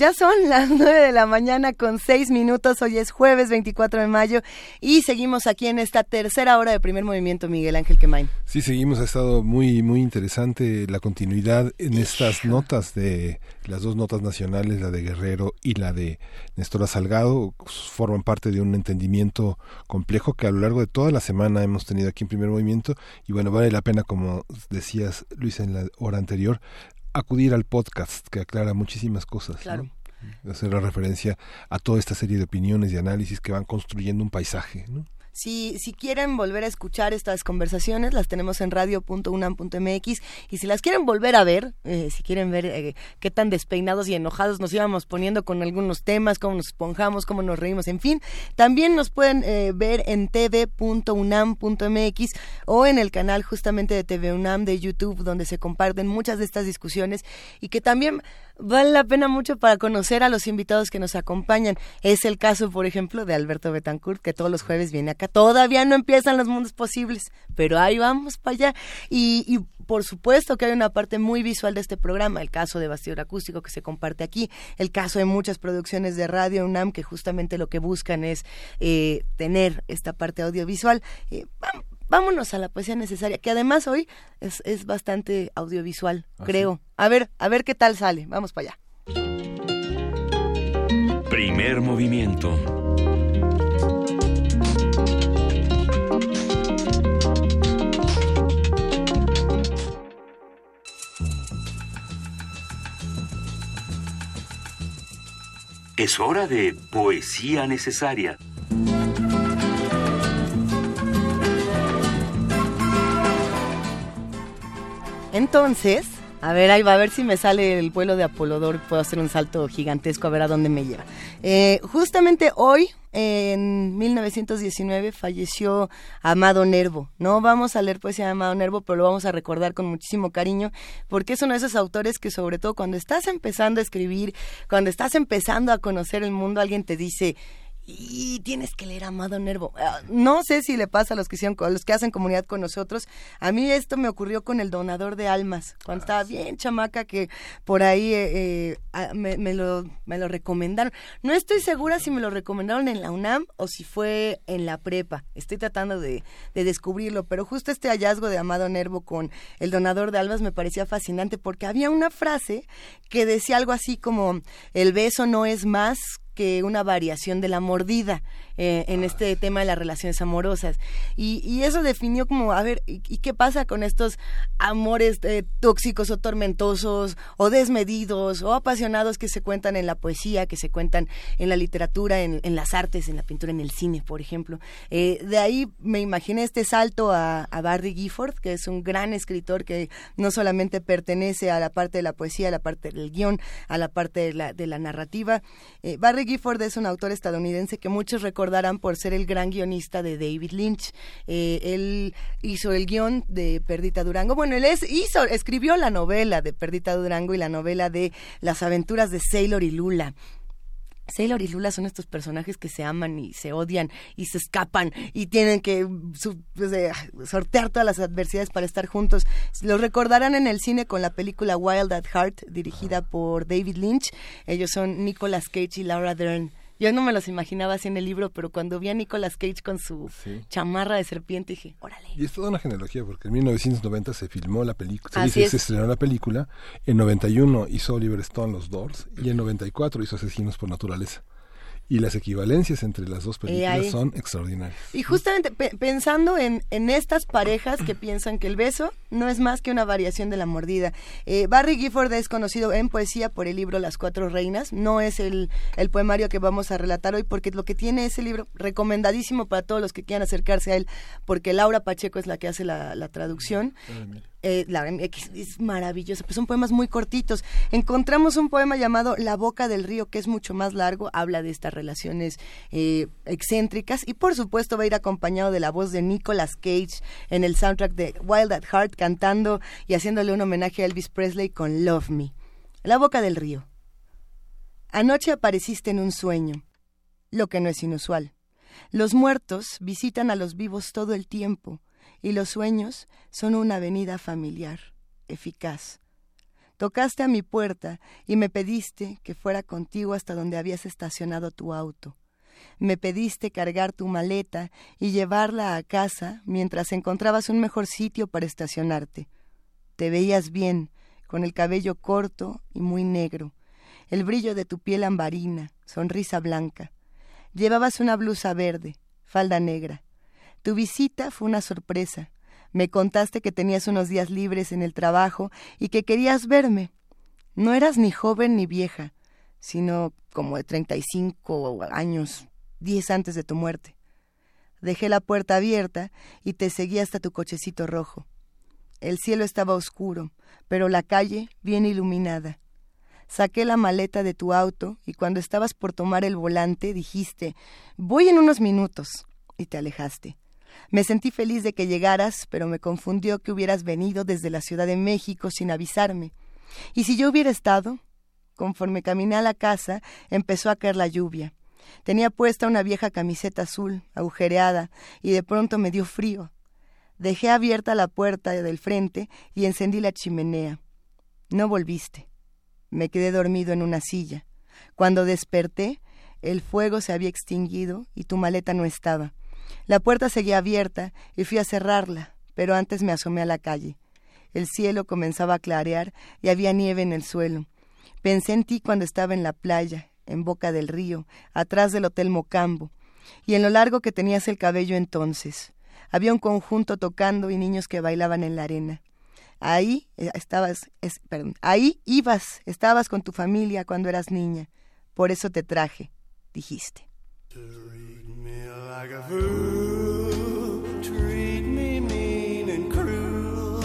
Ya son (laughs) las 9 de la mañana con 6 minutos. Hoy es jueves 24 de mayo y seguimos aquí en esta tercera hora de primer movimiento, Miguel Ángel Quemain. Sí, seguimos. Ha estado muy, muy interesante la continuidad en estas notas de las dos notas nacionales, la de Guerrero y la de Néstor Salgado, forman parte de un entendimiento complejo que a lo largo de toda la semana hemos tenido aquí en primer movimiento. Y bueno, vale la pena, como decías, Luis, en la hora anterior, acudir al podcast que aclara muchísimas cosas. Claro. ¿no? Hacer la referencia a toda esta serie de opiniones y análisis que van construyendo un paisaje. ¿no? Si, si quieren volver a escuchar estas conversaciones, las tenemos en radio.unam.mx y si las quieren volver a ver, eh, si quieren ver eh, qué tan despeinados y enojados nos íbamos poniendo con algunos temas, cómo nos esponjamos, cómo nos reímos, en fin, también nos pueden eh, ver en tv.unam.mx o en el canal justamente de TV UNAM de YouTube, donde se comparten muchas de estas discusiones y que también vale la pena mucho para conocer a los invitados que nos acompañan. Es el caso, por ejemplo, de Alberto Betancourt, que todos los jueves viene acá. Todavía no empiezan los mundos posibles, pero ahí vamos para allá. Y, y por supuesto que hay una parte muy visual de este programa, el caso de Bastidor Acústico que se comparte aquí, el caso de muchas producciones de Radio UNAM que justamente lo que buscan es eh, tener esta parte audiovisual. Eh, vámonos a la poesía necesaria, que además hoy es, es bastante audiovisual, ¿Ah, creo. A ver, a ver qué tal sale. Vamos para allá. Primer movimiento. Es hora de poesía necesaria. Entonces, a ver, ahí va a ver si me sale el vuelo de Apolodor, puedo hacer un salto gigantesco a ver a dónde me lleva. Eh, justamente hoy, en 1919, falleció Amado Nervo. No vamos a leer poesía de Amado Nervo, pero lo vamos a recordar con muchísimo cariño, porque es uno de esos autores que, sobre todo, cuando estás empezando a escribir, cuando estás empezando a conocer el mundo, alguien te dice y tienes que leer Amado Nervo. Ah, no sé si le pasa a los que hicieron, a los que hacen comunidad con nosotros. A mí esto me ocurrió con el donador de almas, cuando ah, estaba bien chamaca que por ahí eh, eh, ah, me, lo, me lo recomendaron. No estoy segura si me lo recomendaron en la UNAM o si fue en la prepa. Estoy tratando de, de descubrirlo, pero justo este hallazgo de Amado Nervo con el donador de almas me parecía fascinante porque había una frase que decía algo así como el beso no es más que una variación de la mordida eh, en este tema de las relaciones amorosas. Y, eso definió como, a ver, ¿y, qué pasa con estos amores eh, tóxicos o tormentosos o desmedidos o apasionados que se cuentan en la poesía, que se cuentan en la literatura, en, las artes, en la pintura, en el cine, por ejemplo? Eh, de ahí me imaginé este salto a, Barry Gifford, que es un gran escritor que no solamente pertenece a la parte de la poesía, a la parte del guion, a la parte de la, de la narrativa. Barry Gifford es un autor estadounidense que muchos recordarán por ser el gran guionista de David Lynch. Eh, él hizo el guion de Perdita Durango. Bueno, él es, hizo, escribió la novela de Perdita Durango y la novela de Las aventuras de Sailor y Lula. Sailor y Lula son estos personajes que se aman y se odian y se escapan y tienen que pues, eh, sortear todas las adversidades para estar juntos. Los recordarán en el cine con la película Wild at Heart, dirigida por David Lynch. Ellos son Nicolas Cage y Laura Dern. Yo no me los imaginaba así en el libro, pero cuando vi a Nicolas Cage con su chamarra de serpiente dije, órale. Y es toda una genealogía, porque en 1990 se filmó la película, se, se, estrenó la película, en 91 hizo Oliver Stone Los Doors y en 94 hizo Asesinos por Naturaleza y las equivalencias entre las dos películas son extraordinarias. Y justamente pensando en, en, estas parejas que piensan que el beso no es más que una variación de la mordida. Eh, Barry Gifford es conocido en poesía por el libro Las Cuatro Reinas. No es el, el poemario que vamos a relatar hoy porque lo que tiene ese libro recomendadísimo para todos los que quieran acercarse a él porque Laura Pacheco es la que hace la, la traducción. Eh, la, es maravillosa, pues son poemas muy cortitos. Encontramos un poema llamado La boca del río, que es mucho más largo, habla de estas relaciones eh, excéntricas y por supuesto va a ir acompañado de la voz de Nicolas Cage en el soundtrack de Wild at Heart, cantando y haciéndole un homenaje a Elvis Presley con Love Me. La boca del río. Anoche apareciste en un sueño, lo que no es inusual. Los muertos visitan a los vivos todo el tiempo y los sueños son una avenida familiar, eficaz. Tocaste a mi puerta y me pediste que fuera contigo hasta donde habías estacionado tu auto. Me pediste cargar tu maleta y llevarla a casa mientras encontrabas un mejor sitio para estacionarte. Te veías bien, con el cabello corto y muy negro, el brillo de tu piel ambarina, sonrisa blanca. Llevabas una blusa verde, falda negra. Tu visita fue una sorpresa. Me contaste que tenías unos días libres en el trabajo y que querías verme. No eras ni joven ni vieja, sino como de treinta y cinco años, diez antes de tu muerte. Dejé la puerta abierta y te seguí hasta tu cochecito rojo. El cielo estaba oscuro, pero la calle bien iluminada. Saqué la maleta de tu auto y cuando estabas por tomar el volante dijiste, voy en unos minutos, y te alejaste. Me sentí feliz de que llegaras, pero me confundió que hubieras venido desde la Ciudad de México sin avisarme. Y si yo hubiera estado, conforme caminé a la casa, empezó a caer la lluvia. Tenía puesta una vieja camiseta azul, agujereada, y de pronto me dio frío. Dejé abierta la puerta del frente y encendí la chimenea. No volviste. Me quedé dormido en una silla. Cuando desperté, el fuego se había extinguido y tu maleta no estaba. La puerta seguía abierta y fui a cerrarla, pero antes me asomé a la calle. El cielo comenzaba a clarear y había nieve en el suelo. Pensé en ti cuando estaba en la playa, en boca del río, atrás del Hotel Mocambo, y en lo largo que tenías el cabello entonces. Había un conjunto tocando y niños que bailaban en la arena. Ahí eh, estabas, perdón, ahí ibas, estabas con tu familia cuando eras niña. Por eso te traje, dijiste. like a fool, treat me mean and cruel,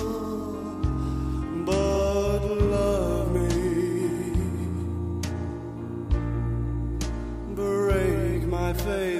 but love me. Break my faith.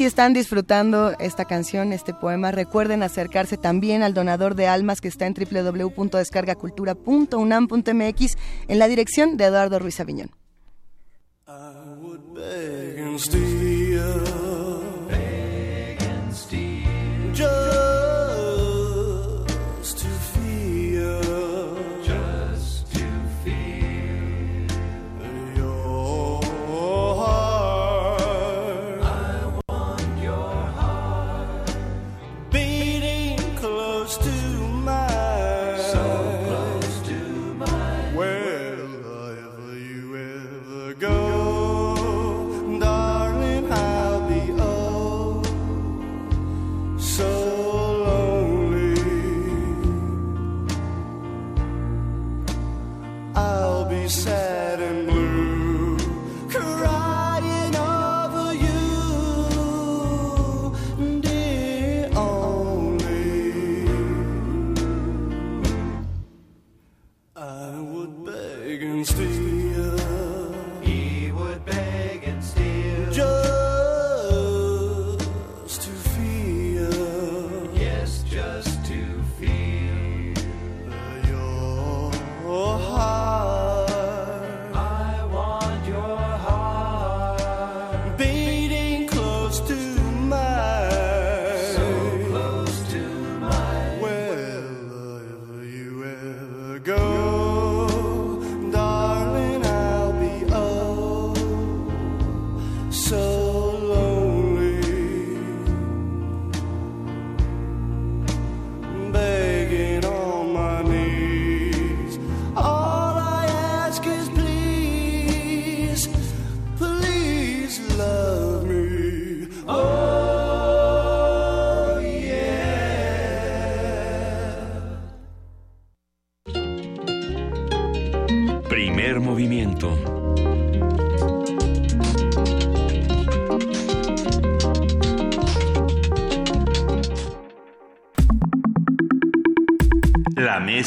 Si están disfrutando esta canción, este poema, recuerden acercarse también al donador de almas que está en www.descargacultura.unam.mx en la dirección de Eduardo Ruiz Aviñón.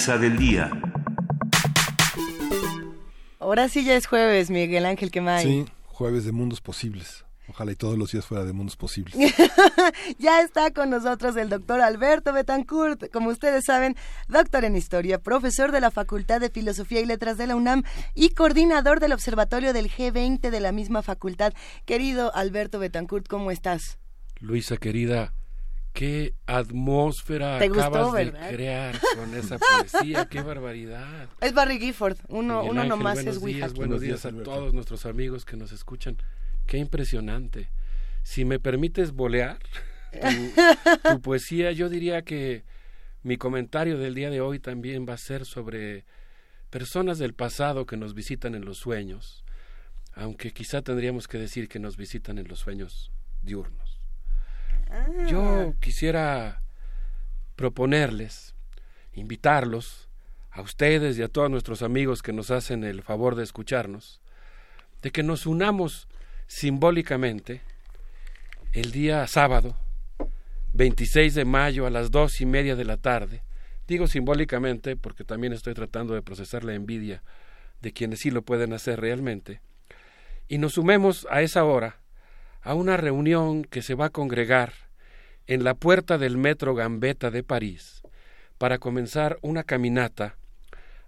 Mesa del día. Ahora sí ya es jueves, Miguel Ángel Quemay. Sí, jueves de mundos posibles. Ojalá y todos los días fuera de mundos posibles. (laughs) ya está con nosotros el doctor Alberto Betancourt, como ustedes saben, doctor en historia, profesor de la Facultad de Filosofía y Letras de la UNAM y coordinador del Observatorio del G20 de la misma facultad. Querido Alberto Betancourt, ¿cómo estás? Luisa querida, qué atmósfera ¿Te gustó, acabas de verdad? crear (laughs) con esa poesía, qué barbaridad. Es Barry Gifford, uno, Miguel uno Ángel, nomás buenos es días, buenos días a todos nuestros amigos que nos escuchan. Qué impresionante. Si me permites bolear tu, (laughs) tu poesía, yo diría que mi comentario del día de hoy también va a ser sobre personas del pasado que nos visitan en los sueños, aunque quizá tendríamos que decir que nos visitan en los sueños diurnos. Yo quisiera proponerles, invitarlos, a ustedes y a todos nuestros amigos que nos hacen el favor de escucharnos, de que nos unamos simbólicamente el día sábado, 26 de mayo a las dos y media de la tarde. Digo simbólicamente porque también estoy tratando de procesar la envidia de quienes sí lo pueden hacer realmente. Y nos sumemos a esa hora a una reunión que se va a congregar en la puerta del metro Gambetta de París para comenzar una caminata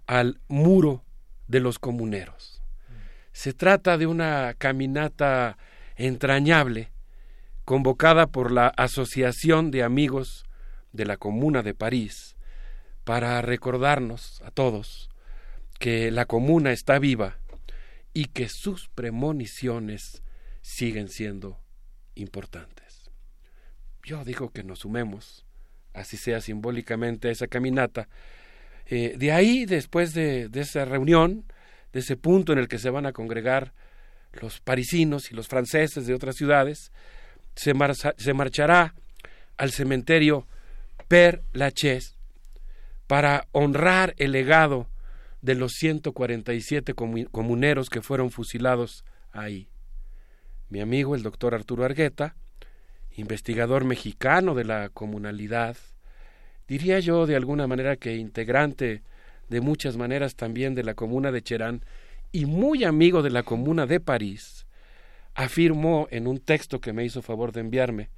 al muro de los comuneros. Se trata de una caminata entrañable convocada por la Asociación de Amigos de la Comuna de París para recordarnos a todos que la comuna está viva y que sus premoniciones siguen siendo importantes. Yo digo que nos sumemos, así sea simbólicamente, a esa caminata. Eh, de ahí, después de, esa reunión, de ese punto en el que se van a congregar los parisinos y los franceses de otras ciudades, se, se marchará al cementerio Per Lachaise para honrar el legado de los 147 comuneros que fueron fusilados ahí. Mi amigo el doctor Arturo Argueta, investigador mexicano de la comunalidad, diría yo de alguna manera que integrante de muchas maneras también de la comuna de Cherán y muy amigo de la comuna de París, afirmó en un texto que me hizo favor de enviarme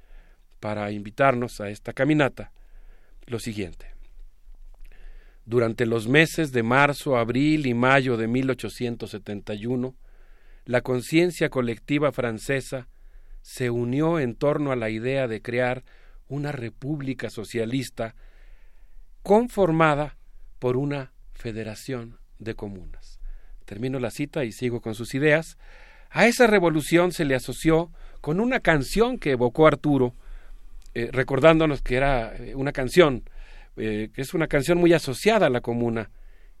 para invitarnos a esta caminata lo siguiente. Durante los meses de marzo, abril y mayo de 1871, la conciencia colectiva francesa se unió en torno a la idea de crear una república socialista conformada por una federación de comunas. Termino la cita y sigo con sus ideas. A esa revolución se le asoció con una canción que evocó Arturo, eh, recordándonos que era eh, una canción, eh, que es una canción muy asociada a la comuna,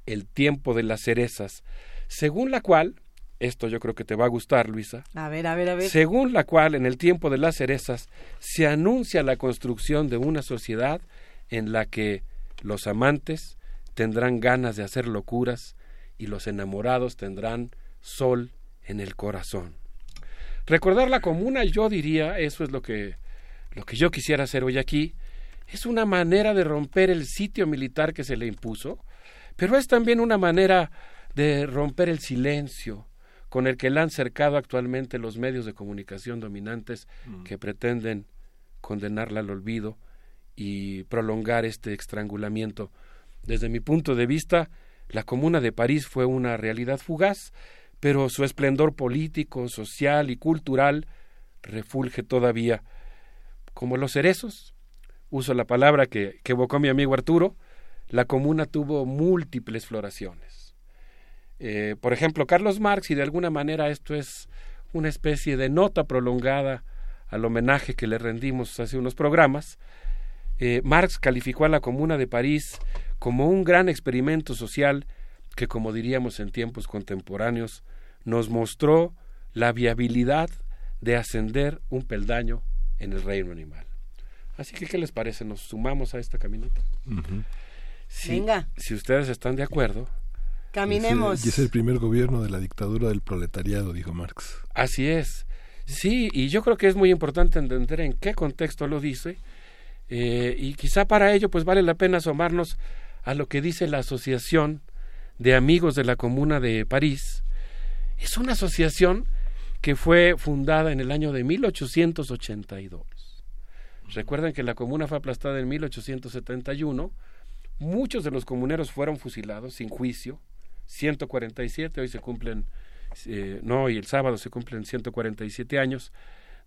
El tiempo de las cerezas, según la cual, esto yo creo que te va a gustar, Luisa. A ver, a ver, a ver. Según la cual, en el tiempo de las cerezas, se anuncia la construcción de una sociedad en la que los amantes tendrán ganas de hacer locuras y los enamorados tendrán sol en el corazón. Recordar la comuna, yo diría, eso es lo que, lo que yo quisiera hacer hoy aquí, es una manera de romper el sitio militar que se le impuso, pero es también una manera de romper el silencio con el que le han cercado actualmente los medios de comunicación dominantes mm. que pretenden condenarla al olvido y prolongar este estrangulamiento. Desde mi punto de vista, la Comuna de París fue una realidad fugaz, pero su esplendor político, social y cultural refulge todavía. Como los cerezos, uso la palabra que, evocó mi amigo Arturo, la comuna tuvo múltiples floraciones. Eh, por ejemplo, Carlos Marx, y de alguna manera esto es una especie de nota prolongada al homenaje que le rendimos hace unos programas, eh, Marx calificó a la Comuna de París como un gran experimento social que, como diríamos en tiempos contemporáneos, nos mostró la viabilidad de ascender un peldaño en el reino animal. Así que, ¿qué les parece? ¿Nos sumamos a esta caminata? Venga. Si ustedes están de acuerdo. Caminemos. Y es el primer gobierno de la dictadura del proletariado, dijo Marx. Así es. Sí, y yo creo que es muy importante entender en qué contexto lo dice. Eh, y quizá para ello, pues vale la pena asomarnos a lo que dice la Asociación de Amigos de la Comuna de París. Es una asociación que fue fundada en el año de 1882. Recuerden que la comuna fue aplastada en 1871. Muchos de los comuneros fueron fusilados sin juicio. 147, hoy se cumplen, eh, no, y el sábado se cumplen 147 años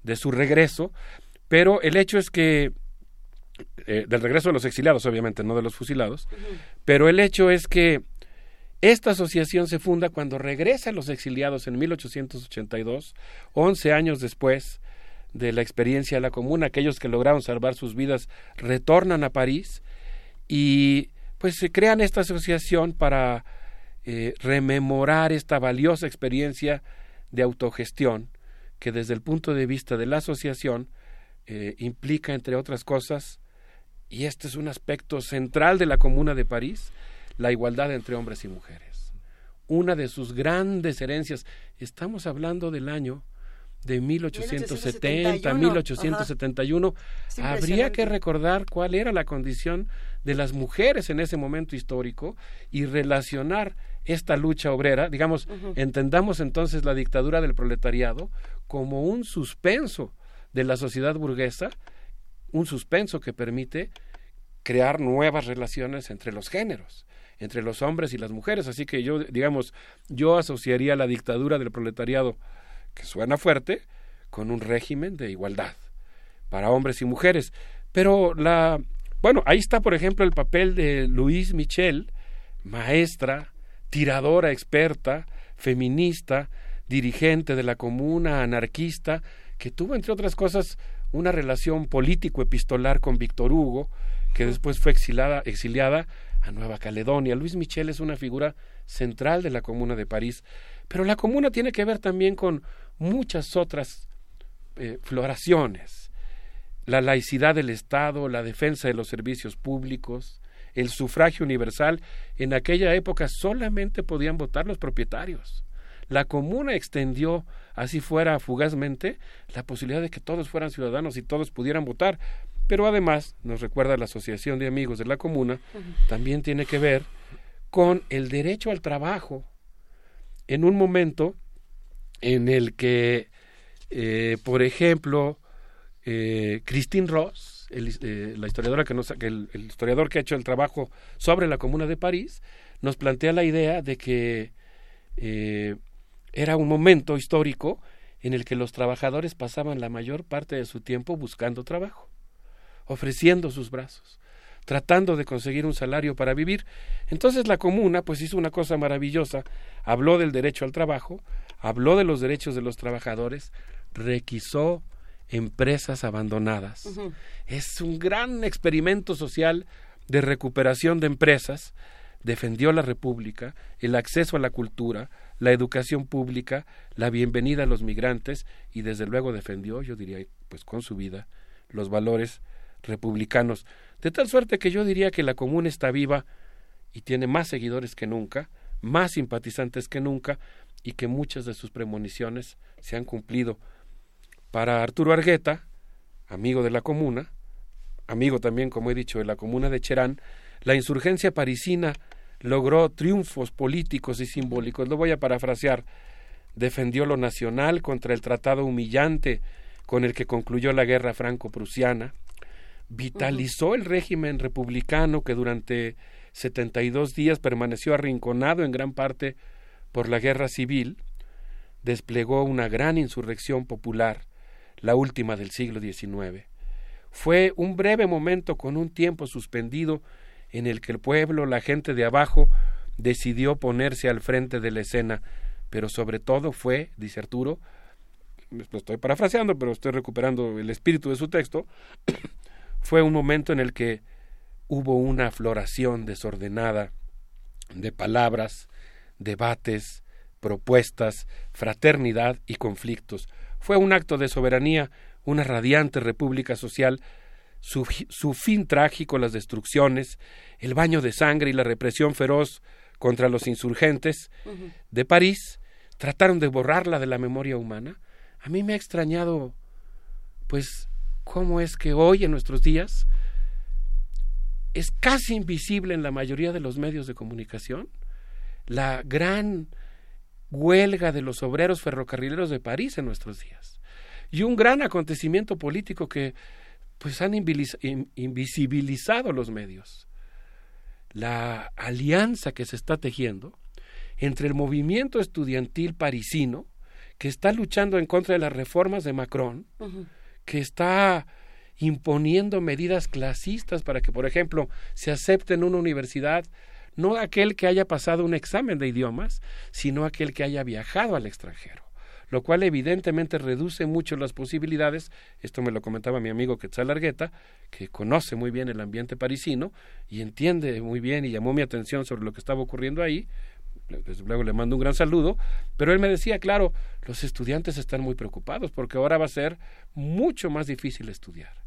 de su regreso. Pero el hecho es que, eh, del regreso de los exiliados, obviamente, no de los fusilados, pero el hecho es que esta asociación se funda cuando regresan los exiliados en 1882, 11 años después de la experiencia de la comuna, aquellos que lograron salvar sus vidas retornan a París y pues se crean esta asociación para eh, rememorar esta valiosa experiencia de autogestión que desde el punto de vista de la asociación eh, implica, entre otras cosas, y este es un aspecto central de la Comuna de París, la igualdad entre hombres y mujeres. Una de sus grandes herencias, estamos hablando del año de 1870, 1871, habría que recordar cuál era la condición de las mujeres en ese momento histórico y relacionar esta lucha obrera, digamos, entendamos entonces la dictadura del proletariado como un suspenso de la sociedad burguesa, un suspenso que permite crear nuevas relaciones entre los géneros, entre los hombres y las mujeres. Así que yo, digamos, yo asociaría la dictadura del proletariado que suena fuerte, con un régimen de igualdad para hombres y mujeres. Pero la, bueno, ahí está, por ejemplo, el papel de Louise Michel, maestra, tiradora experta, feminista, dirigente de la comuna, anarquista, que tuvo, entre otras cosas, una relación político-epistolar con Víctor Hugo, que después fue exiliada, exiliada a Nueva Caledonia. Luis Michel es una figura central de la Comuna de París, pero la Comuna tiene que ver también con muchas otras eh, floraciones. la laicidad del Estado, la defensa de los servicios públicos, el sufragio universal, en aquella época solamente podían votar los propietarios. La comuna extendió, así fuera fugazmente, la posibilidad de que todos fueran ciudadanos y todos pudieran votar. Pero además, nos recuerda la Asociación de Amigos de la Comuna, también tiene que ver con el derecho al trabajo. En un momento en el que, eh, por ejemplo, eh, Christine Ross, el, eh, la historiadora que el, historiador que ha hecho el trabajo sobre la Comuna de París, nos plantea la idea de que eh, era un momento histórico en el que los trabajadores pasaban la mayor parte de su tiempo buscando trabajo, ofreciendo sus brazos, tratando de conseguir un salario para vivir. Entonces la comuna pues hizo una cosa maravillosa, habló del derecho al trabajo, habló de los derechos de los trabajadores, requisó empresas abandonadas. Uh -huh. Es un gran experimento social de recuperación de empresas. Defendió la República, el acceso a la cultura, la educación pública, la bienvenida a los migrantes y desde luego defendió, yo diría, pues con su vida, los valores republicanos. De tal suerte que yo diría que la comuna está viva y tiene más seguidores que nunca, más simpatizantes que nunca y que muchas de sus premoniciones se han cumplido. Para Arturo Argueta, amigo de la comuna, amigo también, como he dicho, de la comuna de Cherán, la insurgencia parisina logró triunfos políticos y simbólicos. Lo voy a parafrasear. Defendió lo nacional contra el tratado humillante con el que concluyó la guerra franco-prusiana. Vitalizó el régimen republicano que durante 72 días permaneció arrinconado en gran parte por la guerra civil. Desplegó una gran insurrección popular, la última del siglo XIX. Fue un breve momento con un tiempo suspendido en el que el pueblo, la gente de abajo, decidió ponerse al frente de la escena, pero sobre todo fue, dice Arturo, lo estoy parafraseando, pero estoy recuperando el espíritu de su texto, (coughs) fue un momento en el que hubo una floración desordenada de palabras, debates, propuestas, fraternidad y conflictos. Fue un acto de soberanía, una radiante república social su, su, fin trágico, las destrucciones, el baño de sangre y la represión feroz contra los insurgentes uh -huh. de París, trataron de borrarla de la memoria humana. A mí me ha extrañado, pues, cómo es que hoy, en nuestros días, es casi invisible en la mayoría de los medios de comunicación la gran huelga de los obreros ferrocarrileros de París en nuestros días. Y un gran acontecimiento político que pues han invisibilizado los medios. La alianza que se está tejiendo entre el movimiento estudiantil parisino, que está luchando en contra de las reformas de Macron, uh -huh. que está imponiendo medidas clasistas para que, por ejemplo, se acepte en una universidad no aquel que haya pasado un examen de idiomas, sino aquel que haya viajado al extranjero lo cual evidentemente reduce mucho las posibilidades, esto me lo comentaba mi amigo Quetzal Argueta, que conoce muy bien el ambiente parisino y entiende muy bien y llamó mi atención sobre lo que estaba ocurriendo ahí, desde luego le mando un gran saludo, pero él me decía, claro, los estudiantes están muy preocupados porque ahora va a ser mucho más difícil estudiar.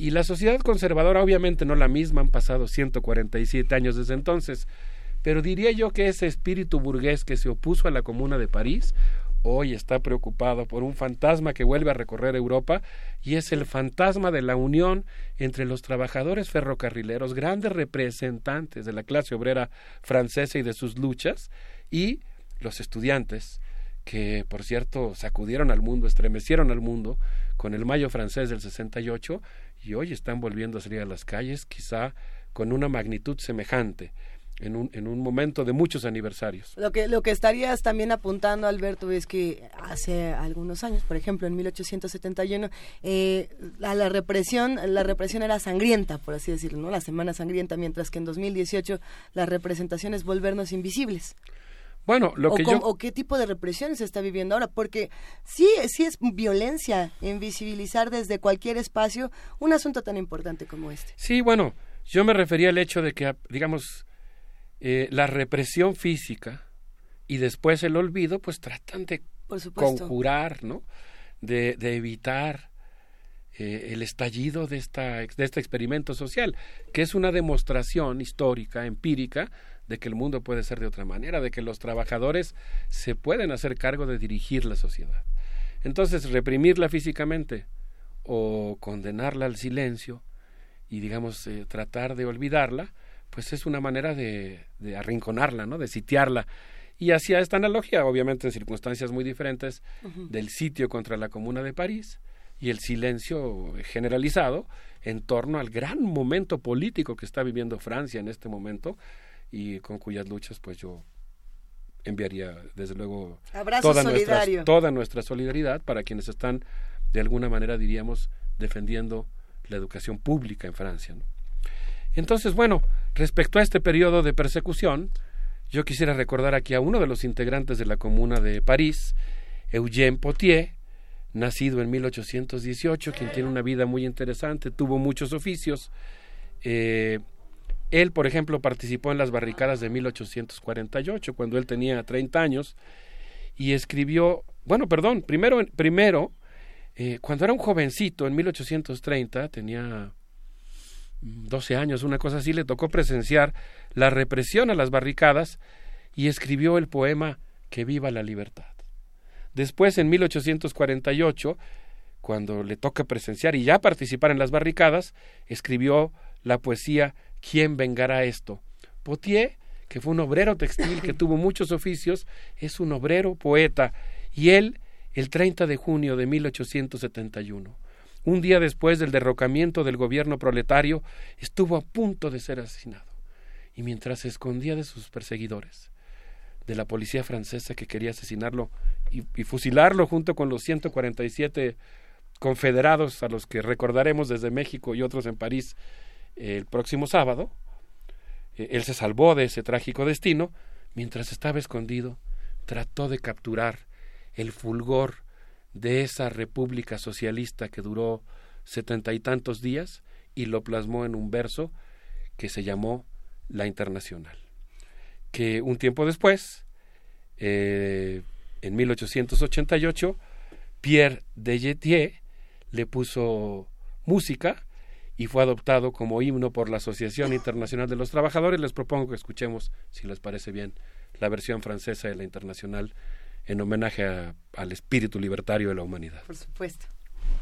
Y la sociedad conservadora, obviamente no la misma, han pasado 147 años desde entonces, pero diría yo que ese espíritu burgués que se opuso a la Comuna de París hoy está preocupado por un fantasma que vuelve a recorrer Europa y es el fantasma de la unión entre los trabajadores ferrocarrileros, grandes representantes de la clase obrera francesa y de sus luchas, y los estudiantes que, por cierto, sacudieron al mundo, estremecieron al mundo con el Mayo francés del 68 y hoy están volviendo a salir a las calles, quizá con una magnitud semejante en un, en un momento de muchos aniversarios. Lo que, lo que estarías también apuntando, Alberto, es que hace algunos años, por ejemplo, en 1871, eh, la, la, represión, la represión era sangrienta, por así decirlo. La semana sangrienta, mientras que en 2018 la representación es volvernos invisibles. Bueno, lo que o, yo... ¿O qué tipo de represión se está viviendo ahora? Porque sí, sí es violencia invisibilizar desde cualquier espacio un asunto tan importante como este. Sí, bueno, yo me refería al hecho de que, digamos, eh, la represión física y después el olvido, pues tratan de conjurar, ¿no? De, de evitar eh, el estallido de, esta, de este experimento social, que es una demostración histórica, empírica, de que el mundo puede ser de otra manera, de que los trabajadores se pueden hacer cargo de dirigir la sociedad. Entonces, reprimirla físicamente o condenarla al silencio y, digamos, eh, tratar de olvidarla, pues es una manera de, de arrinconarla, ¿no? de sitiarla. Y hacía esta analogía, obviamente en circunstancias muy diferentes, del sitio contra la Comuna de París y el silencio generalizado en torno al gran momento político que está viviendo Francia en este momento y con cuyas luchas pues yo enviaría desde luego toda nuestra, toda nuestra solidaridad para quienes están de alguna manera diríamos defendiendo la educación pública en Francia. Entonces, bueno, respecto a este periodo de persecución, yo quisiera recordar aquí a uno de los integrantes de la Comuna de París, Eugène Potier, nacido en 1818, quien tiene una vida muy interesante, tuvo muchos oficios. Eh, él, por ejemplo, participó en las barricadas de 1848, cuando él tenía 30 años, y escribió, bueno, perdón, primero, primero eh, cuando era un jovencito, en 1830, tenía 12 años, una cosa así, le tocó presenciar la represión a las barricadas y escribió el poema Que viva la libertad. Después, en 1848, cuando le toca presenciar y ya participar en las barricadas, escribió la poesía ¿Quién vengará esto? Potier, que fue un obrero textil que (laughs) tuvo muchos oficios, es un obrero poeta, y él, el 30 de junio de 1871, un día después del derrocamiento del gobierno proletario, estuvo a punto de ser asesinado. Y mientras se escondía de sus perseguidores, de la policía francesa que quería asesinarlo y, y fusilarlo junto con los 147 confederados a los que recordaremos desde México y otros en París el próximo sábado, eh, él se salvó de ese trágico destino, mientras estaba escondido, trató de capturar el fulgor de esa república socialista que duró setenta y tantos días y lo plasmó en un verso que se llamó La Internacional, que un tiempo después, eh, en 1888, Pierre Dejetier le puso música y fue adoptado como himno por la Asociación Internacional de los Trabajadores. Les propongo que escuchemos, si les parece bien, la versión francesa de la Internacional en homenaje a, al espíritu libertario de la humanidad. Por supuesto.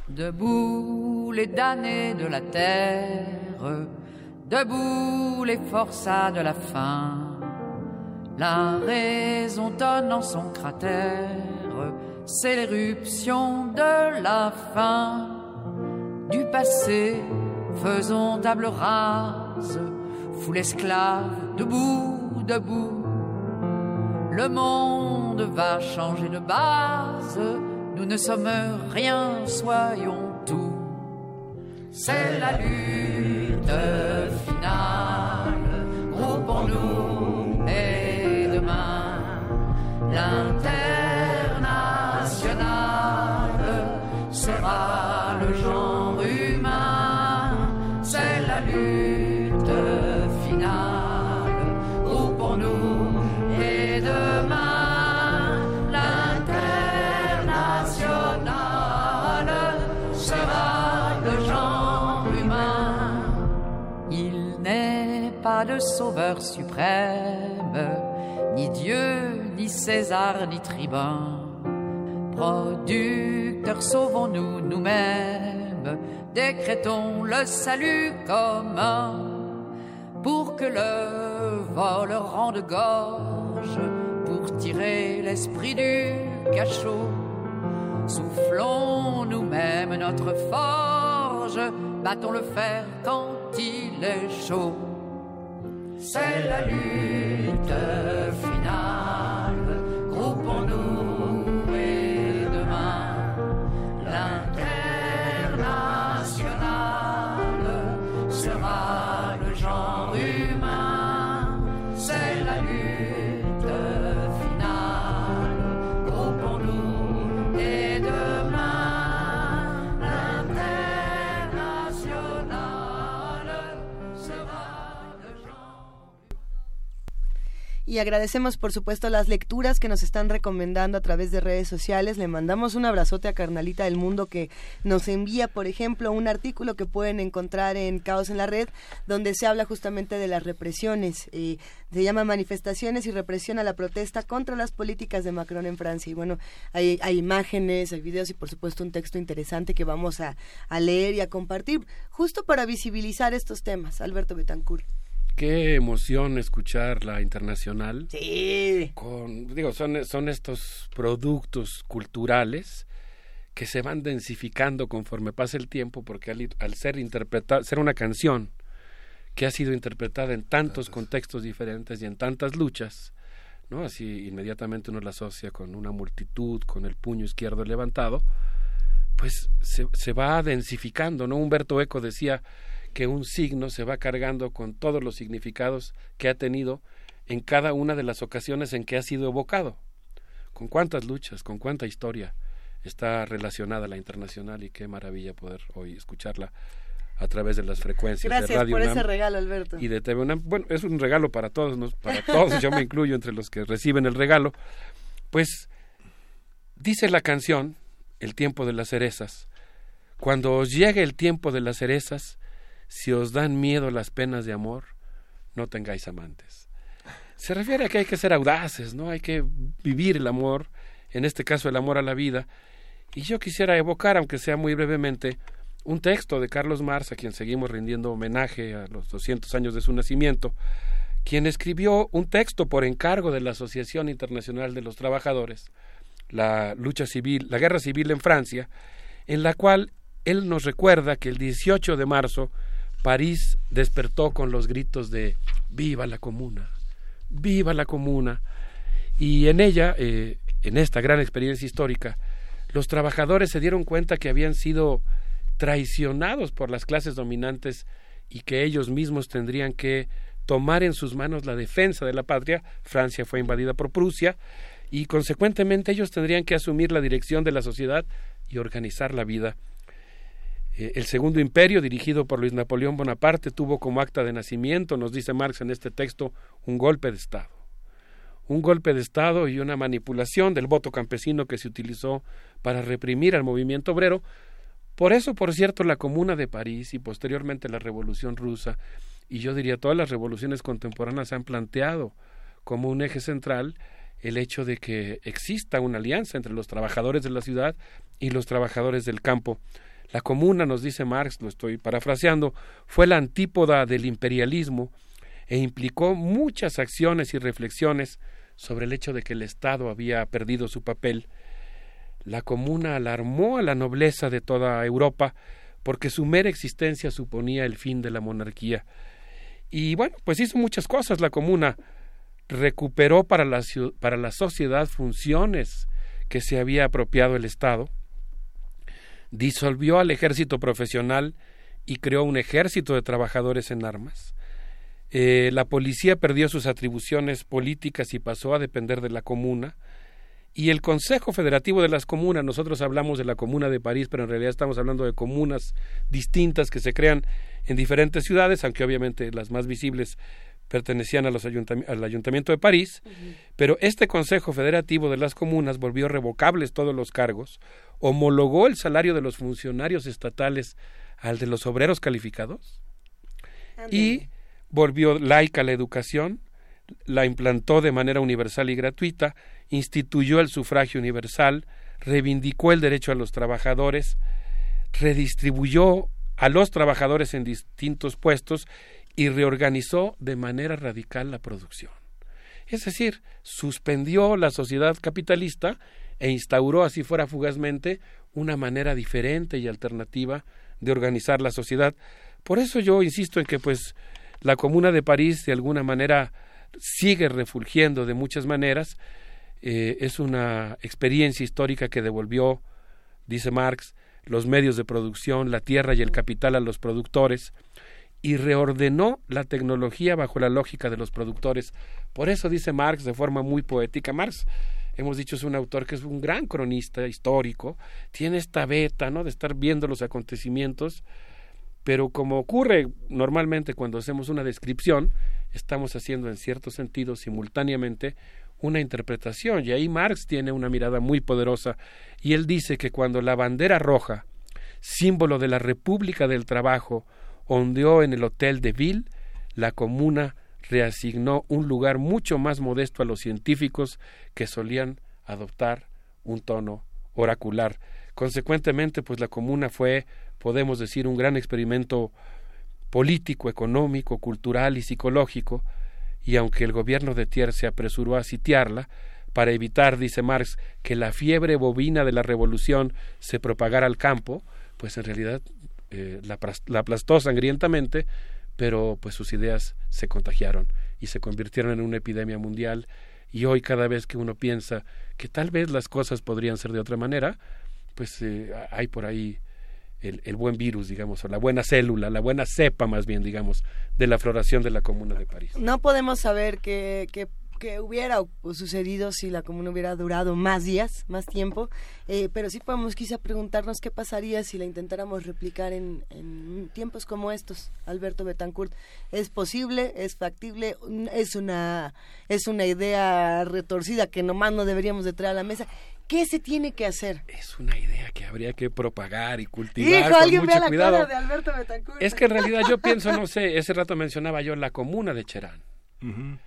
Debout les damnés de la terre, debout les forçats de la faim. La raison donne en son cratère, c'est l'éruption de la fin du passé faisons table rase, foule esclave, debout, debout. Le monde va changer de base, nous ne sommes rien, soyons tout. C'est la lutte finale, groupons-nous et demain de sauveur suprême, ni Dieu, ni César, ni tribun. Producteurs, sauvons-nous nous-mêmes décrétons le salut commun pour que le vol rende gorge, pour tirer l'esprit du cachot. Soufflons nous-mêmes notre forge, battons le fer quand il est chaud. C'est la lutte finale, groupons-nous et demain l'international sera y agradecemos por supuesto las lecturas que nos están recomendando a través de redes sociales. Le mandamos un abrazote a Carnalita del Mundo que nos envía, por ejemplo, un artículo que pueden encontrar en Caos en la Red, donde se habla justamente de las represiones. Eh, se llama Manifestaciones y represión a la protesta contra las políticas de Macron en Francia. Y bueno, hay, hay imágenes, hay videos y por supuesto un texto interesante que vamos a, a leer y a compartir, justo para visibilizar estos temas. Alberto Betancourt qué emoción escuchar la internacional. Sí. Con, digo, son, son estos productos culturales que se van densificando conforme pasa el tiempo, porque al, ser interpretada, ser una canción que ha sido interpretada en tantos contextos diferentes y en tantas luchas, ¿no? Así inmediatamente uno la asocia con una multitud, con el puño izquierdo levantado, pues se, se va densificando, ¿no? Humberto Eco decía, que un signo se va cargando con todos los significados que ha tenido en cada una de las ocasiones en que ha sido evocado. Con cuántas luchas, con cuánta historia está relacionada la internacional y qué maravilla poder hoy escucharla a través de las frecuencias de Radio por ese regalo, Alberto. Y de TV Bueno, es un regalo para todos, para todos, yo me incluyo entre los que reciben el regalo. Pues dice la canción, El tiempo de las cerezas, cuando os llegue el tiempo de las cerezas, si os dan miedo las penas de amor, no tengáis amantes. Se refiere a que hay que ser audaces, ¿no? Hay que vivir el amor, en este caso el amor a la vida. Y yo quisiera evocar, aunque sea muy brevemente, un texto de Carlos Marx, a quien seguimos rindiendo homenaje a los 200 años de su nacimiento, quien escribió un texto por encargo de la Asociación Internacional de los Trabajadores, la lucha civil, la guerra civil en Francia, en la cual él nos recuerda que el 18 de marzo París despertó con los gritos de viva la comuna, viva la comuna. Y en ella, eh, en esta gran experiencia histórica, los trabajadores se dieron cuenta que habían sido traicionados por las clases dominantes y que ellos mismos tendrían que tomar en sus manos la defensa de la patria. Francia fue invadida por Prusia y consecuentemente ellos tendrían que asumir la dirección de la sociedad y organizar la vida eh, el segundo imperio, dirigido por Luis Napoleón Bonaparte, tuvo como acta de nacimiento, nos dice Marx en este texto, un golpe de Estado. Un golpe de Estado y una manipulación del voto campesino que se utilizó para reprimir al movimiento obrero. Por eso, por cierto, la Comuna de París y posteriormente la Revolución rusa, y yo diría todas las revoluciones contemporáneas han planteado como un eje central el hecho de que exista una alianza entre los trabajadores de la ciudad y los trabajadores del campo. La comuna, nos dice Marx, lo estoy parafraseando, fue la antípoda del imperialismo e implicó muchas acciones y reflexiones sobre el hecho de que el Estado había perdido su papel. La comuna alarmó a la nobleza de toda Europa porque su mera existencia suponía el fin de la monarquía. Y bueno, pues hizo muchas cosas la comuna. Recuperó para la, para la sociedad funciones que se había apropiado el Estado disolvió al ejército profesional y creó un ejército de trabajadores en armas. Eh, la policía perdió sus atribuciones políticas y pasó a depender de la comuna. Y el Consejo Federativo de las Comunas, nosotros hablamos de la Comuna de París, pero en realidad estamos hablando de comunas distintas que se crean en diferentes ciudades, aunque obviamente las más visibles pertenecían a los al Ayuntamiento de París, pero este Consejo Federativo de las Comunas volvió revocables todos los cargos, homologó el salario de los funcionarios estatales al de los obreros calificados y volvió laica la educación, la implantó de manera universal y gratuita, instituyó el sufragio universal, reivindicó el derecho a los trabajadores, redistribuyó a los trabajadores en distintos puestos y reorganizó de manera radical la producción. Es decir, suspendió la sociedad capitalista e instauró, así fuera fugazmente, una manera diferente y alternativa de organizar la sociedad. Por eso yo insisto en que pues la Comuna de París de alguna manera sigue refulgiendo de muchas maneras. Eh, es una experiencia histórica que devolvió, dice Marx, los medios de producción, la tierra y el capital a los productores y reordenó la tecnología bajo la lógica de los productores. Por eso dice Marx de forma muy poética. Marx, hemos dicho, es un autor que es un gran cronista histórico, tiene esta beta, ¿no? De estar viendo los acontecimientos, pero como ocurre normalmente cuando hacemos una descripción, estamos haciendo en cierto sentido simultáneamente una interpretación. Y ahí Marx tiene una mirada muy poderosa y él dice que cuando la bandera roja, símbolo de la República del Trabajo, ondeó en el Hotel de Ville, la comuna reasignó un lugar mucho más modesto a los científicos que solían adoptar un tono oracular. Consecuentemente, pues la comuna fue, podemos decir, un gran experimento político, económico, cultural y psicológico, y aunque el gobierno de Thiers se apresuró a sitiarla, para evitar, dice Marx, que la fiebre bovina de la revolución se propagara al campo, pues en realidad eh, la, la aplastó sangrientamente, pero pues sus ideas se contagiaron y se convirtieron en una epidemia mundial y hoy cada vez que uno piensa que tal vez las cosas podrían ser de otra manera, pues eh, hay por ahí el, el, buen virus, digamos, o la buena célula, la buena cepa más bien, digamos, de la floración de la Comuna de París. No podemos saber qué, qué que hubiera sucedido si la comuna hubiera durado más días, más tiempo, eh, pero sí podemos quizá preguntarnos qué pasaría si la intentáramos replicar en, en, tiempos como estos, Alberto Betancourt. ¿Es posible? ¿Es factible? ¿Es una, es una idea retorcida que nomás no deberíamos de traer a la mesa? ¿Qué se tiene que hacer? Es una idea que habría que propagar y cultivar Hijo, con alguien mucho la cuidado. cara de Alberto Betancourt. Es que en realidad yo pienso, no sé, ese rato mencionaba yo la comuna de Cherán.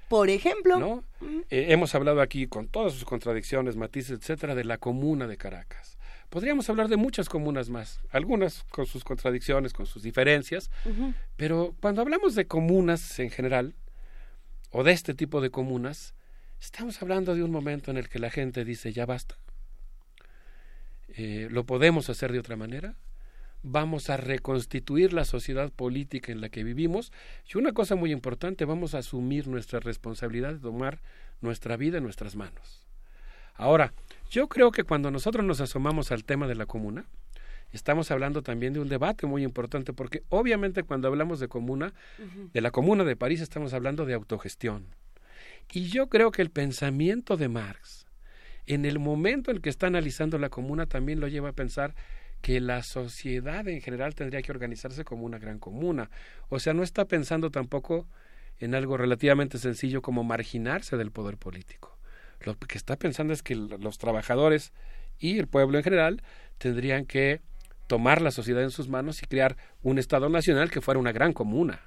Por ejemplo, ¿no? Eh, hemos hablado aquí con todas sus contradicciones, matices, etcétera, de la comuna de Caracas. Podríamos hablar de muchas comunas más, algunas con sus contradicciones, con sus diferencias, pero cuando hablamos de comunas en general, o de este tipo de comunas, estamos hablando de un momento en el que la gente dice ya basta. Eh, ¿Lo podemos hacer de otra manera? Vamos a reconstituir la sociedad política en la que vivimos y una cosa muy importante, vamos a asumir nuestra responsabilidad de tomar nuestra vida en nuestras manos. Ahora, yo creo que cuando nosotros nos asomamos al tema de la comuna, estamos hablando también de un debate muy importante, porque obviamente cuando hablamos de comuna, de la comuna de París, estamos hablando de autogestión. Y yo creo que el pensamiento de Marx, en el momento en que está analizando la comuna, también lo lleva a pensar que la sociedad en general tendría que organizarse como una gran comuna. O sea, no está pensando tampoco en algo relativamente sencillo como marginarse del poder político. Lo que está pensando es que los trabajadores y el pueblo en general tendrían que tomar la sociedad en sus manos y crear un Estado nacional que fuera una gran comuna.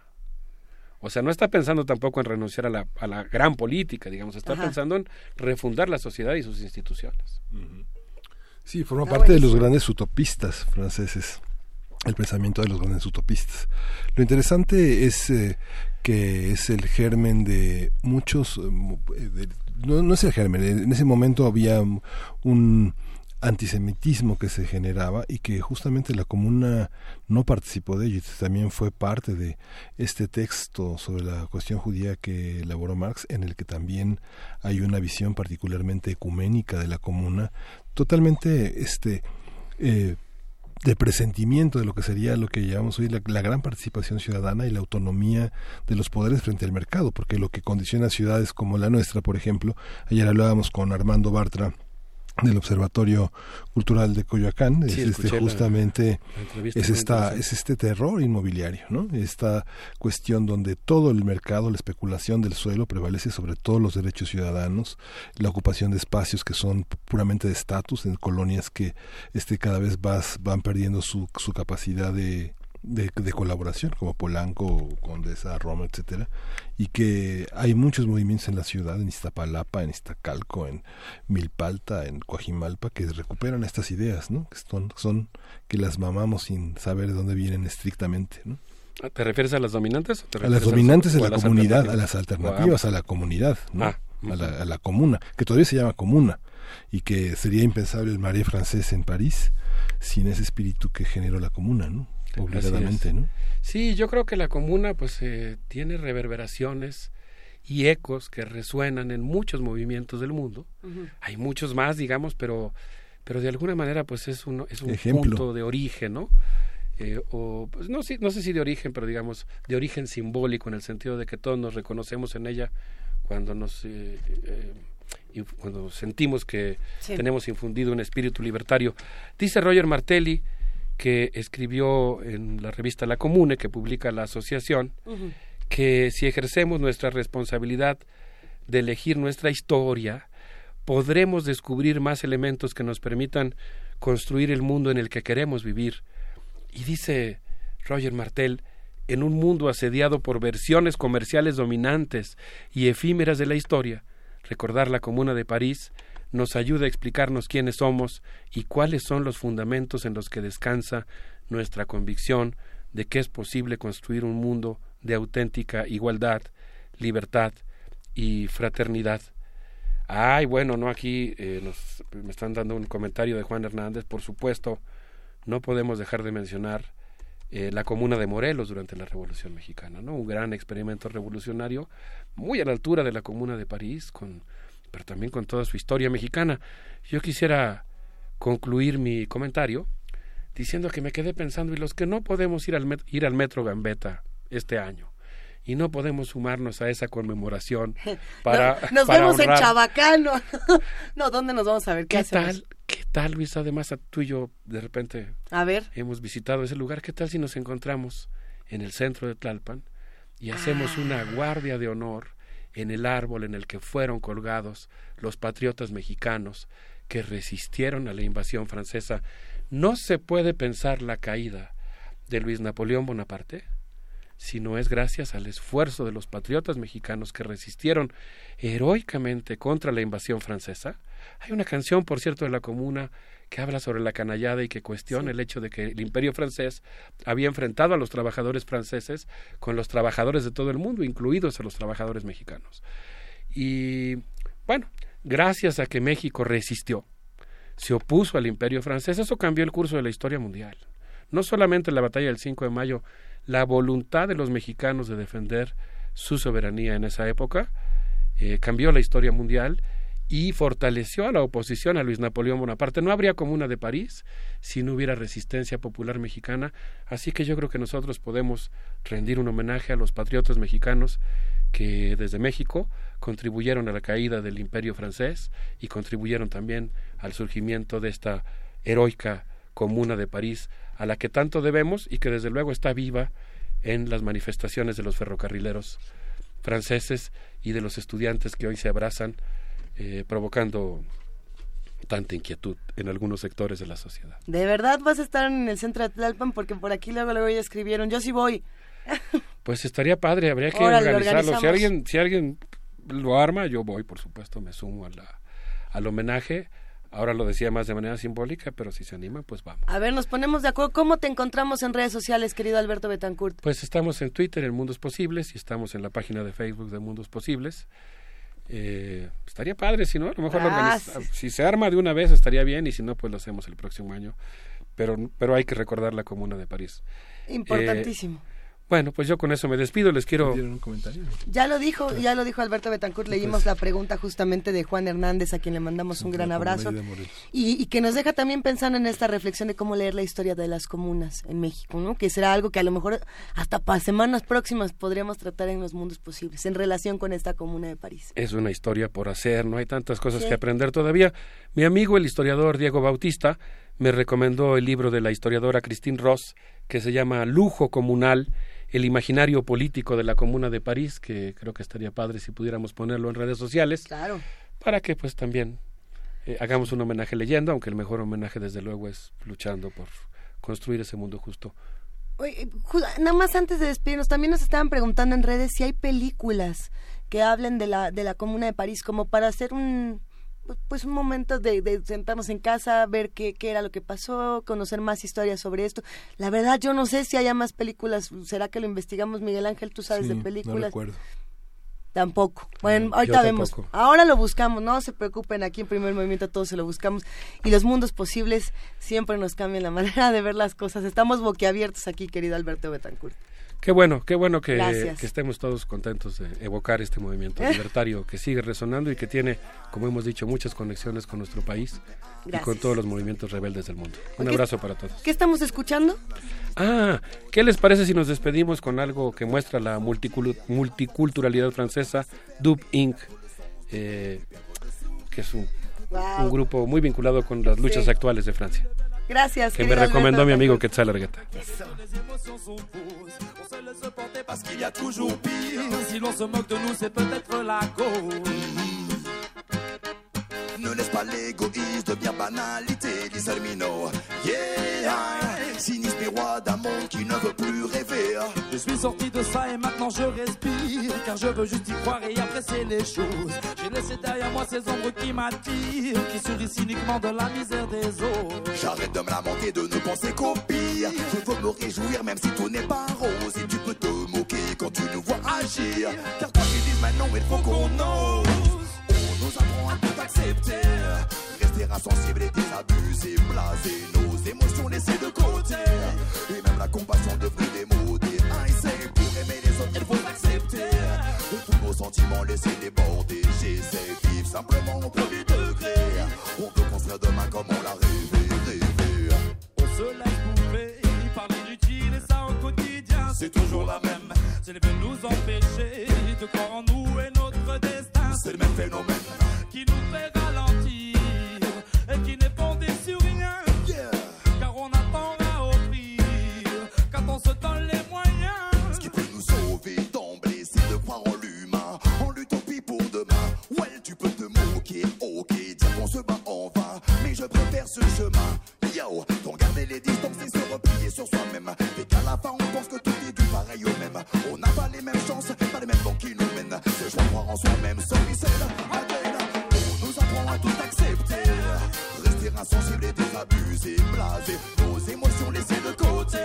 O sea, no está pensando tampoco en renunciar a la, a la gran política, digamos, está Ajá. pensando en refundar la sociedad y sus instituciones. Sí, forma parte de los grandes utopistas franceses, el pensamiento de los grandes utopistas. Lo interesante es eh, que es el germen de muchos, eh, eh, de- no, no es el germen, en ese momento había un antisemitismo que se generaba y que justamente la comuna no participó de ello, también fue parte de este texto sobre la cuestión judía que elaboró Marx, en el que también hay una visión particularmente ecuménica de la comuna, totalmente este eh, de presentimiento de lo que sería lo que llamamos hoy la, la gran participación ciudadana y la autonomía de los poderes frente al mercado, porque lo que condiciona ciudades como la nuestra, por ejemplo, ayer hablábamos con Armando Bartra del Observatorio Cultural de Coyoacán, Sí, es este la- justamente la es esta es este terror inmobiliario, ¿no? Esta cuestión donde todo el mercado, la especulación del suelo prevalece sobre todos los derechos ciudadanos, la ocupación de espacios que son puramente de estatus en colonias que este cada vez vas, van perdiendo su, su capacidad de, de, de colaboración, como Polanco, Condesa, Roma, etcétera, y que hay muchos movimientos en la ciudad, en Iztapalapa, en Iztacalco, en Milpalta, en Coajimalpa, que recuperan estas ideas, ¿no? Que son, son que las mamamos sin saber de dónde vienen estrictamente, ¿no? ¿Te refieres a las dominantes? o te A las dominantes de a la comunidad, a las alternativas, a la comunidad, ¿no? Ah, a, la, a la comuna, que todavía se llama comuna, y que sería impensable el Marais francés en París sin ese espíritu que generó la comuna, ¿no? Obligadamente. ¿no? Sí, yo creo que la comuna pues eh, tiene reverberaciones y ecos que resuenan en muchos movimientos del mundo. Hay muchos más, digamos, pero pero de alguna manera pues es un es un Ejemplo. punto de origen, ¿no? Eh, o pues, no sé no sé si de origen, pero digamos de origen simbólico en el sentido de que todos nos reconocemos en ella cuando nos eh, eh, cuando sentimos que Sí. tenemos infundido un espíritu libertario. Dice Roger Martelli que escribió en la revista La Comune, que publica la asociación, que si ejercemos nuestra responsabilidad de elegir nuestra historia, podremos descubrir más elementos que nos permitan construir el mundo en el que queremos vivir. Y dice Roger Martel, en un mundo asediado por versiones comerciales dominantes y efímeras de la historia, recordar la Comuna de París nos ayuda a explicarnos quiénes somos y cuáles son los fundamentos en los que descansa nuestra convicción de que es posible construir un mundo de auténtica igualdad, libertad y fraternidad. Ay, bueno, no aquí eh, nos, me están dando un comentario de Juan Hernández, por supuesto, no podemos dejar de mencionar eh, la comuna de Morelos durante la Revolución Mexicana, ¿no? Un gran experimento revolucionario, muy a la altura de la comuna de París, con, pero también con toda su historia mexicana. Yo quisiera concluir mi comentario diciendo que me quedé pensando y los que no podemos ir al, ir al metro Gambetta este año y no podemos sumarnos a esa conmemoración (laughs) para nos para vemos en. Chabacano (laughs) no dónde nos vamos a ver qué, ¿Qué hacemos? tal? ¿Qué tal, Luis? Además, tú y yo de repente a ver hemos visitado ese lugar. ¿Qué tal si nos encontramos en el centro de Tlalpan y hacemos Ah. una guardia de honor en el árbol en el que fueron colgados los patriotas mexicanos que resistieron a la invasión francesa? No se puede pensar la caída de Luis Napoleón Bonaparte si no es gracias al esfuerzo de los patriotas mexicanos que resistieron heroicamente contra la invasión francesa. Hay una canción, por cierto, de la comuna que habla sobre la canallada y que cuestiona el hecho de que el imperio francés había enfrentado a los trabajadores franceses con los trabajadores de todo el mundo, incluidos a los trabajadores mexicanos. Y bueno, gracias a que México resistió, se opuso al imperio francés, eso cambió el curso de la historia mundial. No solamente la batalla del 5 de mayo, la voluntad de los mexicanos de defender su soberanía en esa época eh, cambió la historia mundial y fortaleció a la oposición a Luis Napoleón Bonaparte. No habría comuna de París si no hubiera resistencia popular mexicana, así que yo creo que nosotros podemos rendir un homenaje a los patriotas mexicanos que desde México contribuyeron a la caída del imperio francés y contribuyeron también al surgimiento de esta heroica comuna de París a la que tanto debemos y que desde luego está viva en las manifestaciones de los ferrocarrileros franceses y de los estudiantes que hoy se abrazan eh, provocando tanta inquietud en algunos sectores de la sociedad. de verdad vas a estar en el centro de Tlalpan porque por aquí luego luego ya escribieron yo sí voy (laughs) Pues estaría padre, habría que Órale, organizarlo. Si alguien, si alguien lo arma, yo voy, por supuesto, me sumo a la, al homenaje. Ahora lo decía más de manera simbólica, pero si se anima, pues vamos. a ver nos ponemos de acuerdo cómo te encontramos en redes sociales querido Alberto Betancourt Pues estamos en Twitter, en Mundos Posibles, y estamos en la página de Facebook de Mundos Posibles. Eh, estaría padre, si no, a lo mejor lo Ah, organiz- sí. si se arma de una vez estaría bien, y si no, pues lo hacemos el próximo año. Pero, pero hay que recordar la Comuna de París. importantísimo Eh, bueno, pues yo con eso me despido. Les quiero. un comentario? Ya lo dijo, ya lo dijo Alberto Betancourt, leímos la pregunta justamente de Juan Hernández, a quien le mandamos un gran abrazo, y, y que nos deja también pensando en esta reflexión de cómo leer la historia de las comunas en México, ¿no? Que será algo que a lo mejor hasta para semanas próximas podríamos tratar en los mundos posibles, en relación con esta comuna de París. es una historia por hacer, no hay tantas cosas Sí. que aprender todavía. Mi amigo el historiador Diego Bautista me recomendó el libro de la historiadora Christine Ross que se llama Lujo Comunal, el imaginario político de la Comuna de París, que creo que estaría padre si pudiéramos ponerlo en redes sociales, Claro. para que pues también eh, hagamos un homenaje leyendo, aunque el mejor homenaje desde luego es luchando por construir ese mundo justo. Oye, ju- nada más antes de despedirnos, también nos estaban preguntando en redes si hay películas que hablen de la, de la Comuna de París, como para hacer un pues un momento de, de sentarnos en casa, ver qué, qué era lo que pasó, conocer más historias sobre esto. La verdad, yo no sé si haya más películas. ¿Será que lo investigamos, Miguel Ángel? ¿Tú sabes Sí, de no películas? recuerdo. Tampoco. Bueno, ahorita vemos. Ahora lo buscamos, no se preocupen, aquí en Primer Movimiento todos se lo buscamos. Y los mundos posibles siempre nos cambian la (laughs) manera de ver las cosas. Estamos boquiabiertos aquí, querido Alberto Betancourt. Qué bueno, qué bueno que, estemos todos contentos de evocar este movimiento (laughs) libertario que sigue resonando y que tiene, como hemos dicho, muchas conexiones con nuestro país y con todos los movimientos rebeldes del mundo. Un abrazo para todos. ¿Qué estamos escuchando? Ah, ¿qué les parece si nos despedimos con algo que muestra la multiculturalidad francesa, Dub Inc., eh, que es un, Wow. un grupo muy vinculado con las luchas Sí. actuales de Francia? Gracias. Que me recomendó Alberto mi amigo. Quetzal Argueta. parce qu'il y a toujours pire. Si l'on se moque de nous, c'est peut-être la cause. Ne laisse pas l'égoïsme devenir banalité, dissermino. Yeah, sinistre miroir d'un monde qui ne veut plus rêver. Je suis sorti de ça et maintenant je respire. Car je veux juste y croire et apprécier les choses. J'ai laissé derrière moi ces ombres qui m'attirent, qui sourient cyniquement de la misère des autres. J'arrête de me lamenter, de ne penser qu'au pire. Je veux me réjouir même si tout n'est pas rose. Et tu peux te moquer quand tu nous vois agir. Car quoi qu'ils disent maintenant, il faut qu'on ose. Nous apprend à tout accepter. Rester insensible et désabusé, blasé. Nos émotions laissées de côté. Et même la compassion devenue mots. Des c'est pour aimer les autres, il faut accepter. De tous nos sentiments laissés déborder. J'essaie de vivre simplement au premier degré. On peut construire demain comme on l'a rêvé, rêvé. On se laisse bouffer par l'inutile et ça au quotidien. C'est toujours la même. C'est veut nous empêcher de croire en nous et notre destin. C'est le même phénomène qui nous fait ralentir et qui n'est fondé sur rien. Car on attend à offrir quand on se donne les moyens. Ce qui peut nous sauver d'emblée, c'est de croire en l'humain, en l'utopie pour demain. Ouais, tu peux te moquer, ok, dire qu'on se bat en vain, mais je préfère ce chemin. Yo, pour garder les distances et se replier sur soi-même. Et qu'à la fin, on pense que tout est du pareil au même. On n'a pas les mêmes chances, pas les mêmes vents qui nous mènent. Ce choix de croire en soi-même, celui c'est Rester insensible et désabusé, blasé. Nos émotions laissées de côté.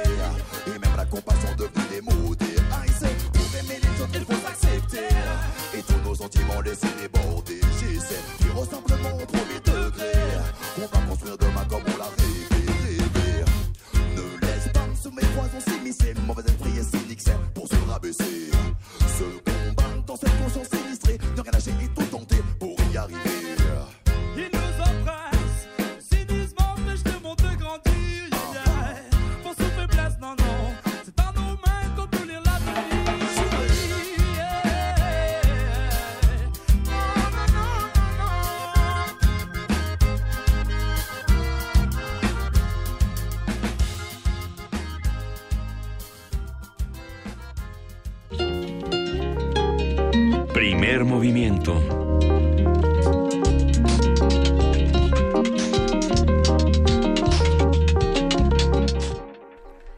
Et même la compassion devenue des haïs. Pour aimer les autres, il faut s'accepter. Et tous nos sentiments laissés déborder. J'essaie de vivre simplement au premier degré. On va construire demain comme on l'a rêvé, rêvé. Ne laisse pas sous mes poisons s'immiscer. Mauvais esprit et cynique, pour se rabaisser. Se combattre dans cette conscience sinistrée. Ne rien lâcher Primer movimiento.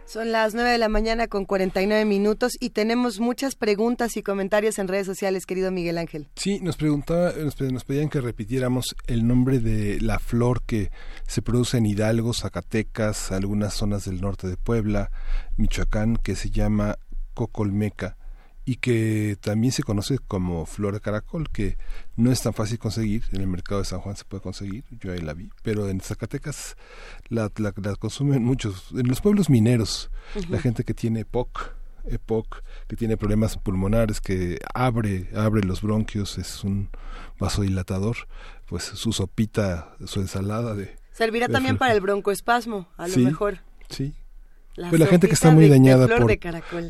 Son las 9 de la mañana con 49 minutos y tenemos muchas preguntas y comentarios en redes sociales, querido Miguel Ángel. Sí, nos preguntaba, nos pedían que repitiéramos el nombre de la flor que se produce en Hidalgo, Zacatecas, algunas zonas del norte de Puebla, Michoacán, que se llama cocolmeca y que también se conoce como flor de caracol, que no es tan fácil conseguir, en el mercado de San Juan se puede conseguir, yo ahí la vi, pero en Zacatecas la, la, la consumen muchos, en los pueblos mineros, la gente que tiene EPOC, EPOC, que tiene problemas pulmonares, que abre, abre los bronquios, es un vasodilatador, pues su sopita, su ensalada de... Servirá de también flor. para el broncoespasmo, a lo Sí, mejor. Sí. La Pues la gente que está muy de- dañada por,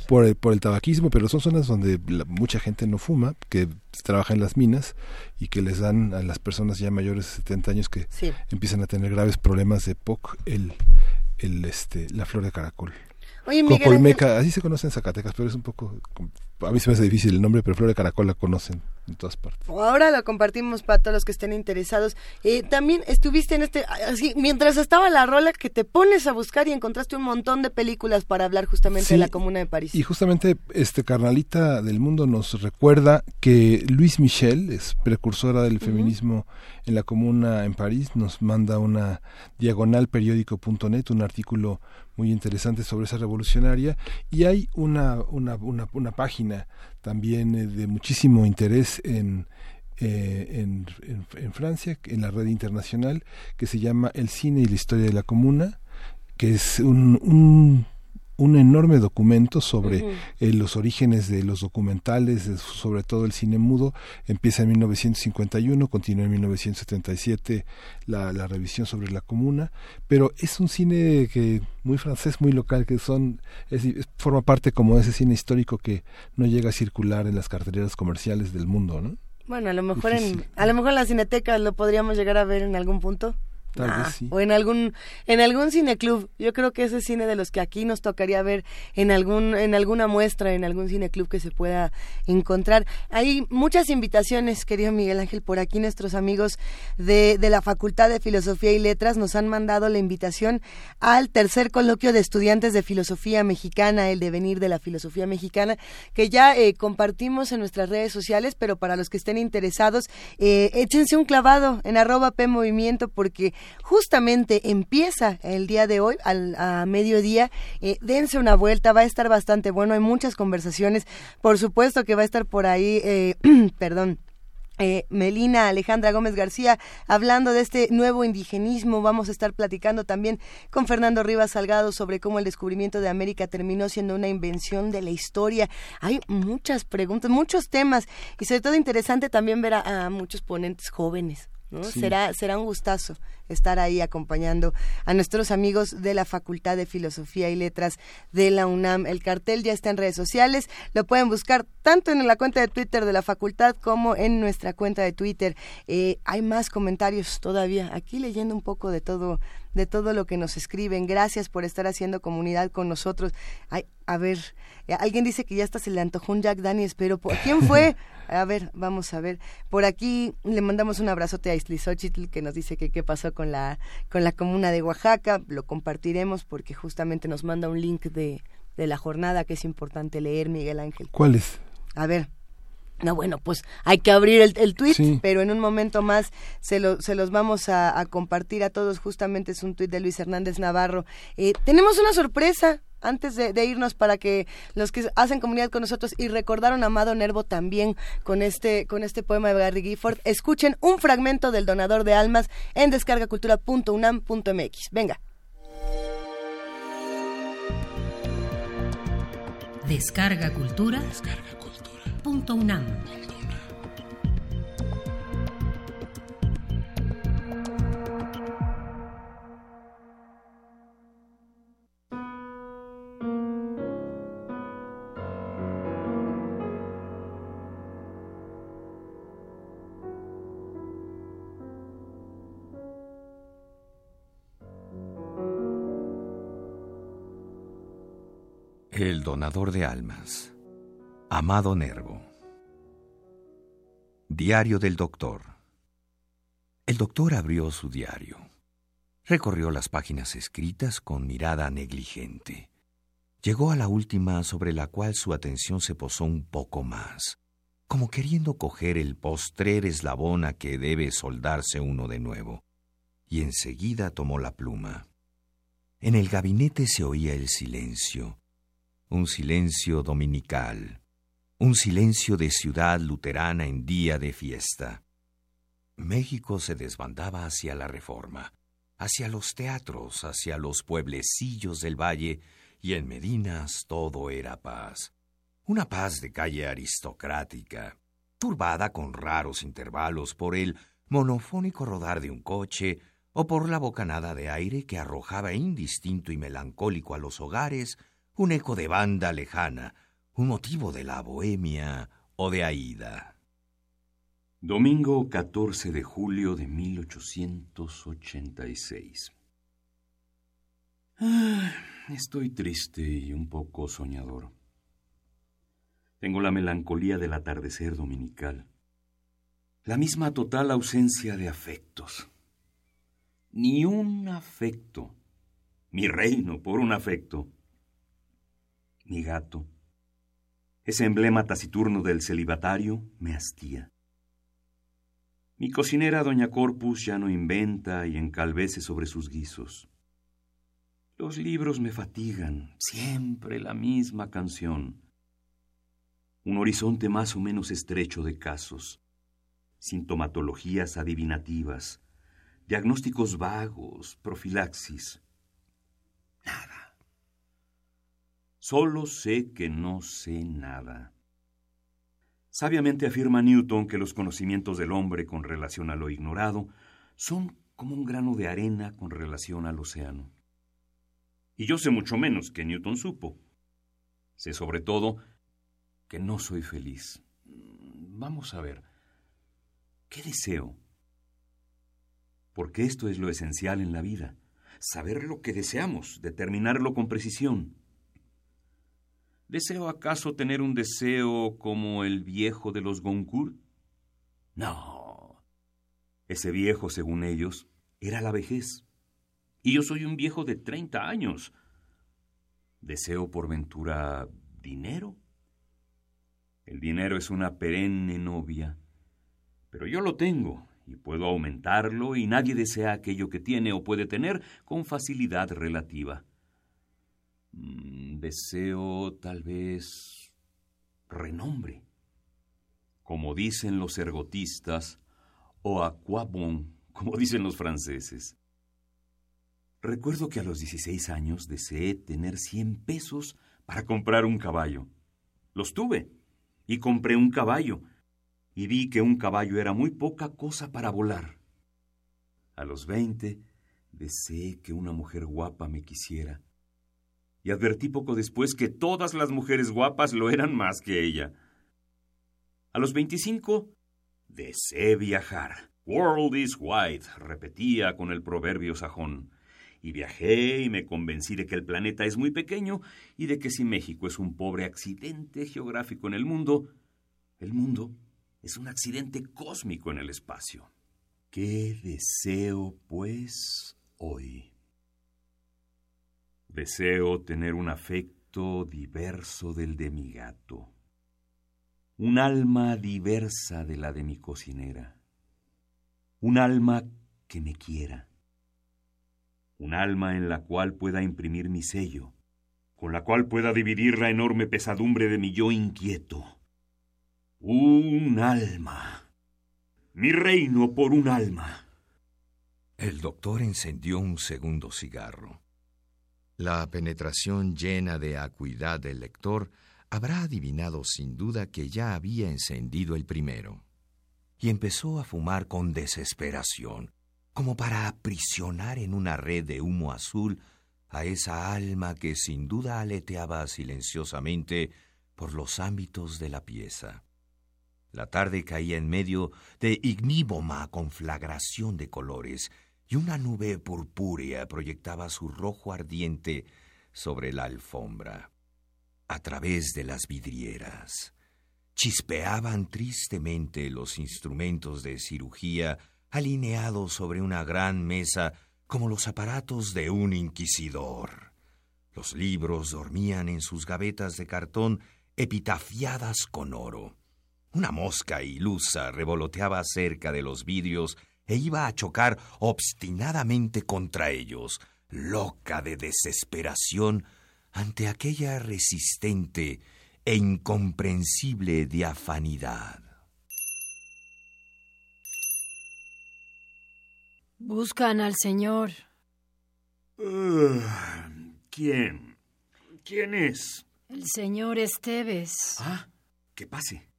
por, el, por el tabaquismo, pero son zonas donde la- mucha gente no fuma, que trabaja en las minas y que les dan a las personas ya mayores de 70 años que Sí. empiezan a tener graves problemas de POC, el, el, este, la flor de caracol. Oye, Miguel Cocolmeca, así se conoce en Zacatecas, pero es un poco... A mí se me hace difícil el nombre, pero flor de caracol la conocen en todas partes. Ahora lo compartimos para todos los que estén interesados. Eh, también estuviste en este, así, mientras estaba la rola que te pones a buscar y encontraste un montón de películas para hablar justamente Sí, de la Comuna de París. Y justamente este Carnalita del Mundo nos recuerda que Luis Michel es precursora del feminismo en la comuna en París, nos manda una diagonal periódico.net, un artículo muy interesante sobre esa revolucionaria y hay una, una, una, una página también eh, de muchísimo interés en, eh, en, en- en Francia, en la red internacional, que se llama El cine y la historia de la comuna, que es un, un, un enorme documento sobre eh, los orígenes de los documentales, de- sobre todo el cine mudo. Empieza en 1951, continúa en 1977 la, la revisión sobre la comuna, pero es un cine que muy francés, muy local, que son es- forma parte como de ese cine histórico que no llega a circular en las carteleras comerciales del mundo, ¿no? Bueno, a lo mejor en, a lo mejor en la Cineteca lo podríamos llegar a ver en algún punto. Tal Ah, vez sí. O en algún en algún cineclub. Yo creo que ese cine de los que aquí nos tocaría ver en algún en alguna muestra, en algún cineclub que se pueda encontrar. Hay muchas invitaciones, querido Miguel Ángel, por aquí nuestros amigos de, de la Facultad de Filosofía y Letras nos han mandado la invitación al tercer coloquio de estudiantes de filosofía mexicana, el devenir de la filosofía mexicana, que ya eh, compartimos en nuestras redes sociales, pero para los que estén interesados, eh, échense un clavado en arroba P Movimiento porque justamente empieza el día de hoy al, a mediodía. Eh, dense una vuelta, va a estar bastante bueno, hay muchas conversaciones. Por supuesto que va a estar por ahí, eh, (clears throat) perdón. Eh, Melina Alejandra Gómez García hablando de este nuevo indigenismo. Vamos a estar platicando también con Fernando Rivas Salgado sobre cómo el descubrimiento de América terminó siendo una invención de la historia. Hay muchas preguntas, muchos temas y sobre todo interesante también ver a, a muchos ponentes jóvenes. ¿No? Sí. Será, será un gustazo estar ahí acompañando a nuestros amigos de la Facultad de Filosofía y Letras de la UNAM. El cartel ya está en redes sociales, lo pueden buscar tanto en la cuenta de Twitter de la facultad como en nuestra cuenta de Twitter. Eh, hay más comentarios todavía, aquí leyendo un poco de todo de todo lo que nos escriben. Gracias por estar haciendo comunidad con nosotros. Ay, a ver, eh, alguien dice que ya hasta se le antojó un Jack Daniels, pero ¿por quién (laughs) fue? A ver, vamos a ver. Por aquí le mandamos un abrazote a Islizochitl que nos dice que qué pasó con la con la comuna de Oaxaca. Lo compartiremos porque justamente nos manda un link de, de la jornada que es importante leer, Miguel Ángel. ¿Cuál es? A ver. No, bueno, pues hay que abrir el, el tweet, Sí. pero en un momento más se, lo, se los vamos a, a compartir a todos. Justamente es un tweet de Luis Hernández Navarro. Eh, tenemos una sorpresa antes de, de irnos para que los que hacen comunidad con nosotros y recordaron a Amado Nervo también con este, con este poema de Gary Gifford, escuchen un fragmento del Donador de Almas en descargacultura.unam.mx. Venga. Descarga Cultura. Punto UNAM. El donador de almas. Amado Nervo. Diario del doctor. El doctor abrió su diario. Recorrió las páginas escritas con mirada negligente. Llegó a la última sobre la cual su atención se posó un poco más, como queriendo coger el postrer eslabón a que debe soldarse uno de nuevo, y enseguida tomó la pluma. En el gabinete se oía el silencio, un silencio dominical, un silencio de ciudad luterana en día de fiesta. México se desbandaba hacia la reforma, hacia los teatros, hacia los pueblecillos del valle, y en Medinas todo era paz. Una paz de calle aristocrática, turbada con raros intervalos por el monofónico rodar de un coche o por la bocanada de aire que arrojaba indistinto y melancólico a los hogares un eco de banda lejana, un motivo de la bohemia o de Aida. Domingo 14 de julio de 1886. Ah, estoy triste y un poco soñador. Tengo la melancolía del atardecer dominical, la misma total ausencia de afectos. Ni un afecto. Mi reino por un afecto. Mi gato, ese emblema taciturno del celibatario, me hastía. Mi cocinera, doña Corpus, ya no inventa y encalvece sobre sus guisos. Los libros me fatigan, siempre la misma canción. Un horizonte más o menos estrecho de casos, sintomatologías adivinativas, diagnósticos vagos, profilaxis. Nada. Solo sé que no sé nada. Sabiamente afirma Newton que los conocimientos del hombre con relación a lo ignorado son como un grano de arena con relación al océano. Y yo sé mucho menos que Newton supo. Sé sobre todo que no soy feliz. Vamos a ver. ¿Qué deseo? Porque esto es lo esencial en la vida, saber lo que deseamos, determinarlo con precisión. ¿Deseo acaso tener un deseo como el viejo de los Goncourt? No. Ese viejo, según ellos, era la vejez. Y yo soy un viejo de treinta años. ¿Deseo por ventura dinero? El dinero es una perenne novia. Pero yo lo tengo y puedo aumentarlo y nadie desea aquello que tiene o puede tener con facilidad relativa. Mm, deseo tal vez renombre. Como dicen los ergotistas, o à quoi bon, como dicen los franceses. Recuerdo que a los 16 años deseé tener 100 pesos para comprar un caballo. Los tuve y compré un caballo y vi que un caballo era muy poca cosa para volar. A los 20 deseé que una mujer guapa me quisiera y advertí poco después que todas las mujeres guapas lo eran más que ella. A los 25 deseé viajar. World is wide, repetía con el proverbio sajón y viajé y me convencí de que el planeta es muy pequeño y de que si México es un pobre accidente geográfico en el mundo, el mundo es un accidente cósmico en el espacio. ¿Qué deseo, pues, hoy? Deseo tener un afecto diverso del de mi gato, un alma diversa de la de mi cocinera, un alma que me quiera un alma en la cual pueda imprimir mi sello, con la cual pueda dividir la enorme pesadumbre de mi yo inquieto. Un alma. Mi reino por un alma. El doctor encendió un segundo cigarro. La penetración llena de acuidad del lector habrá adivinado sin duda que ya había encendido el primero. Y empezó a fumar con desesperación, como para aprisionar en una red de humo azul a esa alma que sin duda aleteaba silenciosamente por los ámbitos de la pieza. La tarde caía en medio de igníboma conflagración de colores, y una nube purpúrea proyectaba su rojo ardiente sobre la alfombra. A través de las vidrieras chispeaban tristemente los instrumentos de cirugía alineados sobre una gran mesa como los aparatos de un inquisidor. Los libros dormían en sus gavetas de cartón epitafiadas con oro. Una mosca ilusa revoloteaba cerca de los vidrios e iba a chocar obstinadamente contra ellos, loca de desesperación ante aquella resistente e incomprensible diafanidad. Buscan al señor. ¿Quién? ¿Quién es? El señor Esteves. Ah, que pase.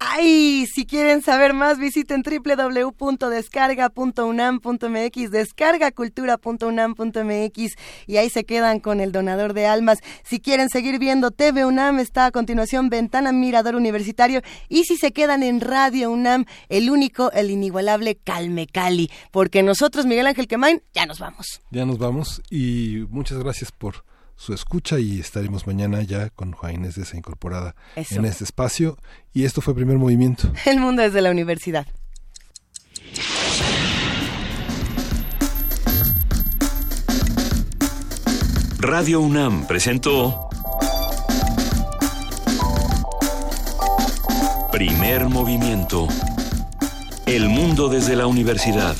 ¡Ay! Si quieren saber más, visiten www.descarga.unam.mx, descargacultura.unam.mx y ahí se quedan con el donador de almas. Si quieren seguir viendo TV UNAM, está a continuación Ventana Mirador Universitario. Y si se quedan en Radio UNAM, el único, el inigualable Calme Cali. Porque nosotros, Miguel Ángel Quemain, ya nos vamos. Ya nos vamos y muchas gracias por su escucha y estaremos mañana ya con Juan Inés de esa incorporada en este espacio. Y esto fue Primer Movimiento. (laughs) El mundo desde la universidad. Radio UNAM presentó Primer Movimiento. El mundo desde la universidad.